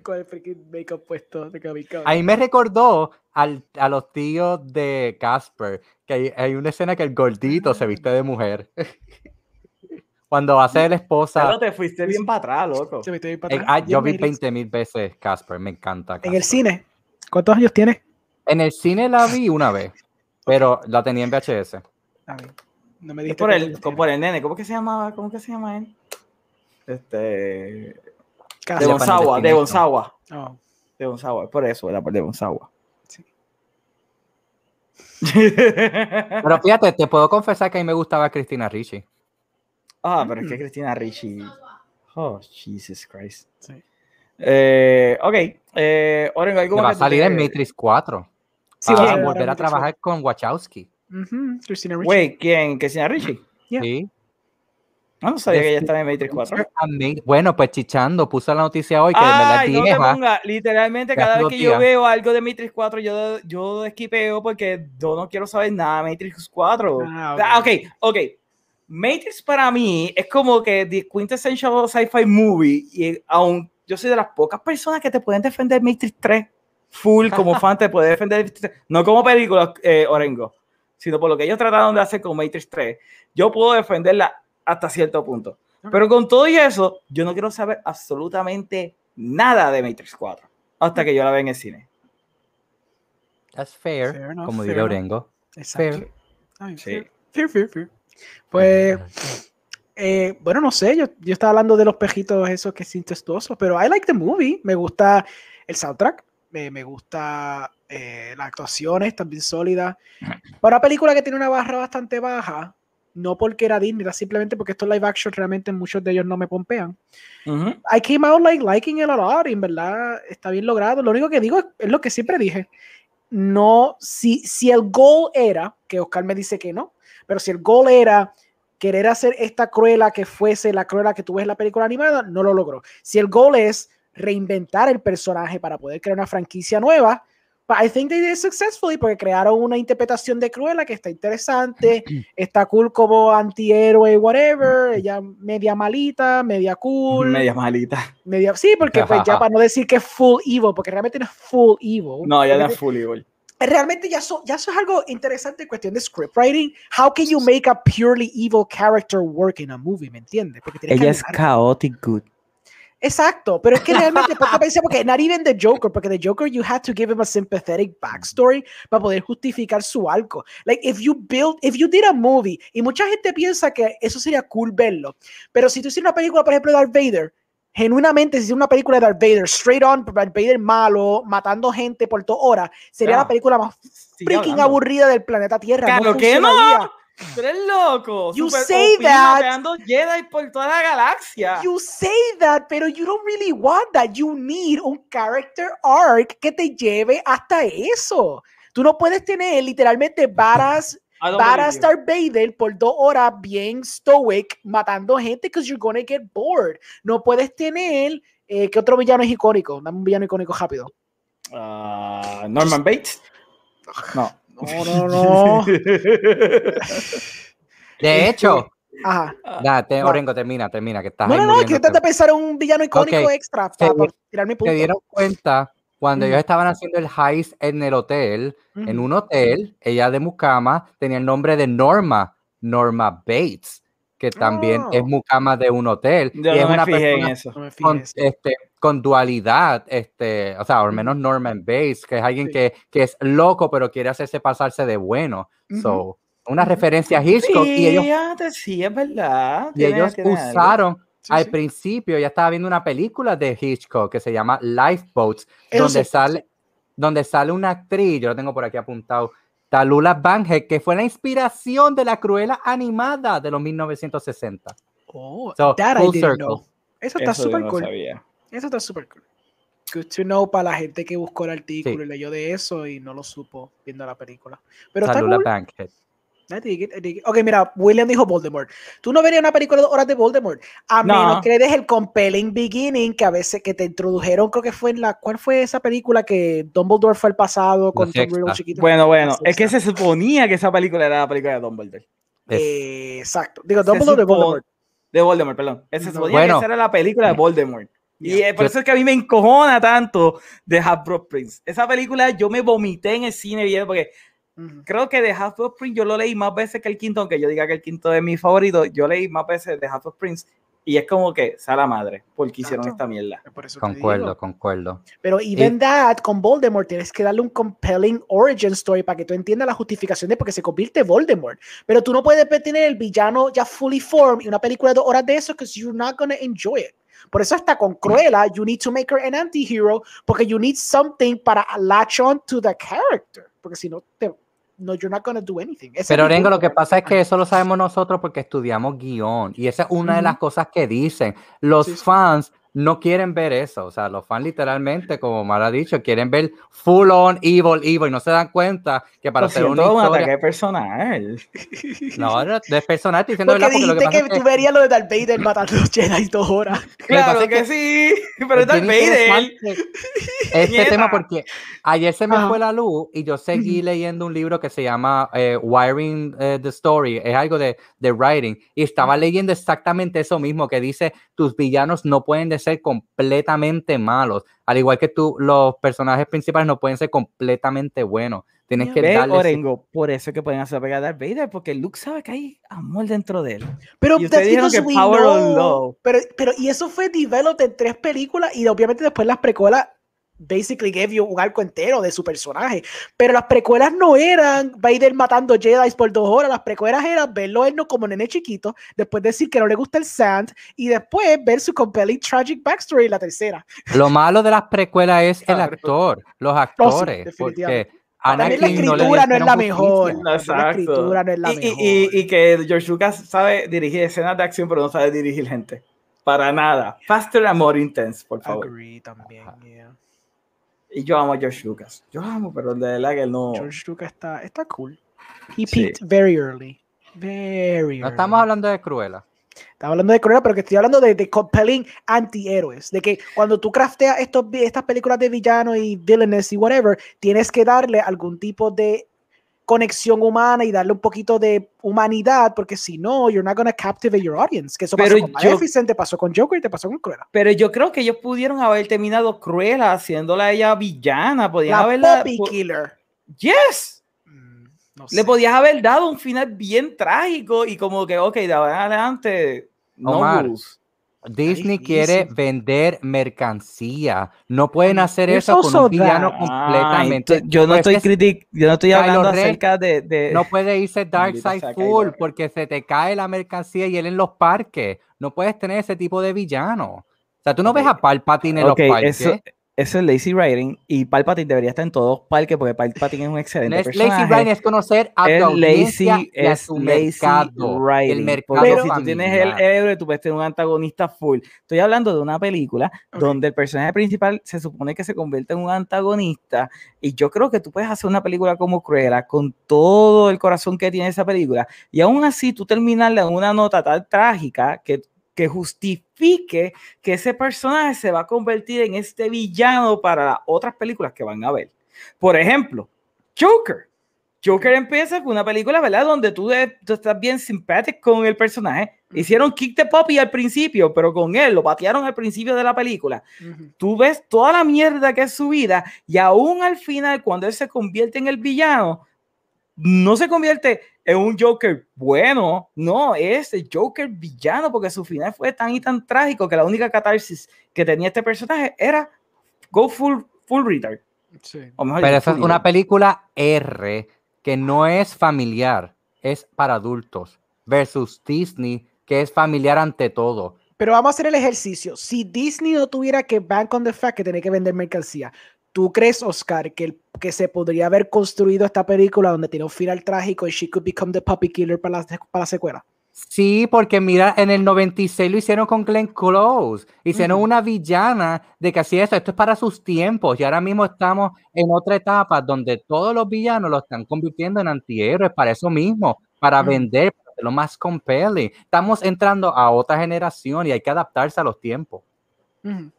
Speaker 2: con el freaking make-up puesto de Costner.
Speaker 3: Ahí me recordó al, a los tíos de Casper, que hay, hay una escena que el gordito se viste de mujer. (laughs) Cuando va a ser la esposa.
Speaker 1: Pero te fuiste bien para atrás, loco.
Speaker 2: Se metió ahí para atrás.
Speaker 3: ah, yo vi
Speaker 2: Bien Matrix.
Speaker 3: 20 mil veces Casper, me encanta.
Speaker 2: En el cine. ¿Cuántos años tiene?
Speaker 3: En el cine la vi una vez, (laughs) pero la tenía en VHS.
Speaker 2: A ver, no me diste
Speaker 1: por el, por el nene. ¿Cómo que se llamaba? ¿Cómo que se llama él? Este. De
Speaker 2: Casi.
Speaker 3: Bon-
Speaker 1: Gonzagua, de. Gonzagua.
Speaker 2: Oh.
Speaker 1: De Gonzagua, es por eso, era por de Gonzagua.
Speaker 2: Sí. (laughs)
Speaker 3: Pero fíjate, te puedo confesar que a mí me gustaba Cristina Ricci.
Speaker 1: ah, pero es que. Cristina Ricci. Oh, Jesus Christ.
Speaker 2: Sí.
Speaker 1: Eh, ok. Eh, Oren, ¿algo
Speaker 3: Que va a salir en Matrix 4.
Speaker 2: Sí,
Speaker 3: Para
Speaker 2: va a salir
Speaker 3: volver a trabajar con Wachowski.
Speaker 2: Ujú, Christina Ricci.
Speaker 1: Wait, ¿quién? ¿Cristina Ricci?
Speaker 2: Yeah.
Speaker 3: Sí.
Speaker 1: No, no sabía que ella
Speaker 3: Este-
Speaker 1: estaba en Matrix 4.
Speaker 3: Ama- Bueno, pues chichando, puso la noticia hoy que
Speaker 1: Ay,
Speaker 3: es
Speaker 1: no te
Speaker 3: vieja.
Speaker 1: ponga. Literalmente, cada vez que yo veo algo de Matrix 4, yo, yo esquipeo porque yo no quiero saber nada de Matrix 4.
Speaker 2: Ah,
Speaker 1: Ah,
Speaker 2: ok.
Speaker 1: ok, ok. Matrix para mí es como que the quintessential sci-fi movie y aún yo soy de las pocas personas que te pueden defender Matrix 3 full como (laughs) fan te puede defender Matrix 3. no como película eh, Orengo sino por lo que ellos trataron de hacer con Matrix 3, yo puedo defenderla hasta cierto punto. Pero con todo y eso, yo no quiero saber absolutamente nada de Matrix 4 hasta que yo la vea en el cine.
Speaker 3: That's fair,
Speaker 2: Fair enough,
Speaker 3: como diría. Orengo.
Speaker 2: Exacto.
Speaker 3: Fair.
Speaker 1: Sí.
Speaker 2: fair, fair, fair. Pues, eh, bueno, no sé, yo, yo estaba hablando de los pejitos esos que sin testosos, pero I like the movie. Me gusta el soundtrack, me, me gusta eh, las actuaciones también sólidas. Para una película que tiene una barra bastante baja, no porque era Disney, era simplemente porque estos live action realmente muchos de ellos no me pompean. I came out like liking it a lot y en verdad está bien logrado. Lo único que digo es, es lo que siempre dije. No, si, si el goal era, que Oscar me dice que no, pero si el goal era querer hacer esta cruela que fuese la cruela que tú ves en la película animada, no lo logró. Si el goal es reinventar el personaje para poder crear una franquicia nueva, but I think they did it successfully porque crearon una interpretación de Cruella que está interesante, (clears throat) está cool como antihéroe, whatever, ella media malita, media cool,
Speaker 1: Media malita.
Speaker 2: media sí, porque pues ya (laughs) para no decir que es full evil, porque realmente no es full evil.
Speaker 1: No, ya no es full evil.
Speaker 2: realmente ya eso, ya eso es algo interesante en cuestión de script writing. How can you make a purely evil character work in a movie? ¿Me entiendes? Porque tienes que
Speaker 1: Ella es chaotic good.
Speaker 2: Exacto, pero es que realmente ponte a pensar porque not even the Joker, porque the Joker you had to give him a sympathetic backstory para poder justificar su arco. Like if you build, if you did a movie y mucha gente piensa que eso sería cool verlo, pero si tú hicieras una película, por ejemplo, de Darth Vader, genuinamente si hicieras una película de Darth Vader, straight on, Darth Vader malo, matando gente por toda hora, sería
Speaker 1: Ah,
Speaker 2: la película más freaking
Speaker 1: hablando.
Speaker 2: aburrida del planeta Tierra.
Speaker 1: Claro que no. Tú eres loco.
Speaker 2: You
Speaker 1: Super
Speaker 2: say
Speaker 1: OP,
Speaker 2: that.
Speaker 1: Jedi por toda la galaxia.
Speaker 2: You say that, pero you don't really want that. You need un character arc que te lleve hasta eso. Tú no puedes tener literalmente (laughs) varas,
Speaker 1: you.
Speaker 2: Darth Vader por dos horas bien stoic matando gente because you're gonna get bored. No puedes tener eh, ¿qué otro villano es icónico? Dame un villano icónico rápido.
Speaker 1: Ah, Norman Bates. (sighs) No.
Speaker 2: No, no, no. (laughs)
Speaker 3: De hecho,
Speaker 2: Ajá.
Speaker 3: te-. Orengo, termina, termina, que estás
Speaker 2: No,
Speaker 3: ahí
Speaker 2: no, no,
Speaker 3: muriéndote.
Speaker 2: traté de pensar en un villano icónico extra para, tirar mi punto.
Speaker 3: dieron cuenta cuando
Speaker 2: Mm.
Speaker 3: ellos estaban haciendo el heist en el hotel, en un hotel, ella de Mucama tenía el nombre de Norma, Norma Bates, que también es
Speaker 2: Oh.
Speaker 3: Mucama de un hotel.
Speaker 1: Yo
Speaker 3: y es
Speaker 1: no me
Speaker 3: una
Speaker 1: fijé en
Speaker 3: persona
Speaker 1: eso.
Speaker 3: Con,
Speaker 2: en eso.
Speaker 3: este, con dualidad, este, o sea, al menos Norman Bates, que es alguien
Speaker 2: Sí.
Speaker 3: que, que es loco, pero quiere hacerse pasarse de bueno.
Speaker 2: Ujú.
Speaker 3: So, una referencia a Hitchcock y ellos,
Speaker 1: Fíjate, sí, es verdad.
Speaker 3: y ellos
Speaker 1: algo.
Speaker 3: usaron
Speaker 2: Sí,
Speaker 3: al
Speaker 2: sí.
Speaker 3: principio, ya estaba viendo una película de Hitchcock que se llama Lifeboats, donde
Speaker 2: sí,
Speaker 3: sale, donde sale una actriz, yo lo tengo por aquí apuntado, Talula Banhead, que fue la inspiración de la Cruella animada de los 1960.
Speaker 2: Oh,
Speaker 3: So,
Speaker 2: that I didn't
Speaker 3: circle.
Speaker 2: know. Eso está súper
Speaker 1: no
Speaker 2: cool.
Speaker 1: sabía.
Speaker 2: Eso está súper cool. Good to know para la gente que buscó el artículo
Speaker 3: Sí.
Speaker 2: y leyó de eso y no lo supo viendo la película. Pero
Speaker 3: Talula
Speaker 2: cool.
Speaker 3: Bankhead.
Speaker 2: Ok, mira, William dijo Voldemort. Tú no verías una película de horas de Voldemort. A
Speaker 1: No.
Speaker 2: menos que le des el compelling beginning que a veces que te introdujeron, creo que fue en la. ¿Cuál fue esa película que Dumbledore fue al pasado con Tom. Riddle chiquito?
Speaker 1: Bueno, bueno, es que se suponía que esa película era la película de Dumbledore.
Speaker 2: Eh, exacto. Digo, Dumbledore de Voldemort.
Speaker 1: De Voldemort, perdón. Se suponía
Speaker 3: Bueno.
Speaker 1: que esa era la película de Voldemort. Y
Speaker 2: Yeah.
Speaker 1: eh, por eso es que a mí me encojona tanto de Half-Blood Prince. Esa película yo me vomité en el cine viendo porque Creo que de Half-Blood Prince yo lo leí más veces que el quinto, aunque yo diga que el quinto es mi favorito, yo leí más veces de Half-Blood Prince y es como que, sala madre, porque hicieron
Speaker 2: Exacto.
Speaker 1: esta mierda.
Speaker 2: Por eso te
Speaker 3: Concuerdo, concuerdo.
Speaker 2: Pero even that, con Voldemort, tienes que darle un compelling origin story para que tú entiendas la justificación de por qué se convierte Voldemort. Pero tú no puedes tener el villano ya fully formed y una película de dos horas de eso because you're not gonna enjoy it. Por eso hasta con Cruella, you need to make her an anti-hero porque you need something para latch on to the character. Porque si no, te, no you're not gonna do anything. Ese es
Speaker 3: Pero
Speaker 2: mi
Speaker 3: Orengo, lo que pasa es que eso lo sabemos nosotros porque estudiamos guion. Y esa es una de
Speaker 2: Ujú.
Speaker 3: las cosas que dicen. Los
Speaker 2: sí.
Speaker 3: fans no quieren ver eso. O sea, los fans literalmente, como Mara ha dicho, quieren ver full on evil, evil. Y no se dan cuenta que para hacer una
Speaker 1: siento, un
Speaker 3: historia...
Speaker 1: ataque personal.
Speaker 3: No, no, es personal, estoy diciendo
Speaker 2: Porque
Speaker 3: verdad, porque lo que
Speaker 2: dijiste
Speaker 3: pasa
Speaker 2: que, tú verías lo de Darth Vader matando a Jedi dos horas. (laughs)
Speaker 1: Claro que,
Speaker 3: es
Speaker 1: sí, pero es Darth Vader.
Speaker 3: este tema porque ayer se me
Speaker 2: Ajá.
Speaker 3: fue la luz y yo seguí leyendo un libro que se llama eh, Wiring eh, the Story, es algo de, de writing, y estaba leyendo exactamente eso mismo, que dice tus villanos no pueden ser completamente malos. Al igual que tú, los personajes principales no pueden ser completamente buenos. Tienes que darle ese-
Speaker 1: por eso es que pueden hacer pegar a Darth Vader, porque Luke sabe que hay amor dentro de él.
Speaker 2: Pero
Speaker 1: Y que
Speaker 2: we
Speaker 1: Power of
Speaker 2: know.
Speaker 1: Love.
Speaker 2: Pero, pero, y eso fue developed en tres películas y obviamente después las precuelas basically gave you un arco entero de su personaje. Pero las precuelas no eran Vader matando Jedi por dos horas. Las precuelas eran verlo él no como nene chiquito, después decir que no le gusta el sand y después ver su compelling tragic backstory en la tercera.
Speaker 3: Lo malo de las precuelas es el actor, los
Speaker 2: sí,
Speaker 3: actores,
Speaker 2: definitivamente.
Speaker 3: porque
Speaker 2: También la
Speaker 3: Anakin no le
Speaker 2: escritura no es la mejor.
Speaker 3: justicia.
Speaker 2: La escritura no es la
Speaker 1: y, y-
Speaker 2: mejor.
Speaker 1: y- y que George Lucas sabe dirigir escenas de acción, pero no sabe dirigir gente. Para nada. Faster and more intense, por favor.
Speaker 2: Agree también, yeah.
Speaker 1: Y yo amo a George Lucas. Yo amo, pero de verdad que no.
Speaker 2: George Lucas está, está cool. He
Speaker 1: Sí.
Speaker 2: peaked very early. Very
Speaker 3: No
Speaker 2: early.
Speaker 3: estamos hablando de Cruella.
Speaker 2: Estaba hablando de Cruella, pero que estoy hablando de, de compelling antihéroes. De que cuando tú crafteas estos, estas películas de villanos y villainous y whatever, tienes que darle algún tipo de conexión humana y darle un poquito de humanidad, porque si no, you're not gonna captivate your audience. Que eso
Speaker 1: Pero
Speaker 2: pasó con
Speaker 1: yo-
Speaker 2: Maleficent, te pasó con Joker y te pasó con Cruella.
Speaker 1: Pero yo creo que ellos pudieron haber terminado Cruella haciendo a ella villana. Podían
Speaker 2: La
Speaker 1: haberla.
Speaker 2: Poppy
Speaker 1: po-
Speaker 2: Killer.
Speaker 1: Yes.
Speaker 2: Mm, no
Speaker 1: Le
Speaker 2: sé.
Speaker 1: podías haber dado un final bien trágico y como que, ok, de ahora en adelante, no
Speaker 3: Omar. Disney quiere vender mercancía. No pueden hacer eso con un villano completamente.
Speaker 1: Ay, yo no
Speaker 3: Pues
Speaker 1: estoy
Speaker 3: es-
Speaker 1: critic, yo no estoy hablando acerca de, de-
Speaker 3: No puede irse (laughs)
Speaker 1: sea Kylo
Speaker 3: full porque se te cae la mercancía y él en los parques. No puedes tener ese tipo de villano. O sea, tú no ves a Palpatine en los parques.
Speaker 1: eso, eso es lazy writing y Palpatine debería estar en todos parques porque Palpatine es un
Speaker 3: No
Speaker 1: excelente
Speaker 3: es
Speaker 1: personaje.
Speaker 3: lazy writing, es conocer a
Speaker 1: es
Speaker 3: tu audiencia
Speaker 1: lazy,
Speaker 3: y a
Speaker 1: es
Speaker 3: tu
Speaker 1: lazy
Speaker 3: mercado.
Speaker 1: writing.
Speaker 3: El mercado
Speaker 1: porque si tú tienes el héroe, tú puedes tener un antagonista full. Estoy hablando de una película
Speaker 2: Ok.
Speaker 1: donde el personaje principal se supone que se convierte en un antagonista y yo creo que tú puedes hacer una película como Cruella con todo el corazón que tiene esa película y aún así tú terminarla en una nota tan trágica que que justifique que ese personaje se va a convertir en este villano para las otras películas que van a ver. Por ejemplo, Joker. Joker empieza con una película, ¿verdad? Donde tú, de- tú estás bien simpático con el personaje. Hicieron Kick the Puppy al principio, pero con él lo patearon al principio de la película. Tú ves toda la mierda que es su vida y aún al final, cuando él se convierte en el villano, no se convierte en un Joker bueno, no, es el Joker villano porque su final fue tan y tan trágico que la única catarsis que tenía este personaje era go full, full retard.
Speaker 2: Sí.
Speaker 1: O mejor
Speaker 3: Pero esa es una película R que no es familiar, es para adultos. Versus Disney, que es familiar ante todo.
Speaker 2: Pero vamos a hacer el ejercicio. Si Disney no tuviera que bank on the fact que tiene que vender mercancía, ¿tú crees, Oscar, que, el- que se podría haber construido esta película donde tiene un final trágico y she could become the puppy killer para la, para la secuela?
Speaker 3: Sí, porque mira, en el 96 lo hicieron con Glenn Close. Hicieron
Speaker 2: Ujú.
Speaker 3: una villana de que hacía eso. Esto es para sus tiempos. Y ahora mismo estamos en otra etapa donde todos los villanos lo están convirtiendo en antihéroes para eso mismo, para vender, para hacerlo más compelling. Estamos entrando a otra generación y hay que adaptarse a los tiempos.
Speaker 2: Ok.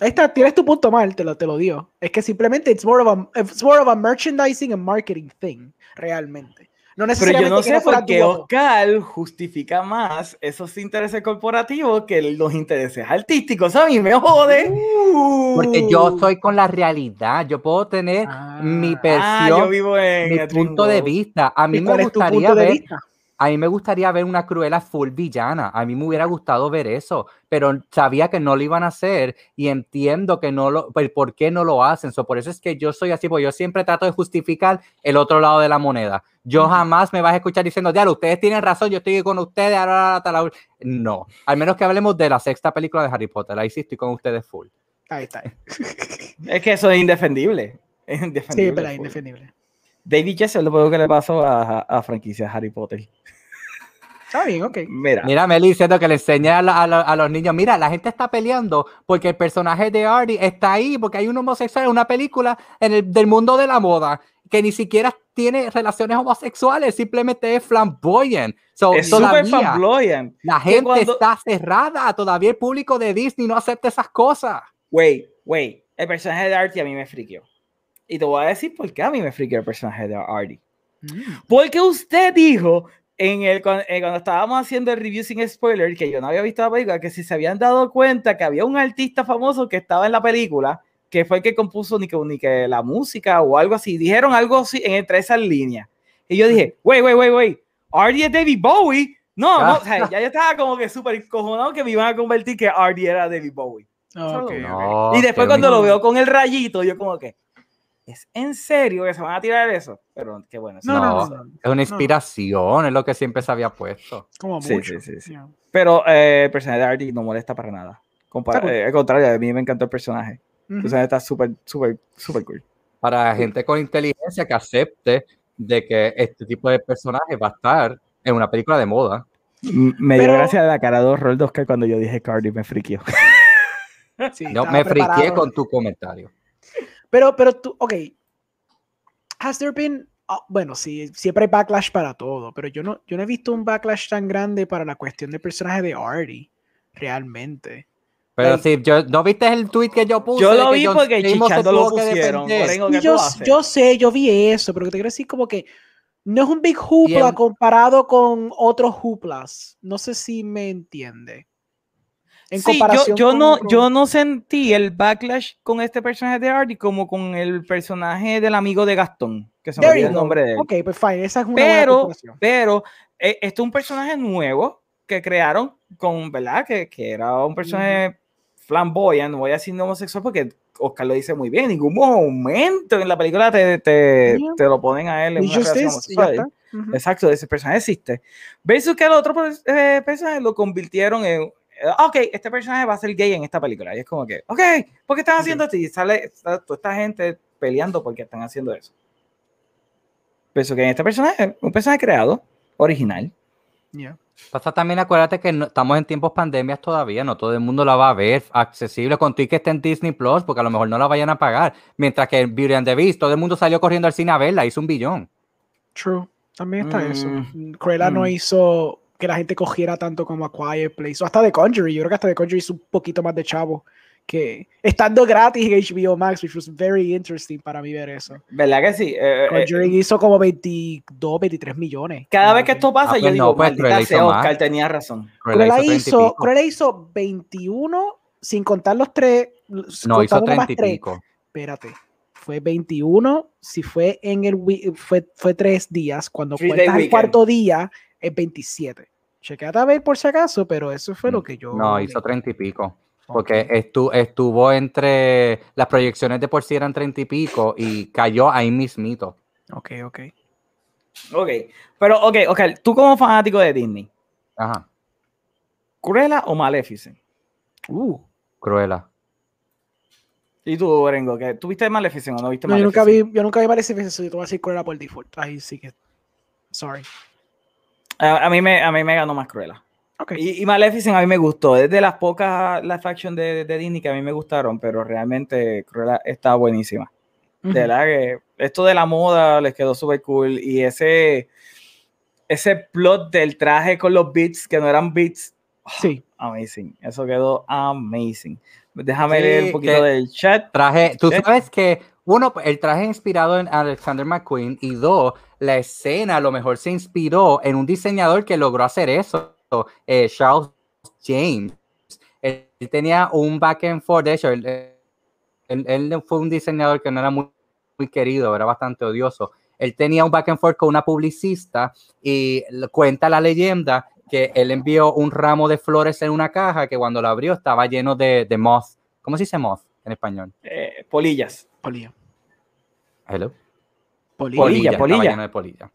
Speaker 2: Ahí está, tienes tu punto mal, te lo, te lo digo. Es que simplemente it's more, of a, it's more of a merchandising and marketing thing, realmente. No
Speaker 1: Pero
Speaker 2: necesariamente
Speaker 1: yo no sé por qué. Oscar justifica más esos intereses corporativos que los intereses artísticos. A mí me jode.
Speaker 3: Porque yo soy con la realidad. Yo puedo tener mi
Speaker 2: Ah,
Speaker 1: Ah, yo
Speaker 3: versión,
Speaker 1: vivo en
Speaker 3: mi punto de vista. A mí
Speaker 2: ¿Y
Speaker 3: me gustaría ver
Speaker 2: vista?
Speaker 3: A mí me gustaría ver una Cruella full villana. A mí me hubiera gustado ver eso, pero sabía que no lo iban a hacer y entiendo que no lo, el por qué no lo hacen. So, por eso es que yo soy así, porque yo siempre trato de justificar el otro lado de la moneda. Yo jamás me vas a escuchar diciendo, diablo, ustedes tienen razón, yo estoy con ustedes. ahora hasta la ul-". No, al menos que hablemos de la sexta película de Harry Potter. Ahí sí estoy con ustedes full.
Speaker 2: Ahí está.
Speaker 1: Es que eso es indefendible. Es indefendible.
Speaker 2: Sí, pero es
Speaker 1: full.
Speaker 2: indefendible.
Speaker 1: David Jesse es lo peor que le pasó a, a franquicia Harry Potter.
Speaker 2: Está bien, ok.
Speaker 1: Mira,
Speaker 3: Mira, Meli diciendo que le enseña a, la- a la- a los niños, mira, la gente está peleando porque el personaje de Artie está ahí, porque hay un homosexual en una película en el, del mundo de la moda que ni siquiera tiene relaciones homosexuales, simplemente es flamboyant. So,
Speaker 1: es súper
Speaker 3: todavía
Speaker 1: flamboyant.
Speaker 3: la gente
Speaker 1: cuando-
Speaker 3: está cerrada, todavía el público de Disney no acepta esas cosas.
Speaker 1: Wait, wait. El personaje de Artie a mí me friqueó. Y te voy a decir por qué a mí me friqueó el personaje de Artie.
Speaker 2: Mm.
Speaker 1: Porque usted dijo en el, cuando, eh, cuando estábamos haciendo el review sin spoiler, que yo no había visto la película, que si se habían dado cuenta que había un artista famoso que estaba en la película, que fue el que compuso ni que, ni que la música o algo así, dijeron algo así en- entre esas líneas. Y yo dije, (laughs) wait, wait, wait, wait, Artie es David Bowie. No, no, o sea, ya yo estaba como que súper cojonado que me iban a convertir que Artie era David Bowie.
Speaker 2: Ok, ok.
Speaker 3: No,
Speaker 1: y después cuando lo
Speaker 3: bonito.
Speaker 1: veo con el rayito, yo como que, ¿es en serio que se van a tirar eso? Pero qué bueno.
Speaker 2: No, no,
Speaker 3: No,
Speaker 2: no, no.
Speaker 3: Es una inspiración, es lo que siempre se había puesto.
Speaker 2: Como
Speaker 1: Sí,
Speaker 2: mucho.
Speaker 1: sí, sí, sí.
Speaker 2: Yeah.
Speaker 1: Pero eh, el personaje de Artie no molesta para nada.
Speaker 2: Cool.
Speaker 1: eh, al contrario, a mí me encantó el personaje. Personaje está súper, súper, súper cool.
Speaker 3: Para gente con inteligencia que acepte de que este tipo de personaje va a estar en una película de moda.
Speaker 1: M- Me dio
Speaker 2: Pero-
Speaker 1: gracia la cara de horror de Oscar cuando yo dije que Artie me.
Speaker 2: Sí,
Speaker 3: Yo
Speaker 2: estaba
Speaker 3: me friqué con tu comentario.
Speaker 2: Pero, pero tú, ok. Has there been. ah, bueno, sí, siempre hay backlash para todo, pero yo no, yo no he visto un backlash tan grande para la cuestión del personaje de Artie, realmente.
Speaker 3: Pero
Speaker 2: Like-
Speaker 3: si yo, ¿no viste el tweet que yo puse?
Speaker 1: Yo lo
Speaker 3: que
Speaker 1: vi
Speaker 3: John
Speaker 1: porque chichando lo
Speaker 3: que
Speaker 1: pusieron. que
Speaker 2: yo, yo sé, yo vi eso, pero que te quiero decir como que no es un big hoopla
Speaker 3: en-
Speaker 2: comparado con otros hooplas. No sé si me entiende. En
Speaker 1: Sí, yo,
Speaker 2: comparación
Speaker 1: yo
Speaker 2: con
Speaker 1: no, yo no sentí el backlash con este personaje de Artie como con el personaje del amigo de Gastón, que se me olvidó el nombre de él.
Speaker 2: Ok, pues fine, esa es una buena
Speaker 1: pero, pero eh, esto es un personaje nuevo que crearon con, ¿verdad? Que, que era un personaje flamboyant, no voy a decir homosexual porque Oscar lo dice muy bien, en ningún momento en la película te, te,
Speaker 2: Yeah.
Speaker 1: te lo ponen a él en
Speaker 2: Y
Speaker 1: una relación homosexual.
Speaker 2: está. Ujú.
Speaker 1: Exacto, ese personaje existe. Versus que el otro eh, personaje lo convirtieron en. Eh, Ok, este personaje va a ser gay en esta película. Y es como que, ok, ¿por qué están haciendo esto? Y sale está toda esta gente peleando porque están haciendo eso. Pienso que en este personaje, un personaje creado, original.
Speaker 2: Yeah.
Speaker 3: Pasa también, acuérdate que no- estamos en tiempos pandemias todavía, no todo el mundo la va a ver accesible con tu que esté en Disney Plus, porque a lo mejor no la vayan a pagar. Mientras que en Beauty and the Beast, todo el mundo salió corriendo al cine a verla, hizo un billón.
Speaker 2: True. También está eso.
Speaker 1: Mm,
Speaker 2: Cruella no
Speaker 1: mm.
Speaker 2: hizo que la gente cogiera tanto como a Quiet Place. O hasta The Conjuring. Yo creo que hasta The Conjuring hizo un poquito más de chavo. Que estando gratis en HBO Max, which was very interesting para mí ver eso.
Speaker 1: ¿Verdad que sí? Eh, eh,
Speaker 2: Conjuring hizo como 22, 23 millones.
Speaker 1: cada vez que esto pasa,
Speaker 3: Ah,
Speaker 1: yo
Speaker 3: pues
Speaker 1: digo,
Speaker 3: no, pues
Speaker 1: maldita sea,
Speaker 3: más.
Speaker 1: Oscar tenía razón.
Speaker 3: Cruella hizo 30 y
Speaker 2: hizo,
Speaker 3: pico.
Speaker 2: Cruella hizo 21 sin contar los tres.
Speaker 3: No, hizo
Speaker 2: nada más
Speaker 3: 30 y pico.
Speaker 2: Espérate. Fue 21. Si fue en el fue, fue tres días. Cuando
Speaker 1: Three
Speaker 2: cuentas el cuarto día, es 27. Chequeate a ver por si acaso, pero eso fue lo que yo.
Speaker 3: Mm, No, hizo 30 y pico. Porque estu- estuvo entre las proyecciones de por sí eran 30 y pico y cayó ahí mismito.
Speaker 2: Ok, ok.
Speaker 1: Ok, pero, ok, ok, tú como fanático de Disney,
Speaker 3: Ajá,
Speaker 1: ¿Cruella o Maleficent?
Speaker 2: Uh,
Speaker 3: Cruella.
Speaker 1: ¿Y tú, Orengo, que tuviste Maleficent o no viste
Speaker 2: no, yo nunca
Speaker 1: Maleficent?
Speaker 2: vi, yo nunca vi Maleficent, yo te voy a decir Cruella por default. Ahí sí que. Sorry.
Speaker 1: A, a mí me, a mí me ganó más Cruella.
Speaker 2: Ok.
Speaker 1: Y, y Maleficent a mí me gustó. Es de las pocas live action de, de Disney que a mí me gustaron, pero realmente Cruella está buenísima.
Speaker 2: Ujú.
Speaker 1: De verdad que esto de la moda les quedó súper cool. Y ese, ese plot del traje con los beats, que no eran beats,
Speaker 2: Sí.
Speaker 1: amazing. Eso quedó amazing. Déjame
Speaker 3: Sí,
Speaker 1: leer un poquito del chat.
Speaker 3: Traje, tú
Speaker 1: ¿Eh?
Speaker 3: sabes que, uno, el traje inspirado en Alexander McQueen y dos, la escena a lo mejor se inspiró en un diseñador que logró hacer eso, eh, Charles James. Él, tenía un back and forth, de hecho, él, fue un diseñador que no era muy, querido, era bastante odioso. Él tenía un back and forth con una publicista y cuenta la leyenda que él envió un ramo de flores en una caja que cuando lo abrió estaba lleno de, de moth. ¿Cómo se dice moth en español?
Speaker 1: Eh, polillas.
Speaker 2: Polilla.
Speaker 3: Hello.
Speaker 2: Polilla.
Speaker 1: Polilla,
Speaker 3: estaba
Speaker 1: polilla.
Speaker 3: lleno de polilla.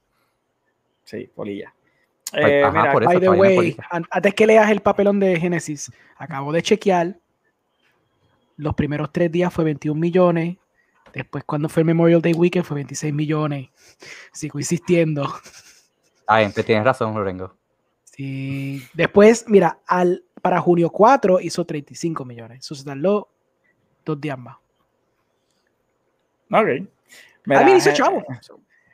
Speaker 1: Sí, polilla. Eh,
Speaker 3: ajá,
Speaker 1: mira,
Speaker 3: por eso
Speaker 2: By the way, antes que leas el papelón de Génesis, acabo de chequear. Los primeros tres días fue 21 millones. Después, cuando fue el Memorial Day Weekend, fue 26 millones. Sigo insistiendo.
Speaker 3: Ah, te tienes razón, Lorengo.
Speaker 2: Sí. Después, mira, al, para junio 4 hizo 35 millones. Eso se tardó dos días más.
Speaker 1: Ok.
Speaker 2: A mí chavo.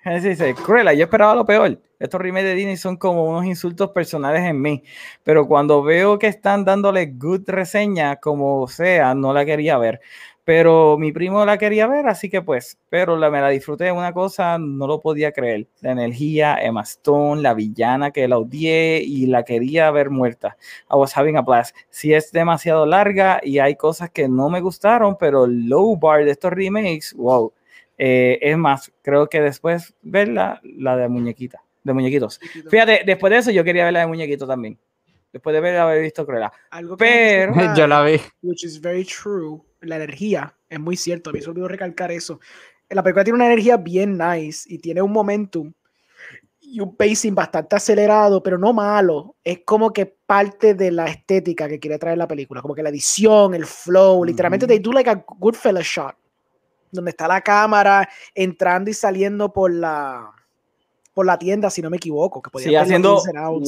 Speaker 1: Genesis dice, Cruella, yo esperaba lo peor. Estos remakes de Disney son como unos insultos personales en mí, pero cuando veo que están dándole good reseña, como sea, no la quería ver. Pero mi primo la quería ver, así que pues, pero la, me la disfruté. Una cosa, no lo podía creer. La energía, Emma Stone, la villana que la odié y la quería ver muerta. I was having a blast. Si es demasiado larga y hay cosas que no me gustaron, pero low bar de estos remakes, wow. Eh, es más, creo que después verla, la de muñequita, de muñequitos. Fíjate, después de eso yo quería ver la de muñequito también. Después de haber, haber visto Cruella.
Speaker 2: Algo que
Speaker 1: Pero- (laughs)
Speaker 3: Yo la vi.
Speaker 2: which is very true, la energía, es muy cierto, a mí se olvidó recalcar eso. La película tiene una energía bien nice y tiene un momentum y un pacing bastante acelerado, pero no malo. Es como que parte de la estética que quiere traer la película, como que la edición, el flow, literalmente they do like a Goodfellas shot, donde está la cámara entrando y saliendo por la por la tienda, si no me equivoco, que podía
Speaker 1: Sí, haciendo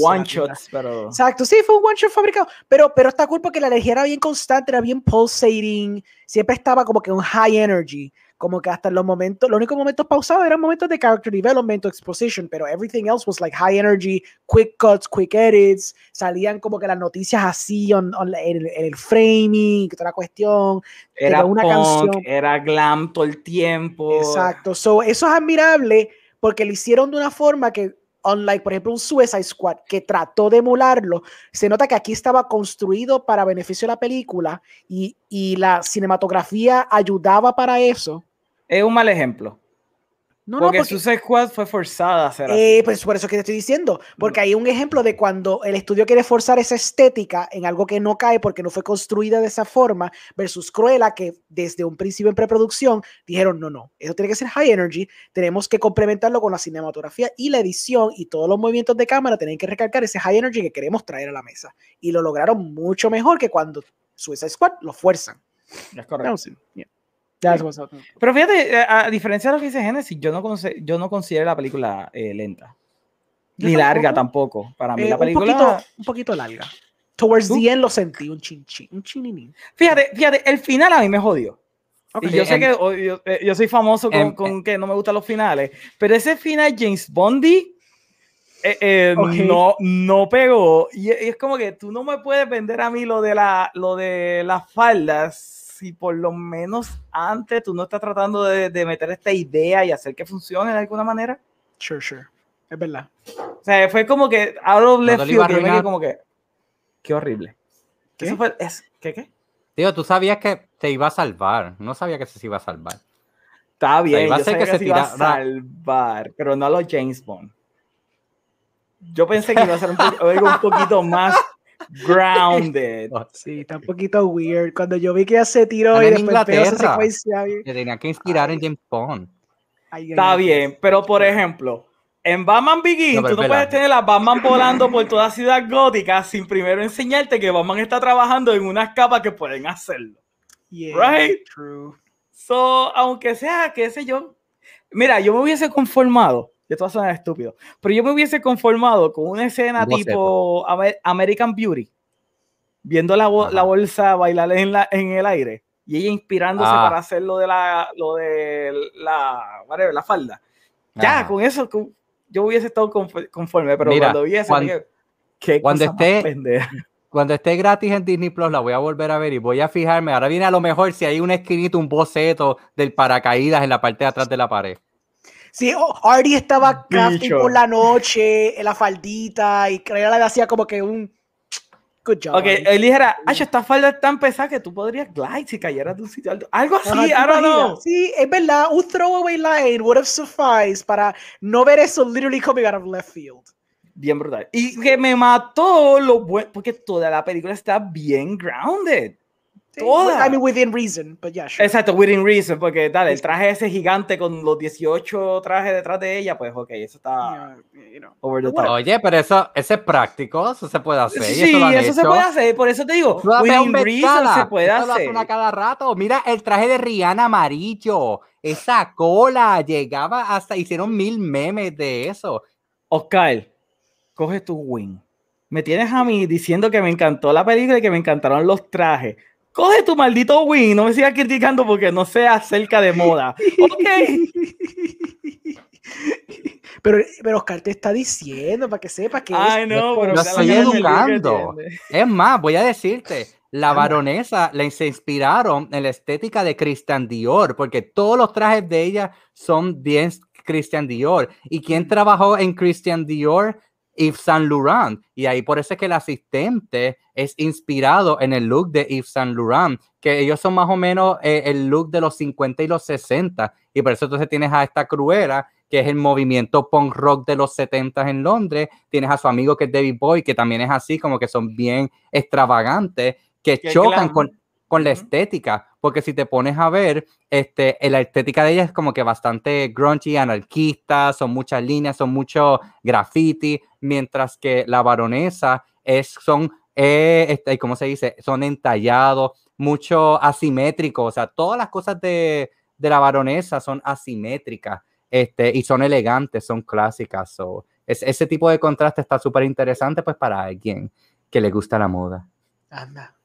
Speaker 1: one shots, pero.
Speaker 2: Exacto, sí, fue un one shot fabricado, pero, pero está cool porque la energía era bien constante, era bien pulsating, siempre estaba como que un high energy, como que hasta los momentos, los únicos momentos pausados eran momentos de character development exposition, pero everything else was like high energy, quick cuts, quick edits, salían como que las noticias así on- on- en, el- en el framing, toda la cuestión,
Speaker 1: Era
Speaker 2: una
Speaker 1: punk,
Speaker 2: canción.
Speaker 1: era glam todo el tiempo.
Speaker 2: Exacto. So, eso es admirable porque lo hicieron de una forma que, unlike, por ejemplo, un Suicide Squad que trató de emularlo, se nota que aquí estaba construido para beneficio de la película y, y la cinematografía ayudaba para eso.
Speaker 1: Es un mal ejemplo.
Speaker 2: No, no,
Speaker 1: porque,
Speaker 2: porque,
Speaker 1: Suicide Squad fue forzada a hacer así.
Speaker 2: eh, pues por eso que te estoy diciendo, porque hay un ejemplo de cuando el estudio quiere forzar esa estética en algo que no cae porque no fue construida de esa forma, versus Cruella, que desde un principio en preproducción dijeron, no, no, eso tiene que ser high energy, tenemos que complementarlo con la cinematografía y la edición y todos los movimientos de cámara tienen que recalcar ese high energy que queremos traer a la mesa. Y lo lograron mucho mejor que cuando Suicide Squad lo fuerzan.
Speaker 1: Es correcto.
Speaker 2: Was it. Yeah. That's what's up.
Speaker 1: Pero fíjate, eh, a diferencia de lo que dice Genesis, yo no, yo no considero la película eh, lenta. Ni larga
Speaker 2: tampoco.
Speaker 1: tampoco. Para mí
Speaker 2: Eh,
Speaker 1: la
Speaker 2: un,
Speaker 1: película...
Speaker 2: poquito, un poquito larga. Towards
Speaker 1: ¿Tú?
Speaker 2: the end lo sentí, un chin chin, un chininín.
Speaker 1: Fíjate, fíjate, el final a mí me jodió.
Speaker 2: Ok.
Speaker 1: Y yo sé
Speaker 3: en-
Speaker 1: que oh, yo, eh, yo soy famoso con,
Speaker 3: en-
Speaker 1: con que no me gustan los finales, pero ese final James Bondy eh, eh,
Speaker 2: Ok.
Speaker 1: no, no pegó. Y, y es como que tú no me puedes vender a mí lo de, la, lo de las faldas si por lo menos antes tú no estás tratando de, de meter esta idea y hacer que funcione de alguna manera.
Speaker 2: Sure, sure. Es verdad.
Speaker 1: O sea, fue como que out of left field, que me como que qué horrible.
Speaker 2: ¿Qué?
Speaker 1: Eso fue, es, ¿qué, qué?
Speaker 3: Tío, tú sabías que te iba a salvar. No sabía que se iba a salvar.
Speaker 1: Está bien,
Speaker 3: iba a
Speaker 1: yo sabía
Speaker 3: que
Speaker 1: que
Speaker 3: se
Speaker 1: se iba a salvar, pero no a los James Bond. Yo pensé que iba a ser un po- algo un poquito más grounded. (laughs)
Speaker 2: Sí, está un poquito weird. Cuando yo vi que ya se tiró
Speaker 3: Están
Speaker 2: y
Speaker 3: en
Speaker 2: después pegó esa
Speaker 3: Inglaterra.
Speaker 2: secuencia. bien-
Speaker 3: Te tenía que inspirar en James Bond.
Speaker 2: ay, ay,
Speaker 1: Está
Speaker 2: ay.
Speaker 1: bien, pero por ejemplo, en Batman Begins,
Speaker 3: No,
Speaker 1: tú no
Speaker 3: es
Speaker 1: puedes tener a Batman volando por toda ciudad gótica sin primero enseñarte que Batman está trabajando en unas capas que pueden hacerlo.
Speaker 2: Yeah,
Speaker 1: Right?
Speaker 2: True.
Speaker 1: So, aunque sea, qué sé yo. Mira, yo me hubiese conformado, yo a sonar estúpido, pero yo me hubiese conformado con una escena tipo Amer- American Beauty, viendo la, bo-
Speaker 3: Ajá.
Speaker 1: la bolsa bailar en, la, en el aire y ella inspirándose
Speaker 3: Ah.
Speaker 1: para hacer lo de la, lo de la, whatever, la falda. Ya,
Speaker 3: Ajá.
Speaker 1: con eso con- yo hubiese estado conf- conforme, pero
Speaker 3: Mira,
Speaker 1: cuando vi eso,
Speaker 3: cuan-
Speaker 1: dije, qué
Speaker 3: cuando
Speaker 1: cosa
Speaker 3: esté-. (laughs) Cuando esté gratis en Disney Plus, la voy a volver a ver y voy a fijarme. Ahora viene a lo mejor si hay un esquinito, un boceto del paracaídas en la parte de atrás de la pared.
Speaker 2: Sí, oh, Artie estaba crafting
Speaker 1: Bicho.
Speaker 2: por la noche en la faldita y Crea le hacía como que un good job.
Speaker 1: Ok,
Speaker 2: Artie.
Speaker 1: él dijera, ay, esta falda es tan pesada que tú podrías glide si cayeras de un sitio alto. Algo así,
Speaker 2: Ajá,
Speaker 1: I
Speaker 2: ¿te
Speaker 1: don't know.
Speaker 2: Sí, es verdad, un throwaway line would have sufficed para no ver eso literally coming out of left field.
Speaker 1: Bien brutal. Y que me mató lo bueno, porque toda la película está bien grounded. Toda.
Speaker 2: I mean, within reason, but yeah, sure.
Speaker 1: Exacto, within reason, porque dale, el traje ese gigante con los 18 trajes detrás de ella, pues ok, eso está
Speaker 2: Yeah, you know.
Speaker 1: over the top.
Speaker 3: Oye, pero eso, eso es práctico, eso se puede hacer. y
Speaker 1: Sí,
Speaker 3: eso, lo
Speaker 1: eso se puede hacer, por eso te digo, within reason se puede
Speaker 3: eso lo
Speaker 1: hacer.
Speaker 3: hacen a cada rato. Mira el traje de Rihanna amarillo, esa cola llegaba hasta, hicieron mil memes de eso.
Speaker 1: Oscar, coge tu win. Me tienes a mí diciendo que me encantó la película y que me encantaron los trajes. Coge tu maldito win, no me sigas criticando porque no sea acerca de moda. Ok. (laughs)
Speaker 2: Pero, pero Oscar te está diciendo para que sepas que
Speaker 1: Ay,
Speaker 2: es-
Speaker 1: no, pero
Speaker 3: Lo estoy
Speaker 1: la
Speaker 3: educando. Es más, voy a decirte, la baronesa le se inspiraron en la estética de Christian Dior, porque todos los trajes de ella son bien Christian Dior. ¿Y quién trabajó en Christian Dior? Yves Saint Laurent. Y ahí por eso es que el asistente es inspirado en el look de Yves Saint Laurent, que ellos son más o menos eh, el look de los 50 y los 60. Y por eso entonces tienes a esta cruera, que es el movimiento punk rock de los 70 en Londres. Tienes a su amigo que es David Boy, que también es así, como que son bien extravagantes, que chocan con, con la estética. Porque si te pones a ver, este, la estética de ella es como que bastante grungy, anarquista, son muchas líneas, son mucho graffiti, mientras que la baronesa es, son, eh, este, ¿cómo se dice? Son entallados, mucho asimétrico, o sea, todas las cosas de, de la baronesa son asimétricas este, y son elegantes, son clásicas. So, es, ese tipo de contraste está súper interesante pues para alguien que le gusta la moda.
Speaker 2: Anda.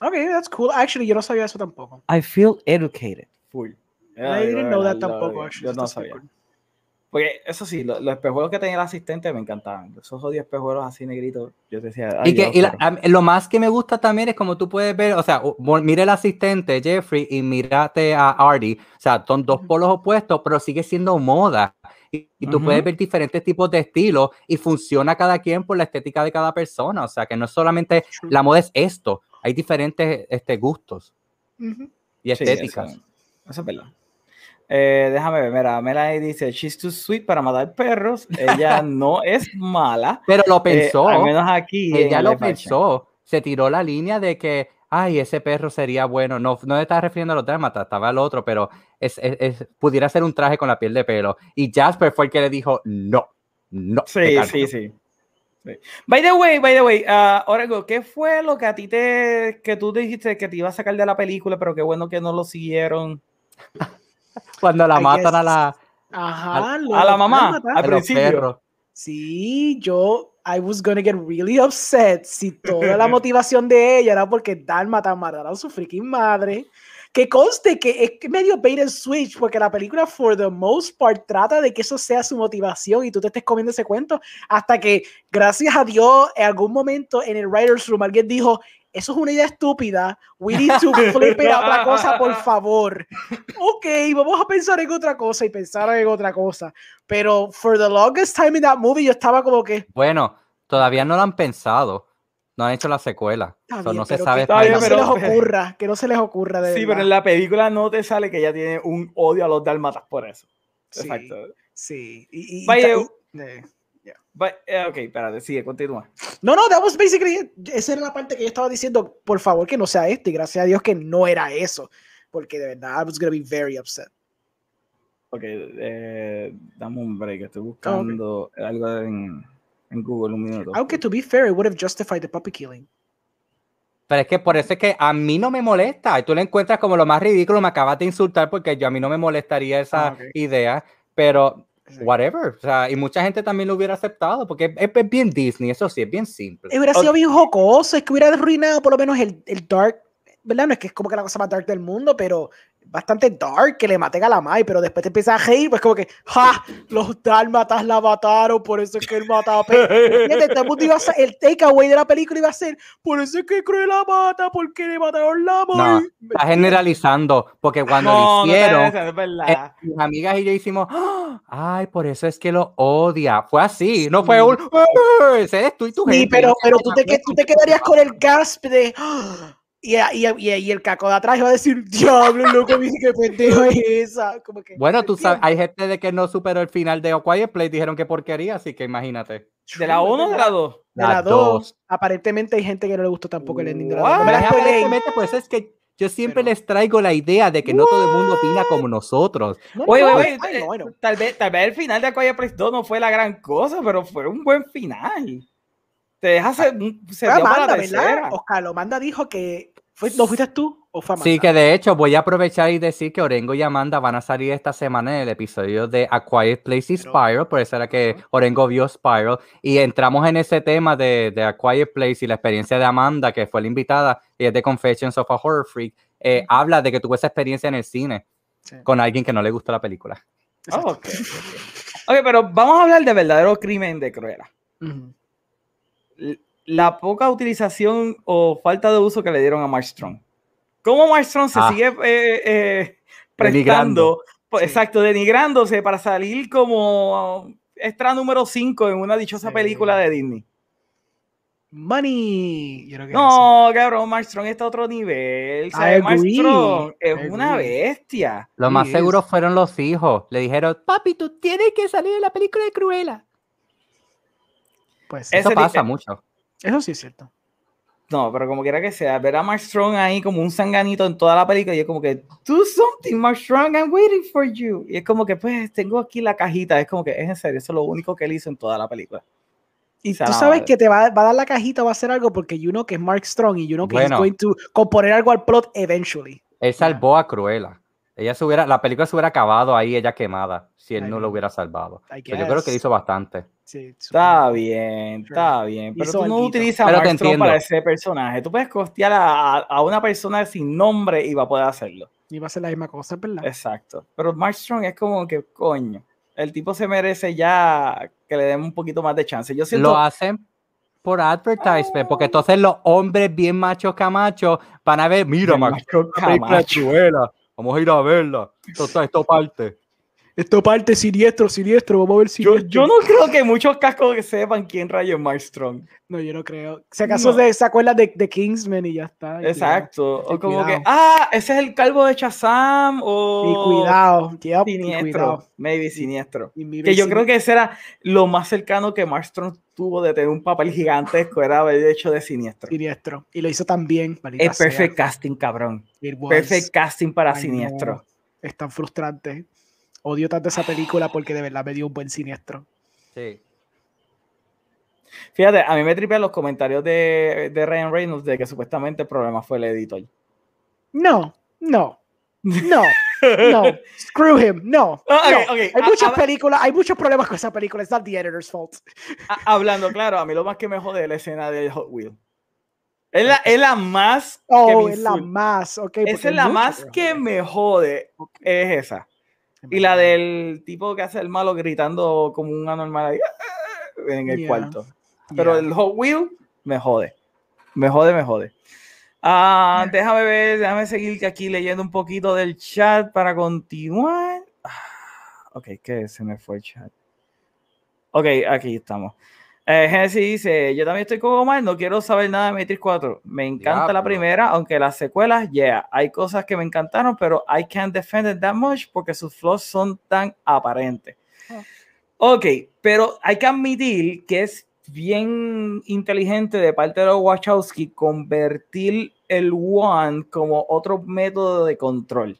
Speaker 2: Ok, that's cool. Actually, yo no sabía eso tampoco.
Speaker 1: I feel educated. Full.
Speaker 2: I didn't know that tampoco,
Speaker 1: Yo
Speaker 2: actually.
Speaker 1: no sabía.
Speaker 2: cool.
Speaker 1: Porque eso sí, lo- los espejuelos que tenía el asistente me encantaban. Esos odios espejuelos así negritos. Yo decía,
Speaker 3: Y, que, y la- a lo más que me gusta también es como tú puedes ver, o sea, mira el asistente Jeffrey y mírate a Artie, o sea, son dos polos opuestos, pero sigue siendo moda. Y, y tú puedes
Speaker 1: Ujú.
Speaker 3: ver diferentes tipos de estilos y funciona cada quien por la estética de cada persona, o sea, que no es solamente la moda es esto, hay diferentes este, gustos
Speaker 2: Ujú.
Speaker 3: y
Speaker 1: Sí,
Speaker 3: estéticas.
Speaker 1: Eso, eso es verdad. Eh, déjame ver, mira, Melanie dice, she's too sweet para matar perros. Ella (laughs) no es mala.
Speaker 3: Pero lo
Speaker 1: eh,
Speaker 3: pensó,
Speaker 1: al menos aquí.
Speaker 3: ella
Speaker 1: el
Speaker 3: lo pensó, se tiró la línea de que, ay, ese perro sería bueno. No, no estaba refiriendo a los dálmatas, estaba al otro, pero es, es- es- pudiera ser un traje con la piel de pelo. Y Jasper fue el que le dijo, no, no.
Speaker 1: Sí,
Speaker 3: calmas".
Speaker 1: sí, sí. By the way, by the way, ah, Orego, ¿qué fue lo que a ti te, que tú dijiste que te iba a sacar de la película, pero qué bueno que no lo siguieron? (laughs)
Speaker 3: Cuando la
Speaker 2: I
Speaker 3: matan a la,
Speaker 2: Ajá. lo
Speaker 1: A la mamá, al
Speaker 3: a los
Speaker 1: principio.
Speaker 3: perros.
Speaker 2: Sí, yo, I was gonna get really upset si toda la (laughs) motivación de ella era porque Dálmata mataron a su freaking madre. Que conste que es que medio bait and switch, porque la película, for the most part, trata de que eso sea su motivación y tú te estés comiendo ese cuento, hasta que, gracias a Dios, en algún momento en el writer's room alguien dijo, eso es una idea estúpida, we need to flip it a otra cosa, por (laughs) favor. Ok, vamos a pensar en otra cosa y pensar en otra cosa. Pero for the longest time in that movie yo estaba como que,
Speaker 3: Bueno, todavía no lo han pensado. No han hecho la secuela. So
Speaker 2: bien,
Speaker 3: no se
Speaker 2: pero
Speaker 3: sabe.
Speaker 2: que, que no
Speaker 3: final.
Speaker 2: se
Speaker 1: pero-
Speaker 2: les ocurra, que no se les ocurra de
Speaker 1: Sí, pero en
Speaker 2: verdad.
Speaker 1: la película no te sale que ella tiene un odio a los dálmatas por eso.
Speaker 2: Sí,
Speaker 1: Exacto.
Speaker 2: Sí. Y, y-
Speaker 1: Vaya,
Speaker 2: y- eh.
Speaker 1: But, eh, ok, espérate, sigue, continúa.
Speaker 2: No, no, that was basically, esa era la parte que yo estaba diciendo, por favor que no sea esto, y gracias a Dios que no era eso, porque de verdad I was gonna be very upset.
Speaker 1: Ok, eh, dame un break, estoy buscando algo en, en Google un minuto.
Speaker 2: Aunque to be fair, it would have justified the puppy killing.
Speaker 3: Pero es que por eso es que a mí no me molesta. Y tú lo encuentras como lo más ridículo. Me acabas de insultar porque yo a mí no me molestaría esa
Speaker 2: Ah, ok.
Speaker 3: idea. Pero. Whatever. O sea, y mucha gente también lo hubiera aceptado porque es, es bien Disney. Eso sí, es bien simple.
Speaker 2: Hubiera sido bien jocoso, es que hubiera arruinado por lo menos el, el dark, ¿verdad? No es que es como que la cosa más dark del mundo, pero bastante dark que le maten a la Mai, pero después te empiezas a reír, pues como que, ¡ja! Los dálmatas la mataron, por eso es que él mataba a Pe-". ¿Entiendes? Todo el takeaway de la película iba a ser, por eso es que Cruella la mata, porque le mataron la
Speaker 3: No,
Speaker 2: Mai.
Speaker 3: Está generalizando porque cuando
Speaker 1: no,
Speaker 3: lo
Speaker 1: no
Speaker 3: hicieron,
Speaker 1: hagas, es
Speaker 3: eh, mis amigas y yo hicimos, "Ah, ay, por eso es que lo odia. Fue así, no fue
Speaker 2: Sí.
Speaker 3: un, "Ah, ese eres tú y tu
Speaker 2: Sí,
Speaker 3: gente.
Speaker 2: pero,
Speaker 3: no
Speaker 2: pero
Speaker 3: sé
Speaker 2: tú, te, tú te quedarías con el gasp de. "Ah", Y, y, y, y el caco de atrás iba a decir: Diablo, loco, dije que pendejo es esa. Como que,
Speaker 3: Bueno, tú sabes, hay gente de que no superó el final de A Quiet Place, dijeron que porquería, así que imagínate.
Speaker 1: ¿De la 1 o de la 2?
Speaker 2: De la
Speaker 3: Las
Speaker 2: 2.
Speaker 3: dos.
Speaker 2: Aparentemente hay gente que no le gustó tampoco el ending de la
Speaker 1: What?
Speaker 2: 2. No me la
Speaker 3: Pero
Speaker 2: spoileen.
Speaker 3: aparentemente, pues es que yo siempre
Speaker 2: Pero-
Speaker 3: les traigo la idea de que no todo el mundo opina como nosotros.
Speaker 2: No,
Speaker 1: Oye,
Speaker 2: no,
Speaker 1: oye, tal vez, tal vez el final de Aquaria Place 2 no fue la gran cosa, pero fue un buen final. Te deja ser, se
Speaker 2: Fue
Speaker 1: dio para
Speaker 2: Amanda,
Speaker 1: la
Speaker 2: ¿verdad? Oscar, Amanda dijo que. Fue, ¿No fuiste tú o fue Amanda?
Speaker 3: Sí, que de hecho voy a aprovechar y decir que Orengo y Amanda van a salir esta semana en el episodio de A Quiet Place y
Speaker 2: Pero-
Speaker 3: Spiral, por eso era que Orengo vio Spiral, y entramos en ese tema de, de A Quiet Place y la experiencia de Amanda, que fue la invitada, y es de Confessions of a Horror Freak, eh, habla de que tuvo esa experiencia en el cine
Speaker 2: Sí.
Speaker 3: con alguien que no le gustó la película.
Speaker 1: Ah,
Speaker 2: Exacto.
Speaker 1: ok, pero vamos a hablar de verdadero crimen de Cruella. L- La poca utilización o falta de uso que le dieron a Mark Strong. ¿Cómo Mark Strong se
Speaker 3: Ah.
Speaker 1: sigue eh, eh,
Speaker 3: Denigrando.
Speaker 1: prestando? pues,
Speaker 2: Sí.
Speaker 1: Exacto, denigrándose para salir como extra número 5 en una dichosa
Speaker 2: Sí.
Speaker 1: película de Disney.
Speaker 2: Money. Yo creo que es eso.
Speaker 1: No, cabrón, Mark Strong está a otro nivel.
Speaker 2: agree,
Speaker 1: Strong es
Speaker 2: I
Speaker 1: una bestia.
Speaker 3: Lo más seguro fueron los hijos. Le dijeron, papi, tú tienes que salir de la película de Cruella.
Speaker 2: Pues
Speaker 3: Eso pasa
Speaker 1: eh,
Speaker 3: mucho.
Speaker 2: Eso sí es cierto.
Speaker 1: No, pero como quiera que sea, ver a Mark Strong ahí como un sanganito en toda la película y es como que, do something, Mark Strong, I'm waiting for you. Y es como que, pues, tengo aquí la cajita. Es como que, es en serio, eso es lo único que él hizo en toda la película.
Speaker 2: Y tú sabes que te va, va a dar la cajita, va a hacer algo porque you know que es Mark Strong y you know que
Speaker 3: Bueno.
Speaker 2: he's going to componer algo al plot eventually.
Speaker 3: Él salvó a Cruella. Ella se hubiera, la película se hubiera acabado ahí, ella quemada, si él
Speaker 2: I
Speaker 3: no lo hubiera salvado. Pero yo creo que hizo bastante.
Speaker 2: Sí,
Speaker 1: Está bien, está bien. Pero
Speaker 2: Hizo
Speaker 1: tú no
Speaker 2: alguito.
Speaker 1: utilizas a Mark Strong para ese personaje. Tú puedes costear a, a- una persona sin nombre y va a poder hacerlo.
Speaker 2: Y va a ser la misma cosa, ¿verdad?
Speaker 1: Exacto. Pero Mark Strong es como que, coño, el tipo se merece ya que le den un poquito más de chance. Yo siento...
Speaker 3: Lo hacen por advertisement, porque entonces los hombres bien machos camachos van a ver, mira,
Speaker 1: camacho.
Speaker 3: Vamos a ir a verla. Esto, está- esto parte.
Speaker 2: Esto parte siniestro, siniestro, vamos a ver
Speaker 1: Yo,
Speaker 2: siniestro.
Speaker 1: yo no creo que muchos cascos que sepan quién rayo es Mark Strong.
Speaker 2: No, yo no creo. Si acaso
Speaker 1: No.
Speaker 2: se, se acuerdan de, de Kingsman y ya está. y
Speaker 1: Exacto. O como que, ah, ese es el calvo de Shazam o
Speaker 2: Y cuidado, yep, y
Speaker 1: siniestro.
Speaker 2: cuidado.
Speaker 1: Maybe siniestro.
Speaker 2: Y
Speaker 1: Que yo creo que ese era lo más cercano que Mark Strong tuvo de tener un papel gigantesco, era haber hecho de siniestro.
Speaker 2: Siniestro. Y lo hizo tan bien. maldita
Speaker 1: Es
Speaker 2: sea.
Speaker 1: perfect casting, cabrón. Perfect casting para
Speaker 2: Ay,
Speaker 1: siniestro.
Speaker 2: no. Es tan frustrante. Odio tanto esa película porque de verdad me dio un buen siniestro.
Speaker 3: Sí.
Speaker 1: Fíjate, a mí me tripean los comentarios de, de Ryan Reynolds de que supuestamente el problema fue el editor.
Speaker 2: No, no, no, (laughs) no. (laughs) Screw him, no.
Speaker 1: Ah,
Speaker 2: no.
Speaker 1: ok, ok.
Speaker 2: Hay
Speaker 1: Ah,
Speaker 2: muchas
Speaker 1: ah,
Speaker 2: películas, hay muchos problemas con esa película. It's not the editor's fault.
Speaker 1: Hablando claro, a mí lo más que me jode es la escena de Hot Wheel. Es la, es la más que
Speaker 2: Oh,
Speaker 1: me
Speaker 2: es la más, ok. porque
Speaker 1: Esa es la más que
Speaker 2: jode.
Speaker 1: me jode. Es esa. Y la del tipo que hace el malo gritando como un anormal ahí, en el
Speaker 2: Yeah.
Speaker 1: cuarto. Pero
Speaker 2: Yeah.
Speaker 1: el Hot Wheel me jode. Me jode, me jode. Ah, déjame ver, déjame seguir aquí leyendo un poquito del chat para continuar. Ah, ok, que se me fue el chat. Ok, aquí estamos. Eh, Genesis dice, yo también estoy como Omar, no quiero saber nada de Matrix 4. Me encanta la
Speaker 3: Diablo.
Speaker 1: primera, aunque las secuelas, yeah, hay cosas que me encantaron, pero I can't defend it that much porque sus flaws son tan aparentes.
Speaker 2: Ah.
Speaker 1: Ok, pero hay que admitir que es bien inteligente de parte de los Wachowski convertir el One como otro método de control.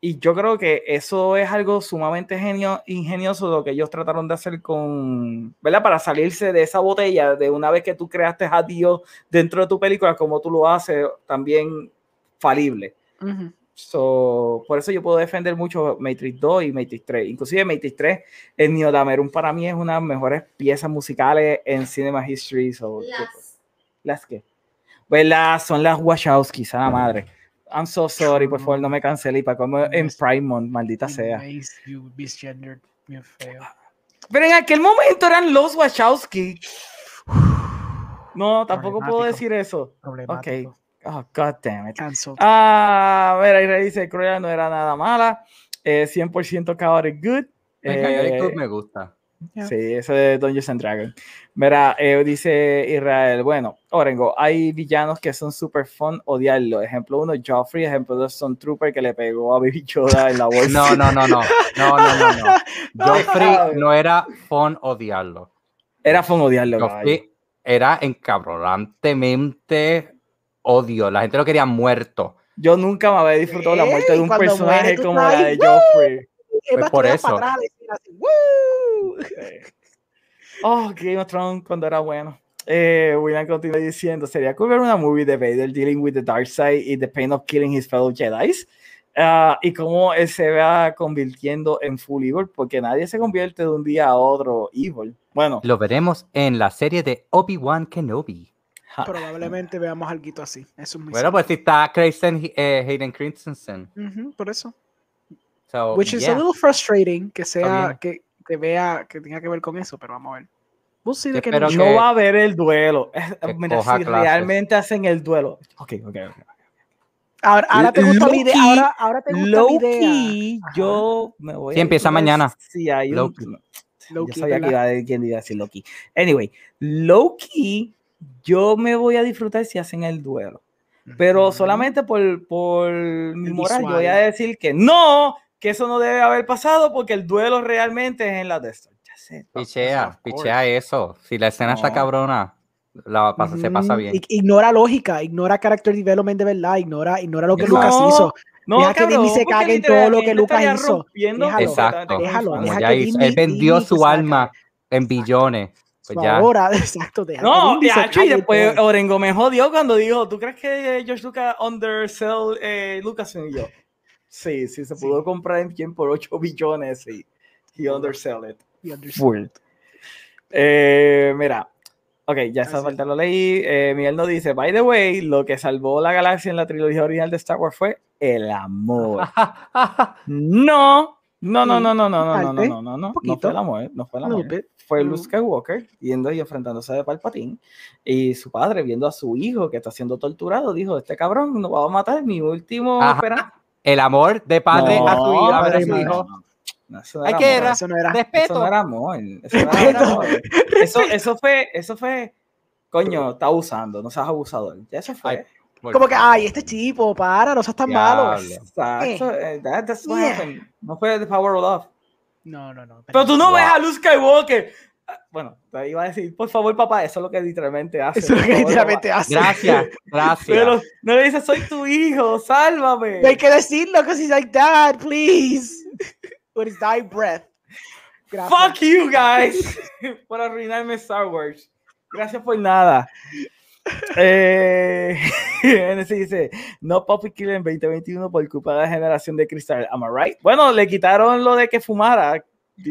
Speaker 1: Y yo creo que eso es algo sumamente genio, ingenioso lo que ellos trataron de hacer con, ¿verdad? Para salirse de esa botella de una vez que tú creaste a Dios dentro de tu película, como tú lo haces, también falible.
Speaker 2: Ujú.
Speaker 1: So, por eso yo puedo defender mucho Matrix 2 y Matrix 3. Inclusive Matrix 3, el Neodameron para mí es una de las mejores piezas musicales en Cinema History. So,
Speaker 4: Las-
Speaker 1: ¿Las qué? Pues las, son las Wachowskis, a la madre. I'm so sorry, por favor, no me cancele. Y para como en Month, maldita sea. Pero en aquel momento eran los Wachowski. (sighs) No, tampoco puedo decir eso.
Speaker 2: Problemático.
Speaker 1: Oh, God damn it.
Speaker 2: Cancelled.
Speaker 1: Ah, mira, y dice Cruella no era nada mala. Eh, 100% chaotic good.
Speaker 3: El Chaotic
Speaker 1: Eh,
Speaker 3: Good me gusta.
Speaker 2: Yeah.
Speaker 1: Sí, eso de Dungeons and Dragons. Mira, eh, dice Israel, bueno, Orengo, hay villanos que son super fun odiarlo. Ejemplo uno, Joffrey. Ejemplo dos, Son Trooper que le pegó a Baby Yoda en la bolsa.
Speaker 3: No, no, no, no. No, no, no, no. (laughs) Joffrey no era fun odiarlo.
Speaker 1: Era fun odiarlo. caballo.
Speaker 3: Joffrey era encabronantemente odio. La gente lo quería muerto.
Speaker 1: Yo nunca me había disfrutado la muerte de un personaje
Speaker 2: muere,
Speaker 1: como la de Joffrey.
Speaker 2: Es más,
Speaker 3: por eso. (laughs)
Speaker 1: Oh, Game of Thrones cuando era bueno. Eh, William continúa diciendo, sería cool ver una movie de Vader dealing with the dark side y the pain of killing his fellow Jedi. y cómo él se va convirtiendo en full evil, porque nadie se convierte de un día a otro evil. Bueno,
Speaker 3: Lo veremos en la serie de Obi-Wan Kenobi.
Speaker 2: Probablemente veamos algo así. Eso es muy
Speaker 3: Bueno, pues si está Kristen eh, Hayden Christensen.
Speaker 2: cierto. Ujú, por eso.
Speaker 3: So,
Speaker 2: Which is
Speaker 3: yeah.
Speaker 2: a little frustrating que sea que, que vea, que tenga que ver con eso, pero vamos a ver. We'll see Kenobi.
Speaker 1: No
Speaker 3: que-
Speaker 1: va a haber el duelo. (laughs)
Speaker 3: que
Speaker 1: Mira, si
Speaker 3: clases.
Speaker 1: realmente hacen el duelo. Ok, ok, ok.
Speaker 2: Ahora, ahora te gusta mi idea. Ahora, ahora te gusta
Speaker 1: Low
Speaker 2: mi idea.
Speaker 1: yo me voy
Speaker 3: Sí, empieza mañana.
Speaker 1: Sí, hay un.
Speaker 3: Low-key.
Speaker 1: Yo sabía que
Speaker 2: ¿verdad?
Speaker 1: iba a decir quién iba a decir low key. Anyway, low key, yo me voy a disfrutar si hacen el duelo. Pero solamente por, por mi moral, yo voy a decir que no, que eso no debe haber pasado porque el duelo realmente es en la de esto. Ya sé.
Speaker 3: Pichea, pichea eso. Si la escena está cabrona, la pasa- se pasa bien.
Speaker 2: Ig- Ignora lógica, ignora character development de verdad, ignora, ignora lo que
Speaker 3: No,
Speaker 2: Lucas hizo.
Speaker 1: No,
Speaker 2: Deja que Disney se cague en todo lo que Lucas hizo. Déjalo.
Speaker 3: Exacto.
Speaker 2: Déjalo,
Speaker 3: Como ya
Speaker 2: que
Speaker 3: hizo.
Speaker 2: Disney-
Speaker 3: Él vendió
Speaker 2: Disney
Speaker 3: su alma en billones. Pues ya.
Speaker 2: Ahora, (laughs) exacto,
Speaker 1: No, y,
Speaker 2: se
Speaker 1: acho, y después
Speaker 2: todo.
Speaker 1: Orengo me jodió cuando dijo, ¿tú crees que George Lucas undersell eh, Lucasfilm? Y yo, sí, sí, se
Speaker 2: Sí.
Speaker 1: pudo comprar en 100 por 8 billones y he undersell it.
Speaker 2: You understand.
Speaker 1: Full. Eh, mira, ok, ya esa
Speaker 2: Así
Speaker 1: falta lo leí. Eh, Miguel nos dice, by the way, lo que salvó la galaxia en la trilogía original de Star Wars fue el amor. (laughs) No, no, no, no, no, no, no, no, no, no, no, no, no fue el amor, no fue el
Speaker 2: A little
Speaker 1: amor.
Speaker 2: bit.
Speaker 1: Fue. Luke Skywalker yendo y enfrentándose de Palpatine y su padre viendo a su hijo que está siendo torturado, dijo, este cabrón nos va a matar, mi último esperanza.
Speaker 3: El amor de padre a su
Speaker 1: No,
Speaker 3: hijo. a
Speaker 1: pero
Speaker 3: ver a su
Speaker 1: no,
Speaker 3: hijo.
Speaker 1: no, no, eso no
Speaker 3: Ay,
Speaker 1: era
Speaker 3: ¿qué
Speaker 1: amor.
Speaker 3: era?
Speaker 2: Eso no era.
Speaker 1: Eso
Speaker 3: Respeto.
Speaker 1: no era amor. Eso, no era amor. (laughs) Eso, eso fue, eso fue, coño, está abusando, no seas abusador. Ya eso fue.
Speaker 3: Ay,
Speaker 2: Como que, ay, este tipo, para, no seas tan malo.
Speaker 1: Exacto. eh, that- that's what
Speaker 2: Yeah.
Speaker 1: happened. No fue the power of love.
Speaker 2: No, no, no.
Speaker 1: Pero tú no
Speaker 3: Wow.
Speaker 1: ves a Luke Skywalker. Ah, Bueno, te iba a decir, por favor, papá, eso es lo que literalmente hace.
Speaker 2: Eso es lo que literalmente
Speaker 1: papá.
Speaker 2: hace.
Speaker 3: Gracias, (laughs) gracias.
Speaker 1: Pero no le dices, soy tu hijo, sálvame.
Speaker 2: No hay que decirlo, because he's like, Dad, please. With his dying breath. Gracias.
Speaker 1: Fuck you guys (laughs) por arruinarme Star Wars. Gracias por nada. Eh, (laughs) NC dice, no Puppy Killer en 2021 por culpa de la generación de cristal. Am I right? Bueno, le quitaron lo de que fumara.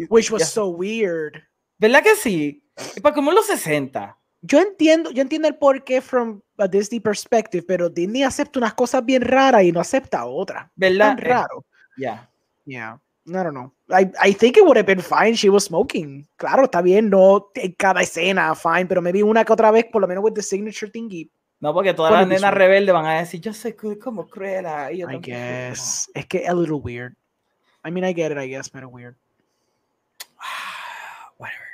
Speaker 2: Which was
Speaker 1: Ya-
Speaker 2: so weird.
Speaker 1: ¿Verdad que sí? Para como en los 60.
Speaker 2: Yo entiendo, yo entiendo el porqué from a Disney perspective, pero Disney acepta unas cosas bien raras y no acepta otras.
Speaker 1: ¿Verdad?
Speaker 2: Tan
Speaker 1: Eh,
Speaker 2: raro.
Speaker 1: Ya.
Speaker 2: Yeah. I don't know. I, I think it would have been fine she was smoking. Claro, está bien, no en cada escena, fine, pero maybe una que otra vez, por lo menos with the signature thingy.
Speaker 1: No, porque todas las nenas rebeldes van a decir, yo soy como Cruella. Y yo
Speaker 2: I guess. Es que a little weird. I mean, I get it, I guess, pero weird. (sighs)
Speaker 1: Whatever.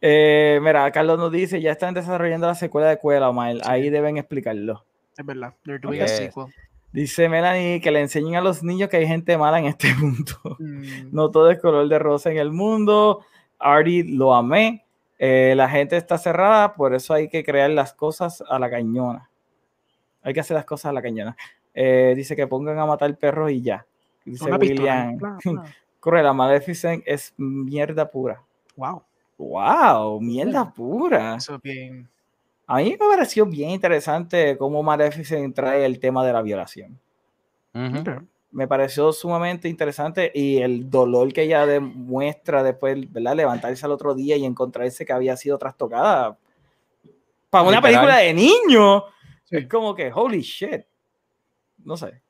Speaker 1: Eh, mira, Carlos nos dice, ya están desarrollando la secuela de Cuela, Omar. Ahí deben explicarlo.
Speaker 2: Es verdad. They're doing
Speaker 3: Ok.
Speaker 2: a sequel.
Speaker 1: Dice Melanie que le enseñen a los niños que hay gente mala en este (laughs) mundo.
Speaker 2: Mm,
Speaker 1: No todo es color de rosa en el mundo. Artie lo amé. Eh, la gente está cerrada, por eso hay que crear las cosas a la cañona. Hay que hacer las cosas a la cañona. Eh, dice que pongan a matar perros y ya. Dice
Speaker 2: una pistola.
Speaker 1: William. Cruella, (laughs) Maleficent es mierda pura.
Speaker 2: Wow.
Speaker 1: Wow, mierda pura.
Speaker 2: Eso bien.
Speaker 1: A mí me pareció bien interesante cómo Maleficent trae el tema de la violación.
Speaker 3: Ujú.
Speaker 2: Okay.
Speaker 1: Me pareció sumamente interesante y el dolor que ella demuestra después, ¿verdad? Levantarse al otro día y encontrarse que había sido trastocada. Para una
Speaker 3: Literal.
Speaker 1: película de niños,
Speaker 2: Sí.
Speaker 1: es como que, holy shit. No sé.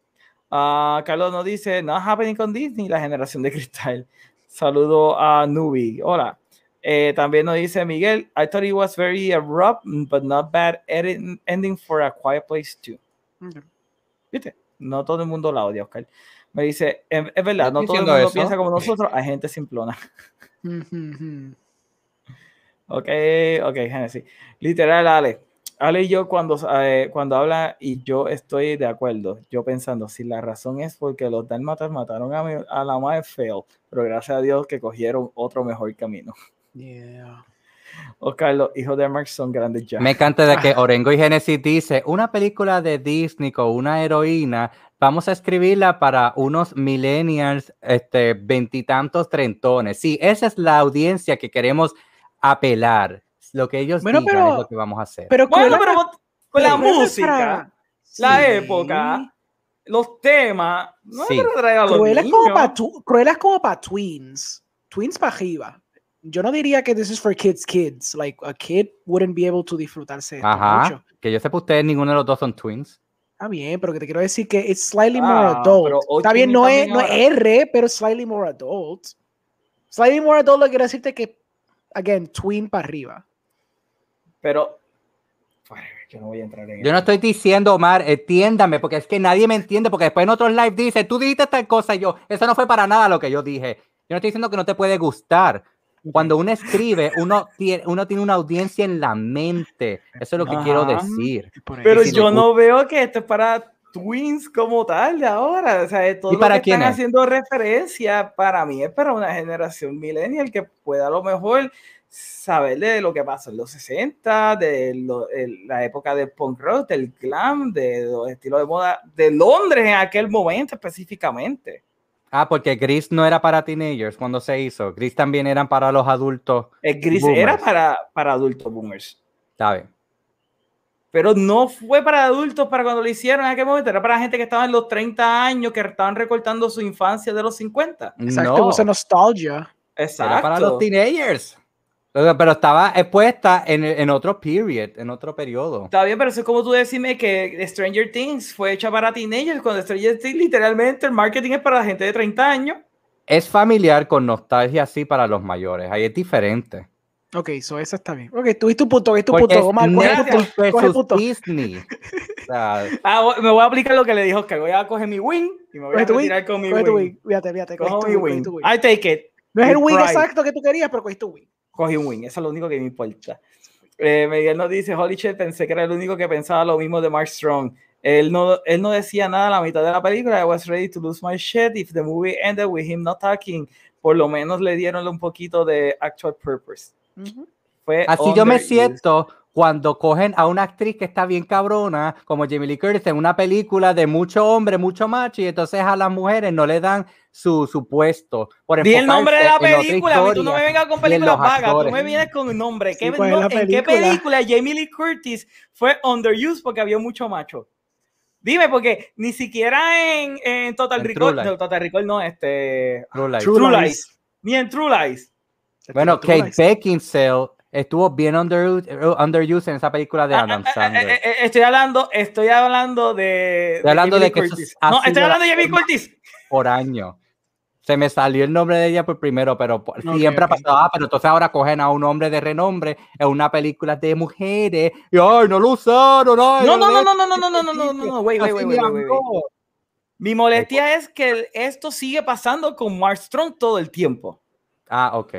Speaker 1: Ah, Carlos nos dice, not happening con Disney, la generación de cristal. Saludo a Nubi. Hola. Eh, también nos dice Miguel, I thought it was very abrupt, but not bad ending for a quiet place too.
Speaker 2: Okay.
Speaker 1: ¿Viste? No todo el mundo la odia, Oscar. Me dice, es, es verdad, no todo el mundo
Speaker 3: eso.
Speaker 1: piensa como nosotros, hay gente simplona. Ok, ok, Genesis. Literal, Ale. Ale y yo cuando, eh, cuando habla y yo estoy de acuerdo, yo pensando, si la razón es porque los dálmatas mataron a, mi- a la madre feo, pero gracias a Dios que cogieron otro mejor camino.
Speaker 2: Yeah.
Speaker 1: Oscar, los hijos de Marx son grandes ya.
Speaker 3: Me encanta de que Orengo y Genesis dice, una película de Disney con una heroína, vamos a escribirla para unos millennials, este, veintitantos trentones. Sí, esa es la audiencia que queremos apelar. Lo que ellos
Speaker 2: Bueno,
Speaker 3: digan
Speaker 2: pero-
Speaker 3: es lo que vamos a hacer.
Speaker 2: Pero
Speaker 1: Bueno, con la música,
Speaker 2: para-
Speaker 1: la
Speaker 2: Sí.
Speaker 1: época, los temas, no
Speaker 3: Sí.
Speaker 1: es
Speaker 2: como para tweens. Tweens para arriba. Yo no diría que this is for kids kids. Like a kid wouldn't be able to disfrutarse esto
Speaker 3: Ajá.
Speaker 2: mucho.
Speaker 3: Que yo sepa, ustedes ninguno de los dos son twins.
Speaker 2: Está bien, pero que te quiero decir que it's slightly more
Speaker 1: Ah,
Speaker 2: adult.
Speaker 1: pero
Speaker 2: Está bien, no es, no es. R, pero slightly more adult. Slightly more adult lo quiere decirte que, again, twin para arriba.
Speaker 1: Pero, yo no voy a entrar en
Speaker 3: Yo no estoy diciendo, Omar, entiéndame, porque es que nadie me entiende, porque después en otros live dice, tú dijiste tal cosa y yo, eso no fue para nada lo que yo dije. Yo no estoy diciendo que no te puede gustar. Cuando uno escribe, uno tiene, uno tiene una audiencia en la mente. Eso es lo que quiero decir.
Speaker 1: Pero yo no veo que esto es para twins como tal de ahora. O sea, todo
Speaker 3: ¿Y
Speaker 1: lo
Speaker 3: para
Speaker 1: que están
Speaker 3: es?
Speaker 1: haciendo referencia para mí es para una generación millennial que pueda a lo mejor saber de lo que pasó en los 60, de lo- el- la época del punk rock, del glam, de los estilos de moda de Londres en aquel momento específicamente.
Speaker 3: Ah, porque Gris no era para teenagers cuando se hizo. Gris también eran para los adultos,
Speaker 1: El gris
Speaker 3: Boomers.
Speaker 1: era para, para adultos boomers.
Speaker 3: ¿sabes?
Speaker 1: Pero no fue para adultos para cuando lo hicieron en aquel momento, era para gente que estaba en los 30 años, que estaban recortando su infancia de los 50.
Speaker 2: Exacto,
Speaker 3: no,
Speaker 2: usa nostalgia.
Speaker 1: Exacto.
Speaker 3: era para los teenagers. Pero estaba expuesta en, en otro period, en otro periodo.
Speaker 1: Está bien, pero eso es como tú decirme que Stranger Things fue hecha para teenagers, cuando Stranger Things literalmente el marketing es para la gente de 30 años.
Speaker 3: Es familiar con nostalgia así para los mayores. Ahí es diferente.
Speaker 2: Ok, so eso está bien. Ok, tuviste un punto, tuviste un
Speaker 3: Porque
Speaker 2: punto.
Speaker 3: es
Speaker 2: Omar, coge tu. Coge punto.
Speaker 3: Disney. (laughs) O sea,
Speaker 1: Ah, me voy a aplicar lo que le dijo Oscar. Voy a coger mi win y me voy
Speaker 2: Coge
Speaker 1: a
Speaker 2: tu
Speaker 1: retirar con mi
Speaker 2: Coge tu
Speaker 1: win.
Speaker 2: Fíjate, fíjate. Coge tu
Speaker 1: mi
Speaker 2: win, tu.
Speaker 1: I take it.
Speaker 2: No es el win exacto que tú querías, pero cogiste tu win.
Speaker 1: Cogí un win, eso es lo único que me importa. Eh, Miguel nos dice, holy shit, pensé que era el único que pensaba lo mismo de Mark Strong. Él no, él no decía nada a la mitad de la película. I was ready to lose my shit if the movie ended with him not talking. Por lo menos le dieron un poquito de actual purpose.
Speaker 2: Ujú.
Speaker 1: Fue
Speaker 3: así yo me siento cuando cogen a una actriz que está bien cabrona, como Jamie Lee Curtis, en una película de mucho hombre, mucho macho, y entonces a las mujeres no le dan su, su puesto. Por
Speaker 1: Di el nombre de la película, a mí tú no me vengas con películas vagas, tú me vienes con un nombre.
Speaker 2: Sí,
Speaker 1: ¿Qué-
Speaker 2: ¿cuál es
Speaker 1: no,
Speaker 2: la
Speaker 1: ¿En qué
Speaker 2: película?
Speaker 1: Jamie Lee Curtis fue underused porque había mucho macho? Dime, porque ni siquiera en, en Total
Speaker 3: En
Speaker 1: Recall, no, Total Recall no, este,
Speaker 3: True Lies.
Speaker 2: True
Speaker 1: True
Speaker 2: Lies.
Speaker 1: Lies, ni en True Lies.
Speaker 3: Bueno,
Speaker 2: True
Speaker 3: Kate. Beckinsale estuvo bien underused, underused en esa película de
Speaker 1: Ah,
Speaker 3: Adam
Speaker 1: ah, ah,
Speaker 3: Sandler.
Speaker 1: eh, eh, estoy hablando, estoy hablando de.
Speaker 3: Estoy hablando
Speaker 1: Jamie
Speaker 3: de que
Speaker 1: Curtis. No, estoy
Speaker 3: la
Speaker 1: hablando de Jamie Curtis.
Speaker 3: por año. Se me salió el nombre de ella por primero, pero por-
Speaker 2: Ok,
Speaker 3: siempre
Speaker 2: ok.
Speaker 3: ha pasado. Ah, pero entonces ahora cogen a un hombre de renombre en una película de mujeres y ay, no lo usaron. ay,
Speaker 1: No, no, no, no, no, no, no, no, no, no, no, no, wait, wait, wait. Mi molestia es que esto sigue pasando con Mark Strong todo el tiempo.
Speaker 3: Ah, ok.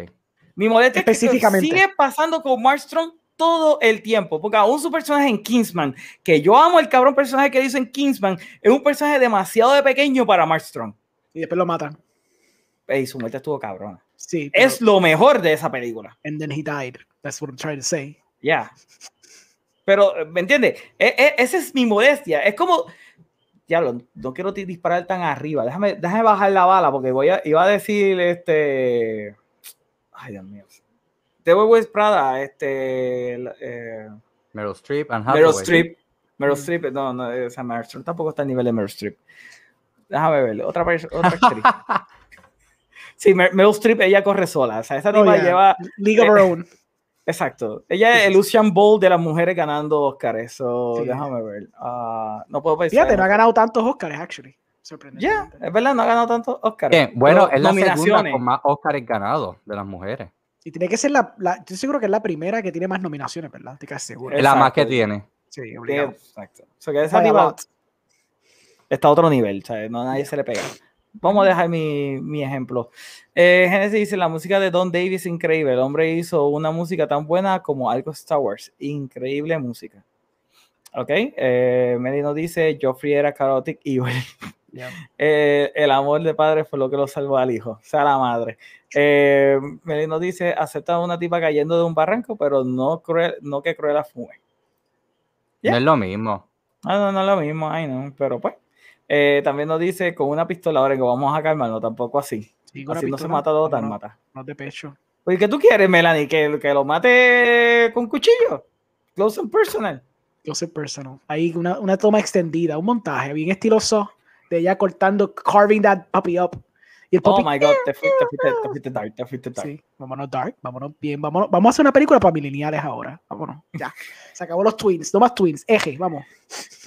Speaker 1: Mi molestia es que
Speaker 2: Específicamente.
Speaker 1: sigue pasando con Mark Strong todo el tiempo, porque aún su personaje en Kingsman, que yo amo el cabrón personaje que hizo en Kingsman, es un personaje demasiado de pequeño para Mark Strong.
Speaker 2: Y después lo matan.
Speaker 1: Y su muerte estuvo cabrona.
Speaker 2: Sí.
Speaker 1: Es lo mejor de esa película.
Speaker 2: And then he died. That's what I'm trying to say.
Speaker 1: Ya. Pero, ¿me entiendes? E- e- esa es mi modestia. Es como. Ya lo, no quiero disparar tan arriba. Déjame, déjame bajar la bala porque voy a, iba a decir este. Ay, Dios mío. Devil Wears Prada, este. eh,
Speaker 3: Meryl Streep and
Speaker 1: Meryl. Streep. Meryl
Speaker 2: Mm.
Speaker 1: Streep, no, no, o sea, Meryl Streep tampoco está al nivel de Meryl Streep. Déjame ver, otra, otra (laughs) actriz. Sí, Mer- Meryl Streep, ella corre sola. O sea, esa
Speaker 2: Oh,
Speaker 1: tipa
Speaker 2: yeah.
Speaker 1: lleva.
Speaker 2: League of
Speaker 1: eh,
Speaker 2: Our Own. (laughs)
Speaker 1: Exacto. Ella es el Lucian Ball de las mujeres ganando Oscar. Eso,
Speaker 2: Sí.
Speaker 1: déjame ver. Ah, no puedo pensar.
Speaker 2: Fíjate, no ha ganado tantos Oscars, actually.
Speaker 1: Ya,
Speaker 2: Sorprendente.
Speaker 1: es verdad, no ha ganado tantos Oscar.
Speaker 3: Bien, bueno, es la segunda con más Oscars ganados de las mujeres.
Speaker 2: Y tiene que ser la, la- Estoy seguro que es la primera que tiene más nominaciones, ¿verdad? Estoy casi seguro.
Speaker 3: Es la más que tiene.
Speaker 2: Sí, obligado.
Speaker 1: Exacto. O sea, que esa
Speaker 2: By a
Speaker 1: tipa
Speaker 2: lot.
Speaker 1: está a otro nivel, ¿sabes? No, nadie se le pega. Vamos a dejar mi, mi ejemplo. Eh, Genesis dice, la música de Don Davis es increíble. El hombre hizo una música tan buena como algo Star Wars. Increíble música. Ok. Eh, Meli nos dice, Joffrey era chaotic (laughs) evil.
Speaker 2: Yeah.
Speaker 1: Eh, el amor de padre fue lo que lo salvó al hijo, o sea, la madre. Eh, nos dice, acepta a una tipa cayendo de un barranco, pero no, cruel, no que Cruella fume.
Speaker 3: No es lo mismo.
Speaker 1: No, no, no es lo mismo, ay no, pero pues. Eh, también nos dice, con una pistola, ahora que vamos a calmarnos, tampoco así.
Speaker 2: Sí,
Speaker 1: Así no se mata dos, tan
Speaker 2: no,
Speaker 1: mata.
Speaker 2: no de pecho.
Speaker 1: Oye, ¿qué tú quieres, Melanie? ¿Que, que lo mate con cuchillo? Close and personal.
Speaker 2: Yo sé personal. Ahí una, una toma extendida, un montaje bien estiloso de ella cortando, carving that puppy up. Y el
Speaker 1: Oh
Speaker 2: puppy,
Speaker 1: my god, te fuiste, te fuiste, te fuiste dark, te fuiste dark.
Speaker 2: sí, vámonos dark, vámonos bien, vámonos, vamos a hacer una película para mileniales ahora. Vámonos, (laughs) ya. Se acabó los twins, no más twins, eje, vamos.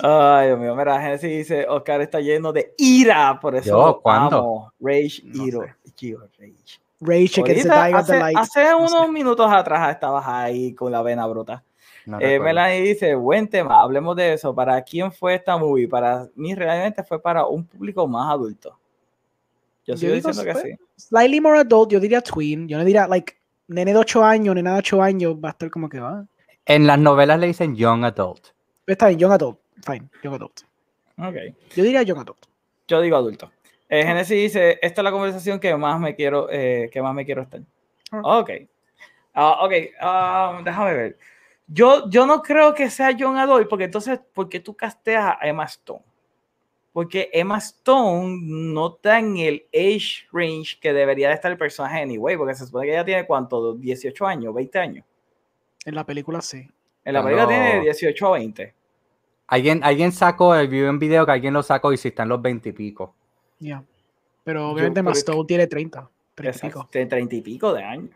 Speaker 1: Ay, Dios mío, mira, Genesis dice, Oscar está lleno de ira, por eso
Speaker 3: Yo, ¿cuándo?
Speaker 1: amo Rage,
Speaker 2: No.
Speaker 1: Giro, Rage.
Speaker 2: Rage Against the Dying of the
Speaker 1: hace,
Speaker 2: Light.
Speaker 1: hace
Speaker 2: no sé.
Speaker 1: unos minutos atrás estabas ahí con la vena bruta.
Speaker 3: No
Speaker 1: Eh. Melanie dice, buen tema, hablemos de eso. ¿Para quién fue esta movie? Para mí realmente fue para un público más adulto. Yo
Speaker 2: Yo
Speaker 1: sigo
Speaker 2: digo,
Speaker 1: diciendo que sí.
Speaker 2: Slightly more adult, yo diría tween. Yo no diría, like, nene de 8 años, nena de 8 años, va a estar como que va.
Speaker 3: En las novelas le dicen young adult.
Speaker 2: Está bien, young adult. Fine, young adult.
Speaker 1: Ok.
Speaker 2: Yo diría young adult.
Speaker 1: Yo digo adulto. Eh, Genesis dice, esta es la conversación que más me quiero, eh, que más me quiero estar.
Speaker 2: Ah.
Speaker 1: Ok. Ah, ok, ah, déjame ver. Yo, yo no creo que sea John Adol, porque entonces, ¿por qué tú casteas a Emma Stone? Porque Emma Stone no está en el age range que debería de estar el personaje anyway, porque se supone que ella tiene cuánto, 18 años, 20 años.
Speaker 2: En la película sí.
Speaker 1: En la
Speaker 3: No,
Speaker 1: película
Speaker 3: no.
Speaker 1: tiene 18 a 20.
Speaker 3: Alguien, alguien sacó el video en video que alguien lo sacó y si están los 20 y pico.
Speaker 2: Ya. Pero obviamente Emma Stone tiene 30. 30 y pico.
Speaker 1: Tiene 30 y pico de años.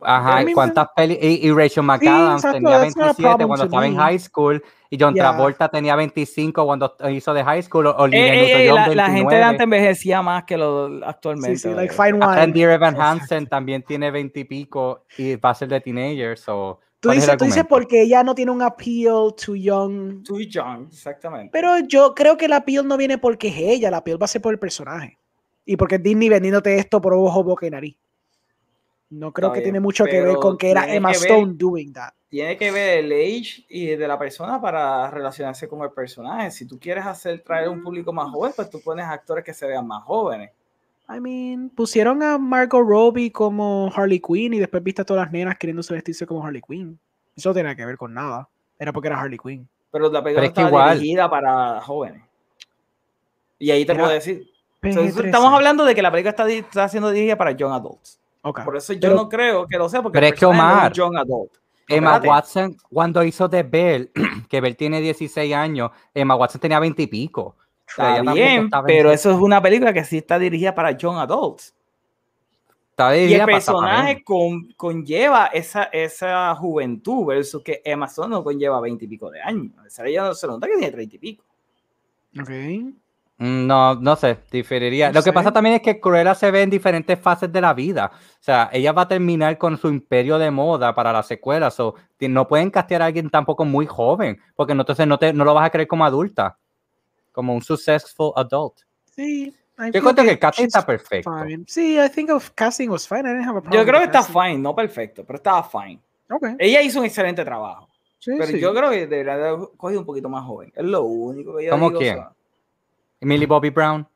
Speaker 3: Ajá, ¿y cuántas peli y, y Rachel McAdams
Speaker 2: exacto,
Speaker 3: tenía
Speaker 2: that's not a
Speaker 3: 27
Speaker 2: problem
Speaker 3: cuando
Speaker 2: to
Speaker 3: estaba en high school y John
Speaker 2: Yeah.
Speaker 3: Travolta tenía 25 cuando hizo de high school. o-
Speaker 1: Eh, eh, eh, la, la gente de
Speaker 3: 29.
Speaker 1: antes envejecía más que lo actualmente.
Speaker 2: Sí, sí, like fine wine.
Speaker 3: Evan
Speaker 1: Exacto.
Speaker 3: Hansen también tiene 20 y pico y va a ser de teenager. So,
Speaker 2: Tú
Speaker 3: ¿cuál es el
Speaker 2: dices, tú dices porque ella no tiene un appeal to young.
Speaker 1: Too young, exactamente.
Speaker 2: Pero yo creo que la appeal no viene porque es ella, la appeal va a ser por el personaje. Y porque es Disney vendiéndote esto por ojo, boca y nariz. No creo
Speaker 1: Está
Speaker 2: que
Speaker 1: bien,
Speaker 2: tiene mucho que ver con que era Emma
Speaker 1: que ver-
Speaker 2: Stone doing that.
Speaker 1: Tiene que ver el age y de la persona para relacionarse con el personaje. Si tú quieres hacer traer un público más joven, pues tú pones actores que se vean más jóvenes.
Speaker 2: I mean, pusieron a Margot Robbie como Harley Quinn y después viste a todas las nenas queriéndose vestirse como Harley Quinn. Eso no tenía que ver con nada. Era porque era Harley Quinn.
Speaker 1: Pero la película
Speaker 3: Pero es que
Speaker 1: estaba
Speaker 3: igual.
Speaker 1: dirigida para jóvenes. Y ahí te
Speaker 2: Era
Speaker 1: puedo decir. O sea,
Speaker 2: PG-13.
Speaker 1: estamos hablando de que la película está, está siendo dirigida para young adults. Por eso yo
Speaker 2: Pero-
Speaker 1: no creo que lo sea, porque
Speaker 3: Pero es que,
Speaker 1: no
Speaker 3: Omar,
Speaker 1: es un young adult.
Speaker 3: Emma
Speaker 1: espérate.
Speaker 3: Watson, cuando hizo de Belle, (clears throat) que Belle tiene 16 años, Emma Watson tenía 20 y pico. O sea,
Speaker 1: Está bien, pero eso es una película que sí está dirigida para young adults.
Speaker 3: estaba
Speaker 1: Y el personaje con- conlleva esa, esa juventud versus que Emma Stone no conlleva 20 y pico de años. Esa ella no se nota que tiene 30 y pico.
Speaker 2: Ok.
Speaker 3: Mm, No, no sé, diferiría.
Speaker 2: No
Speaker 3: Lo que
Speaker 2: sé.
Speaker 3: pasa también es que Cruella se ve en diferentes fases de la vida. O sea, ella va a terminar con su imperio de moda para la secuela. So, ti- no pueden castear a alguien tampoco muy joven, porque entonces no, te, no lo vas a creer como adulta, como un successful adult.
Speaker 2: Sí. I
Speaker 3: Yo creo que el casting está perfecto.
Speaker 2: fine. Sí, I think of casting was fine. I didn't have a problem
Speaker 1: Yo creo que está
Speaker 2: casting.
Speaker 1: fine, no perfecto, pero estaba fine.
Speaker 2: Ok.
Speaker 1: Ella hizo un excelente trabajo,
Speaker 2: Sí,
Speaker 1: pero
Speaker 2: sí.
Speaker 1: yo creo que debería haber cogido un poquito más joven. Es lo único que yo
Speaker 3: ¿Cómo
Speaker 1: digo,
Speaker 3: quién?
Speaker 1: o sea,
Speaker 3: Millie Bobby Brown.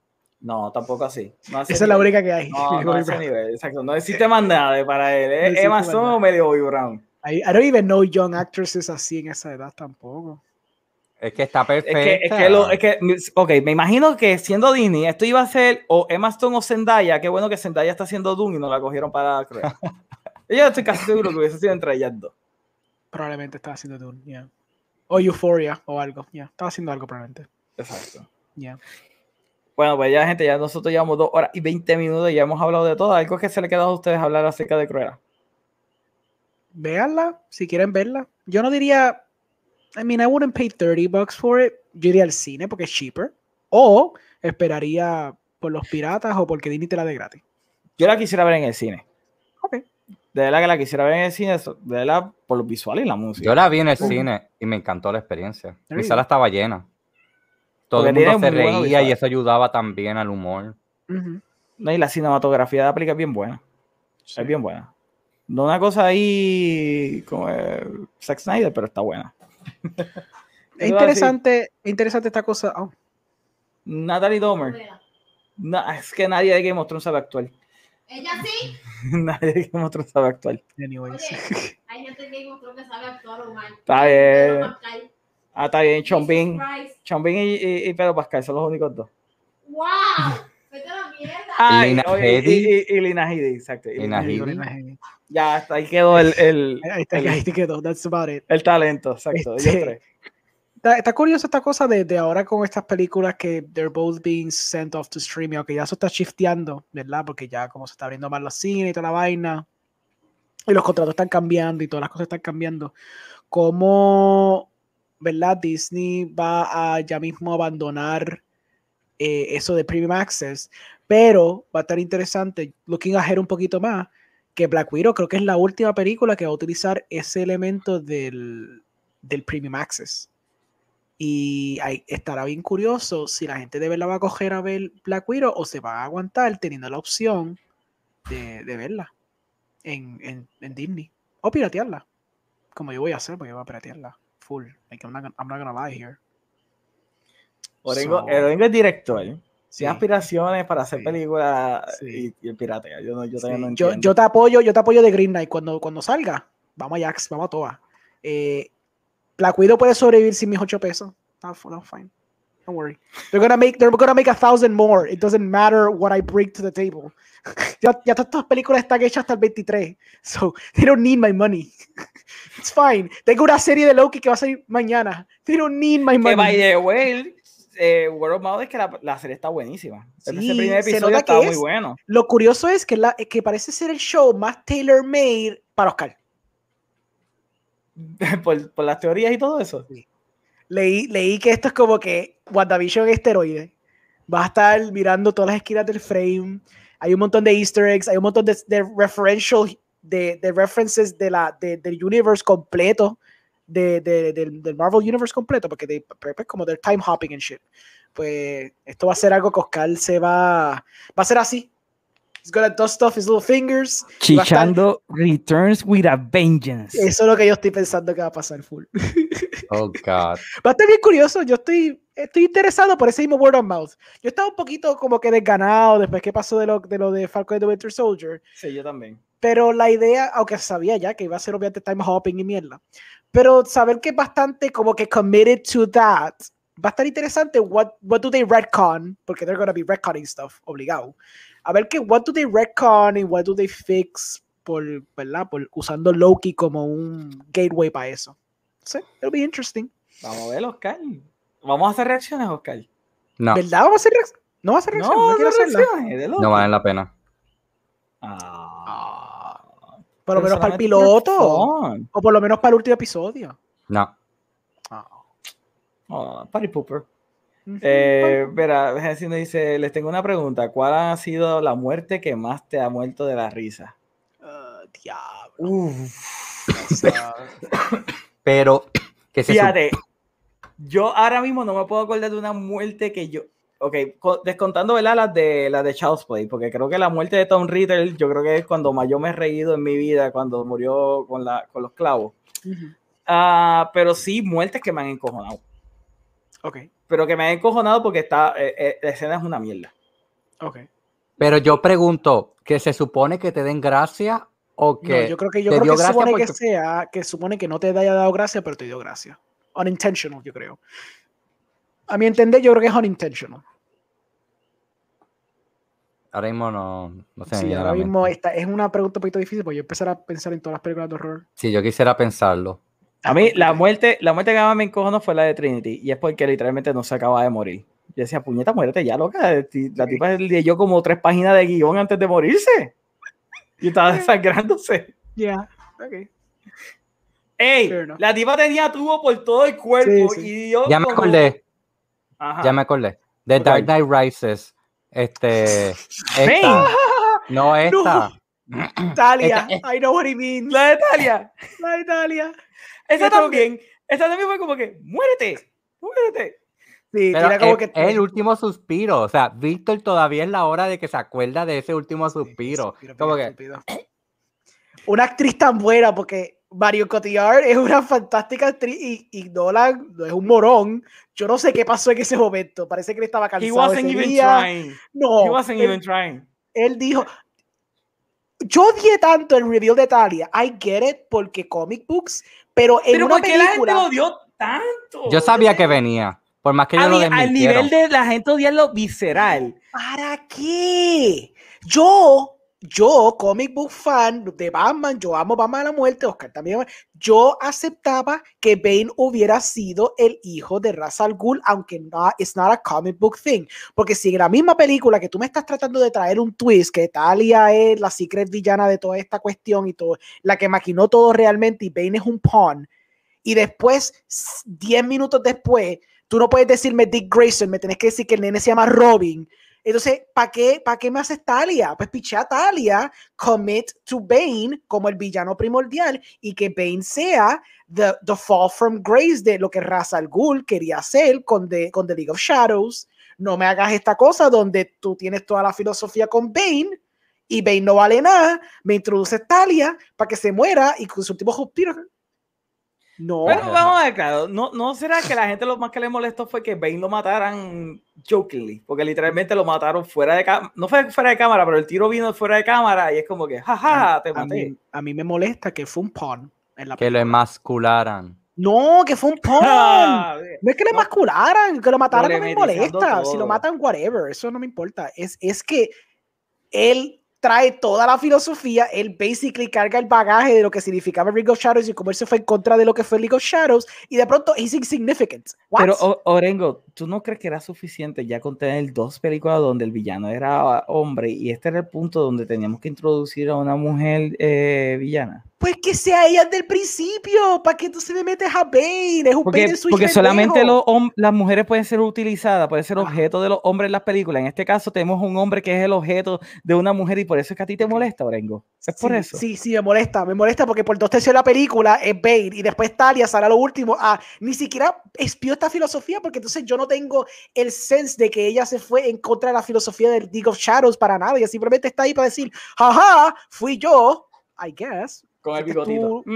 Speaker 1: no, tampoco así. No
Speaker 2: Esa es la única que hay.
Speaker 1: No, no a ese nivel, exacto. No existe más nada de para él.
Speaker 2: No
Speaker 1: Es
Speaker 2: existe
Speaker 1: Emma Stone o medio Bobby Brown.
Speaker 2: I, I don't even know young actresses así en esa edad tampoco.
Speaker 3: Es que está
Speaker 1: Es
Speaker 3: perfecta.
Speaker 1: que, es que, lo, es que, ok, me imagino que siendo Disney, esto iba a ser o Emma Stone o Zendaya. Qué bueno que Zendaya está haciendo Doom y no la cogieron para Cruella. (laughs) Yo estoy casi seguro que hubiese sido entre ellas dos.
Speaker 2: Probablemente estaba haciendo Dune, yeah. O Euphoria o algo, ya. Estaba haciendo algo probablemente.
Speaker 1: Exacto.
Speaker 2: Ya.
Speaker 1: Bueno, pues ya, gente, ya nosotros llevamos dos horas y 20 minutos y ya hemos hablado de todo. ¿Algo que se le queda a ustedes hablar acerca de Cruella?
Speaker 2: Véanla, si quieren verla. Yo no diría. I mean, I wouldn't pay 30 bucks for it. Yo iría al cine porque es cheaper. O esperaría por los piratas o porque Disney te la de gratis.
Speaker 1: Yo la quisiera ver en el cine.
Speaker 2: Ok.
Speaker 1: De verdad que la quisiera ver en el cine, de verdad, por los visuales y la música.
Speaker 3: Yo la vi en el cine y me encantó la experiencia. Mi sala estaba llena. Todo
Speaker 1: Porque
Speaker 3: el mundo se reía y eso ayudaba también al humor.
Speaker 1: No, y la cinematografía de la película es bien buena.
Speaker 2: Sí.
Speaker 1: Es bien buena. No una cosa ahí como eh, Zack Snyder, pero está buena. (laughs)
Speaker 2: Es interesante, es interesante esta cosa. oh,
Speaker 1: Natalie Domer. Na- es que nadie de Game of Thrones sabe actuar.
Speaker 4: Ella sí. (laughs)
Speaker 1: nadie de Game of Thrones sabe.
Speaker 4: Oye, hay gente que encontró que sabe actuar o mal.
Speaker 1: Está bien. Ah, está bien. Sean Bean y, y, y Pedro Pascal son los únicos dos.
Speaker 4: ¡Wow! (laughs) Vete a la mierda.
Speaker 1: Ay,
Speaker 3: Lina
Speaker 1: oye, y,
Speaker 3: Headey.
Speaker 1: y, y Lina Headey, exacto. y
Speaker 3: Lina
Speaker 1: Lina
Speaker 3: Headey.
Speaker 1: Headey. Ya, hasta ahí quedó el, el,
Speaker 2: Ahí está,
Speaker 1: el,
Speaker 2: ahí te quedó. That's about it.
Speaker 1: el talento, exacto.
Speaker 2: Este. Está, está curioso esta cosa de, de ahora con estas películas que they're both being sent off to streaming, aunque ya eso está shifteando, ¿verdad? Porque ya como se está abriendo más los cines y toda la vaina, y los contratos están cambiando y todas las cosas están cambiando, ¿cómo, ¿verdad? Disney va a ya mismo abandonar eh, eso de Premium Access, pero va a estar interesante, looking ahead un poquito más, que Black Widow creo que es la última película que va a utilizar ese elemento del, del Premium Access. Y ahí estará bien curioso si la gente de verdad va a coger a ver Black Widow o se va a aguantar teniendo la opción de, de verla en, en, en Disney o piratearla. Como yo voy a hacer, porque yo voy a piratearla full. Like, I'm, not gonna, I'm not gonna lie here.
Speaker 1: Orengo,
Speaker 2: So-
Speaker 1: el Orengo es director.
Speaker 2: Sí.
Speaker 1: Tiene aspiraciones para hacer
Speaker 2: Sí.
Speaker 1: películas
Speaker 2: Sí.
Speaker 1: y, y el piratea. Yo, no, yo
Speaker 2: Sí,
Speaker 1: no
Speaker 2: yo, yo te apoyo, yo te apoyo de Green Knight cuando, cuando salga. Vamos a Jax, vamos a todas. Eh, Black Widow puede sobrevivir sin mis 8 pesos. No, no, fine. Don't worry. They're gonna make, they're gonna make a thousand more. It doesn't matter what I bring to the table. (laughs) ya, ya todas estas películas están hechas hasta el 23. So they don't need my money. (laughs) It's fine. Tengo una serie de Loki que va a salir mañana. They don't need my
Speaker 1: que by
Speaker 2: money.
Speaker 1: the way, eh, Word of Mouth es que la, la serie está buenísima.
Speaker 2: Sí,
Speaker 1: Ese primer episodio
Speaker 2: que
Speaker 1: muy bueno.
Speaker 2: Lo curioso es que, la, que parece ser el show más tailor-made para Oscar. (laughs)
Speaker 1: por, por las teorías y todo eso.
Speaker 2: Leí, leí que esto es como que WandaVision en esteroide. Va a estar mirando todas las esquinas del frame. Hay un montón de easter eggs, hay un montón de, de referential, de, references de la, de- del universe completo, de, de- del, del Marvel Universe completo, porque de, pues, como del time hopping and shit. Pues esto va a ser algo que Oscar se va, va a ser así. He's gonna dust off his little fingers. a estar-
Speaker 1: Chichando Returns with a Vengeance.
Speaker 2: Eso es lo que yo estoy pensando que va a pasar full. (laughs)
Speaker 3: Oh, God.
Speaker 2: Va a estar bien curioso. Yo estoy, estoy interesado por ese mismo word of mouth. Yo estaba un poquito como que desganado después que pasó de lo de, lo de Falcon and the Winter Soldier.
Speaker 1: Sí, yo también.
Speaker 2: Pero la idea, aunque sabía ya que iba a ser obviamente time hopping y mierda, pero saber que es bastante como que committed to that, va a estar interesante. What, what do they retcon? Porque they're gonna be retconning stuff, obligado. A ver que what do they retcon y what do they fix por, ¿verdad? Por usando Loki como un gateway para eso. Sí, it'll be interesting.
Speaker 1: Vamos a ver, Oscar. Vamos a hacer reacciones, Oscar.
Speaker 3: No,
Speaker 2: ¿Verdad? ¿Vamos a hacer reacc- No va a hacer reacción. No,
Speaker 1: No,
Speaker 2: quiero
Speaker 1: no
Speaker 2: hacerla.
Speaker 1: reacciones. de loco.
Speaker 3: no vale la pena.
Speaker 1: Ah.
Speaker 2: Por lo menos para el piloto. O por lo menos para el último episodio.
Speaker 3: No.
Speaker 1: Oh, party pooper. Eh, verá, Jensi nos dice, les tengo una pregunta. ¿Cuál ha sido la muerte que más te ha muerto de la risa?
Speaker 2: Ah, diablo.
Speaker 1: Uf. (coughs)
Speaker 3: Pero que se
Speaker 1: Fíjate, yo ahora mismo no me puedo acordar de una muerte que yo. Ok, co- descontando ¿verdad? las de las de Child's Play, porque creo que la muerte de Tom Riddle, yo creo que es cuando más yo me he reído en mi vida, cuando murió con, la, con los clavos. Ah, pero sí, muertes que me han encojonado.
Speaker 2: Ok,
Speaker 1: Pero que me han encojonado porque está, eh, eh, la escena es una mierda.
Speaker 2: ok.
Speaker 3: Pero yo pregunto, ¿que se supone que te den gracia o
Speaker 2: No,
Speaker 3: que
Speaker 2: yo creo que yo creo que supone que sea, que supone que no te haya dado gracia, pero te dio gracia. Unintentional, yo creo. A mi entender, yo creo que es unintentional.
Speaker 3: ahora mismo no, no me
Speaker 2: Sí, ahora mismo esta es una pregunta un poquito difícil, porque yo empezar a pensar en todas las películas de horror.
Speaker 3: Sí, yo quisiera pensarlo.
Speaker 1: A mí, la muerte, la muerte que más me encojonó fue la de Trinity, y es porque literalmente no se acaba de morir. Yo decía, puñeta, muérete ya, loca. ti- La tipa leyó como tres páginas de guion antes de morirse. Y estaba desangrándose.
Speaker 2: Ya, ok.
Speaker 1: ¡Ey! La tipa tenía tubo por todo el cuerpo.
Speaker 2: Sí, sí.
Speaker 1: Y yo
Speaker 3: Ya me
Speaker 1: como-
Speaker 3: acordé,
Speaker 1: Ajá.
Speaker 3: ya me acordé. The. Dark Knight Rises. Este. (laughs)
Speaker 1: Bane.
Speaker 3: Esta. No, esta.
Speaker 2: Talia,
Speaker 3: Esta-
Speaker 2: I know what he means.
Speaker 1: La de Talia.
Speaker 2: La de Talia.
Speaker 1: Esa también. Esa también fue como que, muérete. Muérete.
Speaker 2: Sí,
Speaker 3: Pero
Speaker 2: tira como
Speaker 3: es,
Speaker 2: que
Speaker 3: es el último suspiro. O sea, Víctor todavía es la hora de que se acuerda de ese último suspiro.
Speaker 2: Suspiro,
Speaker 3: Como que. (clears throat)
Speaker 2: Una actriz tan buena, porque Mario Cotillard es una fantástica actriz y, y es un morón. Yo no sé qué pasó en ese momento. Parece que él estaba
Speaker 1: He
Speaker 2: cansado.
Speaker 1: wasn't
Speaker 2: ese
Speaker 1: even
Speaker 2: día.
Speaker 1: trying.
Speaker 2: No,
Speaker 1: He wasn't
Speaker 2: él,
Speaker 1: even trying.
Speaker 2: él dijo. Yo odié tanto el reveal de Talia. I get it porque comic books, pero en
Speaker 1: Pero
Speaker 2: una
Speaker 1: ¿por qué la gente odió tanto?
Speaker 3: yo sabía que venía. Por más que
Speaker 1: A
Speaker 3: yo lo
Speaker 1: al nivel de la gente odiarlo visceral.
Speaker 2: ¿Para qué? Yo, yo, comic book fan de Batman, yo amo Batman a la muerte, Oscar también. Yo aceptaba que Bane hubiera sido el hijo de Ra's al Ghul, aunque no, it's not a comic book thing. Porque si en la misma película que tú me estás tratando de traer un twist, que Talia es la secret villana de toda esta cuestión y todo, la que maquinó todo realmente y Bane es un pawn, y después, s- 10 minutos después, tú no puedes decirme Dick Grayson, me tenés que decir que el nene se llama Robin. Entonces, ¿para qué, ¿para qué me haces Talia? Pues pichea a Talia, commit to Bane como el villano primordial y que Bane sea the, the fall from grace de lo que Ra's al Ghul quería hacer con the, con the League of Shadows. No me hagas esta cosa donde tú tienes toda la filosofía con Bane y Bane no vale nada, me introduces Talia para que se muera y con su último suspiro. No.
Speaker 1: Pero vamos a ver, claro, ¿no, ¿no será que la gente lo más que le molestó fue que Bane lo mataran jokingly? Porque literalmente lo mataron fuera de cámara. No fue fuera de cámara, pero el tiro vino fuera de cámara y es como que, jaja, te
Speaker 2: a,
Speaker 1: maté.
Speaker 2: mí, a mí me molesta que fue un pawn en la
Speaker 3: Que lo emascularan.
Speaker 2: No, que fue un (laughs) pawn.
Speaker 1: Ah,
Speaker 2: No es que le
Speaker 1: No.
Speaker 2: mascularan, que lo mataran no me molesta. Si lo matan, whatever, eso no me importa. Es, es que él trae toda la filosofía, él basically carga el bagaje de lo que significaba League of Shadows y cómo él fue en contra de lo que fue League of Shadows y de pronto es insignificant.
Speaker 1: Pero, O- Orengo, ¿tú no crees que era suficiente ya con tener dos películas donde el villano era hombre y este era el punto donde teníamos que introducir a una mujer eh, villana?
Speaker 2: Pues que sea ella desde el principio, para que tú se le metes a Bane, es un
Speaker 1: Porque,
Speaker 2: Bane
Speaker 1: porque solamente los las mujeres pueden ser utilizadas, pueden ser objeto de los hombres en las películas. En este caso tenemos un hombre que es el objeto de una mujer y por eso es que a ti te molesta, Orengo. Es por eso.
Speaker 2: Sí, sí, me molesta, me molesta porque por dos tercios de la película es Bane y después Talia sale a lo último. Ah, ni siquiera espió esta filosofía porque entonces yo no tengo el sense de que ella se fue en contra de la filosofía del League of Shadows para nada. Ella simplemente está ahí para decir, jaja, fui yo, I guess.
Speaker 1: Con el bigotito.
Speaker 2: Sí,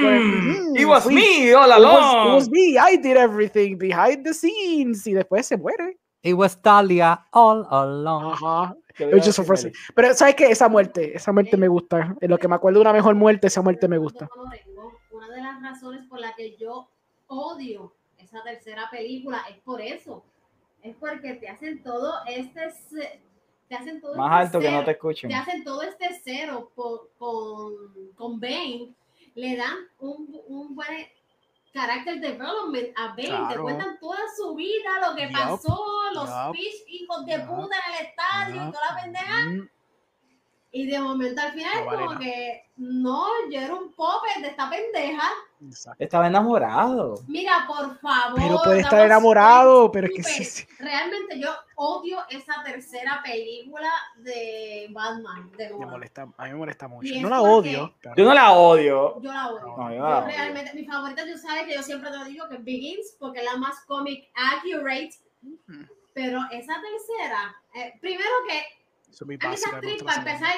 Speaker 2: con el-
Speaker 1: Mhm.
Speaker 2: Mhm,
Speaker 1: It was
Speaker 2: fui-
Speaker 1: me all
Speaker 2: It was, it
Speaker 1: along.
Speaker 2: was me, I did everything behind the scenes y después se muere.
Speaker 3: It was Talia all along.
Speaker 2: Ajá.
Speaker 1: Que
Speaker 2: just Pero ¿sabes qué? Esa muerte, esa muerte me gusta. En lo que me acuerdo de una mejor muerte, esa muerte me gusta.
Speaker 4: Una de las razones por las que yo odio esa tercera película es por eso. Es porque te hacen todo este. Te hacen todo
Speaker 1: Más
Speaker 4: este
Speaker 1: alto que no
Speaker 4: cero-
Speaker 1: te escuchen.
Speaker 4: te hacen todo este cero por- con, con Bane, le dan un, un buen character development a Bane, te
Speaker 2: Claro.
Speaker 4: cuentan toda su vida, lo que
Speaker 2: Yup,
Speaker 4: pasó, los pitch hijos de
Speaker 2: yup,
Speaker 4: puta en el estadio toda la pendeja. Y de momento al final
Speaker 2: No vale
Speaker 4: como
Speaker 2: nada.
Speaker 4: que no, yo era un popper de esta pendeja.
Speaker 2: exacto.
Speaker 1: Estaba enamorado.
Speaker 4: Mira, por favor.
Speaker 2: Pero puede estar enamorado, pero es que sí, sí.
Speaker 4: Realmente yo odio esa tercera película de Batman. De
Speaker 2: Me molesta, a mí me molesta mucho.
Speaker 4: Y
Speaker 2: No la odio. pero-
Speaker 1: Yo no la odio.
Speaker 4: Yo la odio.
Speaker 1: No, yo
Speaker 4: Yo
Speaker 1: la odio.
Speaker 4: realmente, mi favorita, yo sabes que yo siempre te lo digo, que es Begins, porque es la más comic accurate. Pero esa tercera, eh, primero que Esa actriz, para empezar,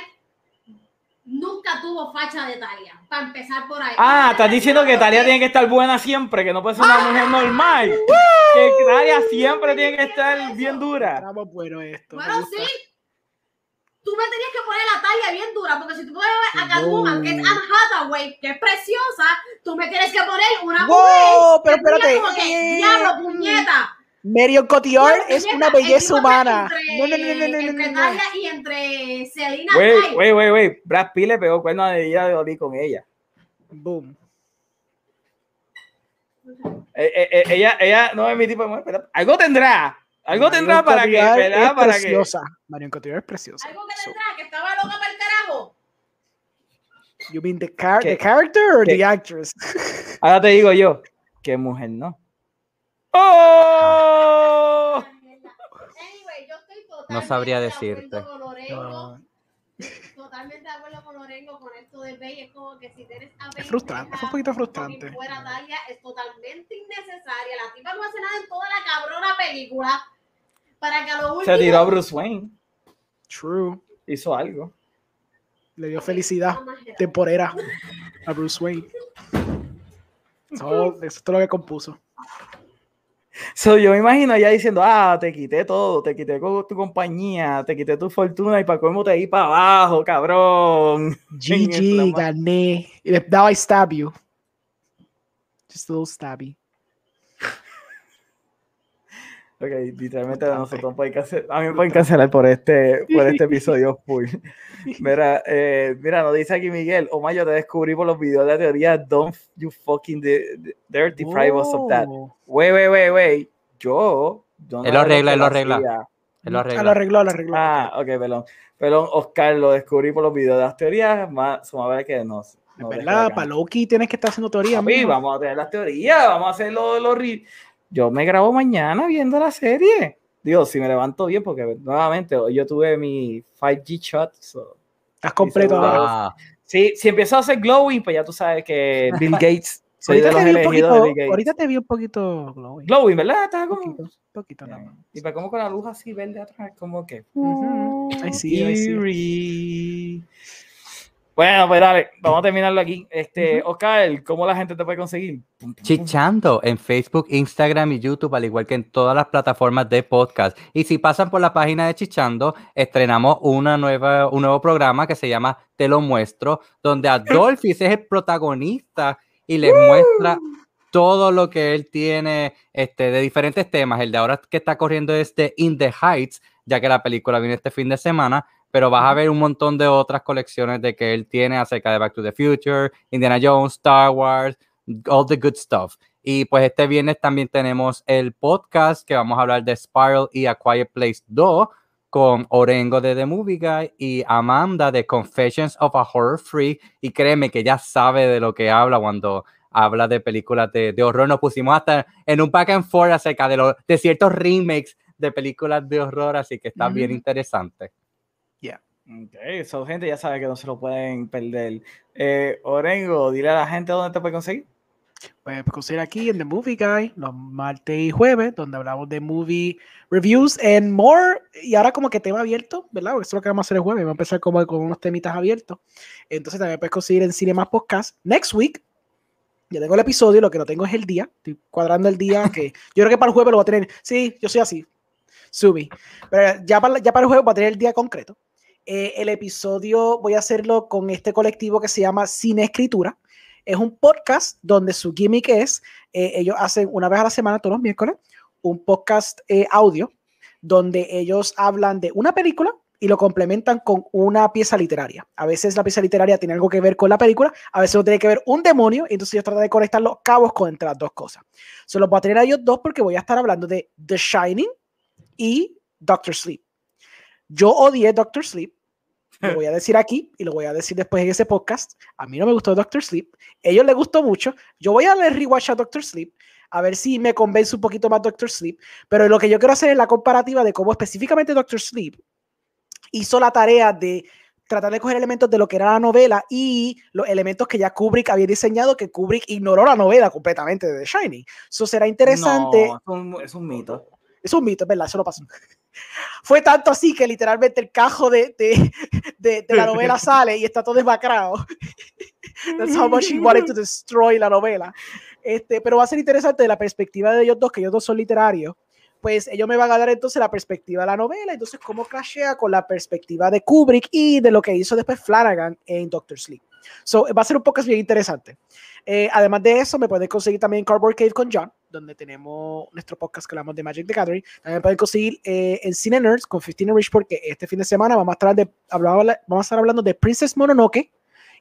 Speaker 4: nunca tuvo facha de Talia. Para empezar por ahí.
Speaker 1: Ah, estás diciendo que Talia tiene que estar buena siempre, que no puede ser una mujer normal. Que Talia siempre tiene que estar bien dura.
Speaker 2: Estamos bueno esto.
Speaker 4: Bueno, sí. Tú me tenías que poner la Talia bien dura, porque si tú pones a. Catwoman, que es Anne Hathaway, que es preciosa, tú me tienes que poner una
Speaker 2: Wow,
Speaker 4: mujer
Speaker 2: pero espérate.
Speaker 4: como que,
Speaker 2: Eh,
Speaker 4: diablo, puñeta.
Speaker 2: Marion Cotillard es una
Speaker 4: el
Speaker 2: belleza humana.
Speaker 4: Entre,
Speaker 2: No, no, no, no, no, no,
Speaker 4: entre
Speaker 2: no, no.
Speaker 4: Talia y entre Selena
Speaker 1: Wey, wey, wey, wey. Brad Pitt le pegó cuerno de ella de Oli con ella.
Speaker 2: Boom.
Speaker 1: Eh, eh, eh, ella, ella no es mi tipo de mujer, pero algo tendrá. Algo
Speaker 2: Marion
Speaker 1: tendrá para que, ¿verdad? Para
Speaker 2: preciosa. Marion Cotillard es preciosa.
Speaker 4: Algo que
Speaker 2: So,
Speaker 4: tendrá, que estaba loca para el carajo.
Speaker 2: you mean the, car
Speaker 1: ¿Qué?
Speaker 2: the character or
Speaker 1: ¿Qué?
Speaker 2: the actress? (laughs)
Speaker 1: Ahora te digo yo, qué mujer no. ¡Oh!
Speaker 3: No sabría decirte.
Speaker 2: No,
Speaker 4: totalmente de acuerdo con Orengo con esto de Bey. Es como que si tienes a Bey
Speaker 2: frustrante, es un poquito frustrante.
Speaker 4: fuera Talia es totalmente innecesaria. La tipa no hace nada en toda la cabrona película. Para que a lo último.
Speaker 1: Se tiró a Bruce Wayne.
Speaker 2: True.
Speaker 1: Hizo algo.
Speaker 2: Le dio felicidad temporera a Bruce Wayne. (laughs) Todo- eso es todo lo que compuso.
Speaker 1: So, yo me imagino ella diciendo, ah, te quité todo, te quité tu compañía, te quité tu fortuna y para cómo te di para abajo, cabrón. (laughs)
Speaker 2: GG, gané. Now I stab you. Just a little stabby.
Speaker 1: Ok, literalmente a nosotros pueden cancelar, a mí me pueden cancelar por este, por este (laughs) episodio full. Mira, eh, mira, nos dice aquí Miguel, Omar, yo te descubrí por los videos de la teoría, don't you fucking de- de- dare deprive us of that.
Speaker 2: Oh.
Speaker 1: Wait, wait, wait, wait, yo... yo
Speaker 3: Él lo arregla, él lo arregla. Él lo
Speaker 2: Ah,
Speaker 3: arregla.
Speaker 2: lo arregló, lo arregló.
Speaker 1: Ah, ok, perdón. Perdón, Oscar, lo descubrí por los videos de las teorías, más, suma ver que no.
Speaker 2: Es verdad, para Loki tienes que estar haciendo teoría.
Speaker 1: Papi, vamos a tener las teorías, vamos a hacer los, los yo me grabo mañana viendo la serie. Digo, si me levanto bien, porque nuevamente yo tuve mi 5G shot. so-
Speaker 2: Estás completo ahora.
Speaker 3: Ah,
Speaker 1: Sí, si empiezo a hacer glowing, pues ya tú sabes que (laughs) Bill Gates, soy de
Speaker 2: Ahorita
Speaker 1: los
Speaker 2: te, un poquito,
Speaker 1: de Bill Gates.
Speaker 2: ahorita te vi un poquito glowing.
Speaker 1: Glowing, ¿verdad? Estaba como...
Speaker 2: poquito, poquito nada más.
Speaker 1: Y pues como con la luz así verde atrás, como que...
Speaker 2: Ujú. I see, I see.
Speaker 1: Bueno, pues dale, vamos a terminarlo aquí. Este, Oscar, ¿cómo la gente te puede conseguir?
Speaker 3: Chichando en Facebook, Instagram y YouTube, al igual que en todas las plataformas de podcast. Y si pasan por la página de Chichando, estrenamos una nueva, un nuevo programa que se llama Te lo muestro, donde Adolfis es el protagonista y les muestra todo lo que él tiene este, de diferentes temas. El de ahora que está corriendo es de In the Heights, ya que la película viene este fin de semana, pero vas a ver un montón de otras colecciones de que él tiene acerca de Back to the Future, Indiana Jones, Star Wars, all the good stuff. Y pues este viernes también tenemos el podcast que vamos a hablar de Spiral y A Quiet Place 2 con Orengo de The Movie Guy y Amanda de Confessions of a Horror Freak. Y créeme que ya sabe de lo que habla cuando habla de películas de, de horror. Nos pusimos hasta en un back and forth acerca de, de ciertos remakes de películas de horror, así que está bien
Speaker 2: Ujú.
Speaker 3: interesante.
Speaker 1: Ok, eso gente ya sabe que no se lo pueden perder. Eh, Orengo, dile a la gente dónde te puede conseguir.
Speaker 2: Pues conseguir aquí en The Movie Guy los martes y jueves, donde hablamos de movie reviews and more. Y ahora como que tema abierto, ¿verdad? Porque eso es lo que vamos a hacer el jueves. Vamos a empezar como con unos temitas abiertos. Entonces también puedes conseguir en Cinemas Podcast. Next week, ya tengo el episodio, lo que no tengo es el día. Estoy cuadrando el día que (laughs) yo creo que para el jueves lo voy a tener. Sí, yo soy así. Subi. Pero ya para, ya para el jueves voy a tener el día concreto. Eh, el episodio voy a hacerlo con este colectivo que se llama Cine Escritura. Es un podcast donde su gimmick es, eh, ellos hacen una vez a la semana, todos los miércoles, un podcast eh, audio donde ellos hablan de una película y lo complementan con una pieza literaria. A veces la pieza literaria tiene algo que ver con la película, a veces no tiene que ver un demonio, y entonces ellos tratan de conectar los cabos con entre las dos cosas. Se los voy a tener a ellos dos porque voy a estar hablando de The Shining y Doctor Sleep. Yo odié Doctor Sleep, lo voy a decir aquí y lo voy a decir después en ese podcast. A mí no me gustó Doctor Sleep. A ellos les gustó mucho. Yo voy a leer rewatch a Doctor Sleep a ver si me convence un poquito más Doctor Sleep. Pero lo que yo quiero hacer es la comparativa de cómo específicamente Doctor Sleep hizo la tarea de tratar de coger elementos de lo que era la novela y los elementos que ya Kubrick había diseñado, que Kubrick ignoró la novela completamente de The Shining. Eso será interesante.
Speaker 1: No, es, un, es un mito.
Speaker 2: Es un mito, es verdad, eso lo pasó. Fue tanto así que literalmente el cajo de, de, de, de la novela (laughs) sale y está todo desmacrado. That's how much he wanted to destroy la novela. Este, pero va a ser interesante de la perspectiva de ellos dos, que ellos dos son literarios. Pues ellos me van a dar entonces la perspectiva de la novela, entonces cómo crashea con la perspectiva de Kubrick y de lo que hizo después Flanagan en Doctor Sleep. So, va a ser un podcast bien interesante. Eh, además de eso, me pueden conseguir también Cardboard Cave con John, donde tenemos nuestro podcast que hablamos de Magic the Gathering. También pueden conseguir eh, en Cine Nerds con 15 Rich, porque este fin de semana vamos a estar, de, vamos a estar hablando de Princess Mononoke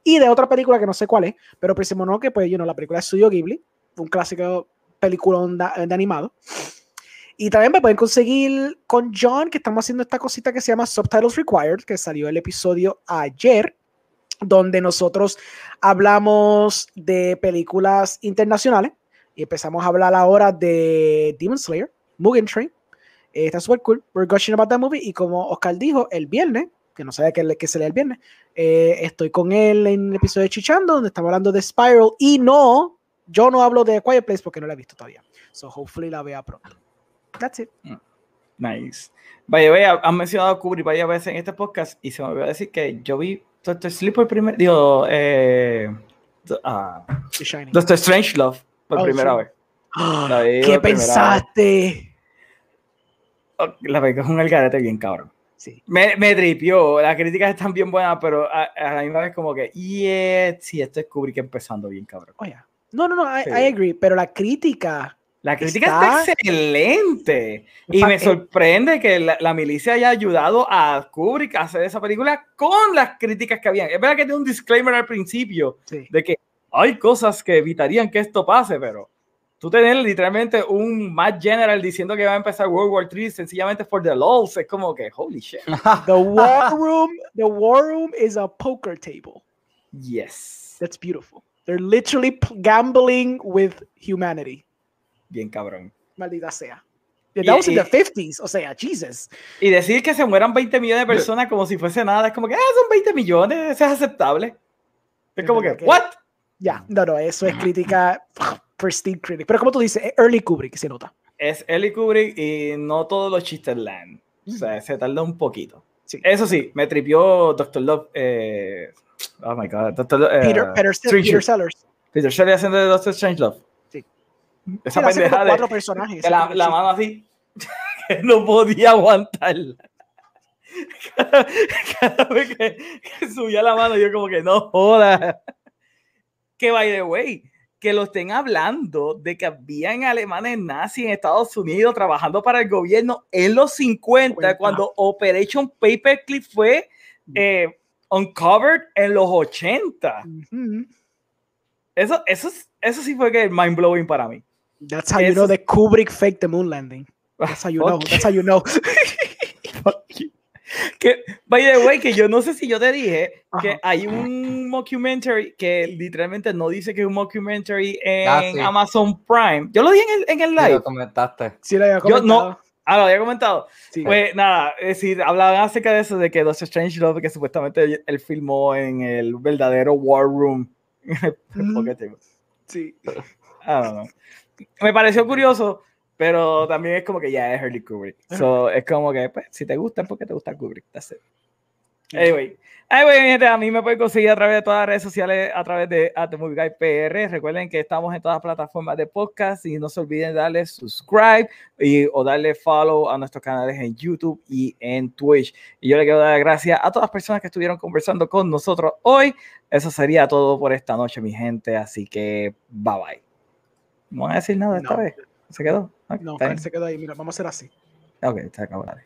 Speaker 2: y de otra película que no sé cuál es, pero Princess Mononoke, pues, you know, la película de Studio Ghibli, un clásico película de, de animado. Y también me pueden conseguir con John, que estamos haciendo esta cosita que se llama Subtitles Required, que salió el episodio ayer, donde nosotros hablamos de películas internacionales y empezamos a hablar ahora de Demon Slayer, Mugen Train. Eh, está súper cool. We're gushing about that movie. Y como Oscar dijo, el viernes, que no sabía que, que se lee el viernes, eh, estoy con él en el episodio de Chichando, donde estamos hablando de Spiral. Y no, yo no hablo de Quiet Place porque no la he visto todavía. So hopefully la vea pronto. That's it.
Speaker 1: Nice. Vaya, vaya, han mencionado a Kubrick varias veces en este podcast y se me olvidó decir que yo vi Doctor Sleep por primer, digo, eh, ah. Doctor Strange Love por
Speaker 2: Oh,
Speaker 1: primera
Speaker 2: sí.
Speaker 1: vez.
Speaker 2: ¿Qué pensaste?
Speaker 1: Oh, La película es un algarete bien cabrón.
Speaker 2: Sí.
Speaker 1: Me, me tripió, las críticas están bien buenas, pero a, a la misma vez como que, yeah, sí, esto es Kubrick empezando bien cabrón.
Speaker 2: Oye. No, no, no, I,
Speaker 1: Sí.
Speaker 2: I agree, pero la crítica.
Speaker 1: La crítica está,
Speaker 2: Está-
Speaker 1: excelente. Y me sorprende que la, la milicia haya ayudado a Kubrick a hacer esa película con las críticas que habían. Es verdad que tiene un disclaimer al principio
Speaker 2: Sí.
Speaker 1: de que hay cosas que evitarían que esto pase, pero tú tener literalmente un Matt General diciendo que va a empezar World War III sencillamente for the lulz, es como que, holy shit. (laughs)
Speaker 2: The war room, the war room is a poker table.
Speaker 1: Yes.
Speaker 2: That's beautiful. They're literally gambling with humanity.
Speaker 1: Bien cabrón.
Speaker 2: Maldita sea.
Speaker 1: Y-
Speaker 2: That was in
Speaker 1: y-
Speaker 2: the 50s, o sea, Jesus.
Speaker 1: Y decir que se mueran 20 millones de personas como si fuese nada, es como que, ah, son 20 millones, eso es aceptable. Es como que- ¿what?
Speaker 2: Ya, no, no, eso es crítica, (laughs) pristine critic. Pero como tú dices, early Kubrick se nota.
Speaker 1: Es Ellie Kubrick y no todos los chistes land. O sea, se tarda un poquito.
Speaker 2: Sí.
Speaker 1: Eso sí, me tripió Doctor Love. eh, oh my god, Doctor Love. eh,
Speaker 2: Peter, Peter, Peter Sellers.
Speaker 1: Peter Shelley haciendo de Doctor Strange Love.
Speaker 2: Sí.
Speaker 1: Esa
Speaker 2: como
Speaker 1: pendeja de,
Speaker 2: cuatro personajes.
Speaker 1: la, la mano así, (laughs) que no podía aguantarla. (laughs) Cada, cada vez que, que subía la mano, yo como que no joda. Que by the way, que lo estén hablando de que habían alemanes nazis en Estados Unidos trabajando para el gobierno en los 50,
Speaker 2: Cuenta.
Speaker 1: cuando Operation Paperclip fue eh, uncovered en los 80.
Speaker 2: Ujú.
Speaker 1: Eso, eso, es- eso sí fue que mind blowing para mí.
Speaker 2: That's how you know that Kubrick faked the moon landing. That's how you know. That's how you know. (laughs)
Speaker 1: Que, by the way, que yo no sé si yo te dije que
Speaker 2: Ajá.
Speaker 1: hay un mockumentary que literalmente no dice que es un mockumentary en
Speaker 3: Ah, sí.
Speaker 1: Amazon Prime. Yo lo dije en el, en el
Speaker 3: Sí,
Speaker 1: live.
Speaker 3: lo comentaste.
Speaker 2: Sí, lo había
Speaker 1: Yo no-
Speaker 2: comentado.
Speaker 1: Ah, lo había comentado.
Speaker 2: Sí.
Speaker 1: Pues nada, es decir, hablaban acerca de eso, de que Doctor Strange Love, que supuestamente él, filmó en el verdadero War Room. (laughs) Tipo,
Speaker 2: Sí.
Speaker 1: I don't know. Me pareció curioso, pero también es como que ya es Early Kubrick. So, es como que, pues, si te gusta, porque te gusta Kubrick. That's it. Anyway. Anyway, gente, a mí me pueden conseguir a través de todas las redes sociales, a través de PR. Recuerden que estamos en todas las plataformas de podcast y no se olviden darle subscribe y, o darle follow a nuestros canales en YouTube y en Twitch. Y yo le quiero dar las gracias a todas las personas que estuvieron conversando con nosotros hoy. Eso sería todo por esta noche, mi gente. Así que, bye bye. No van a decir nada esta
Speaker 2: No.
Speaker 1: vez. ¿Se quedó?
Speaker 2: No,
Speaker 1: está
Speaker 2: él
Speaker 1: bien.
Speaker 2: se quedó ahí. Mira, vamos a hacer así.
Speaker 1: Ok, se acabó. dale.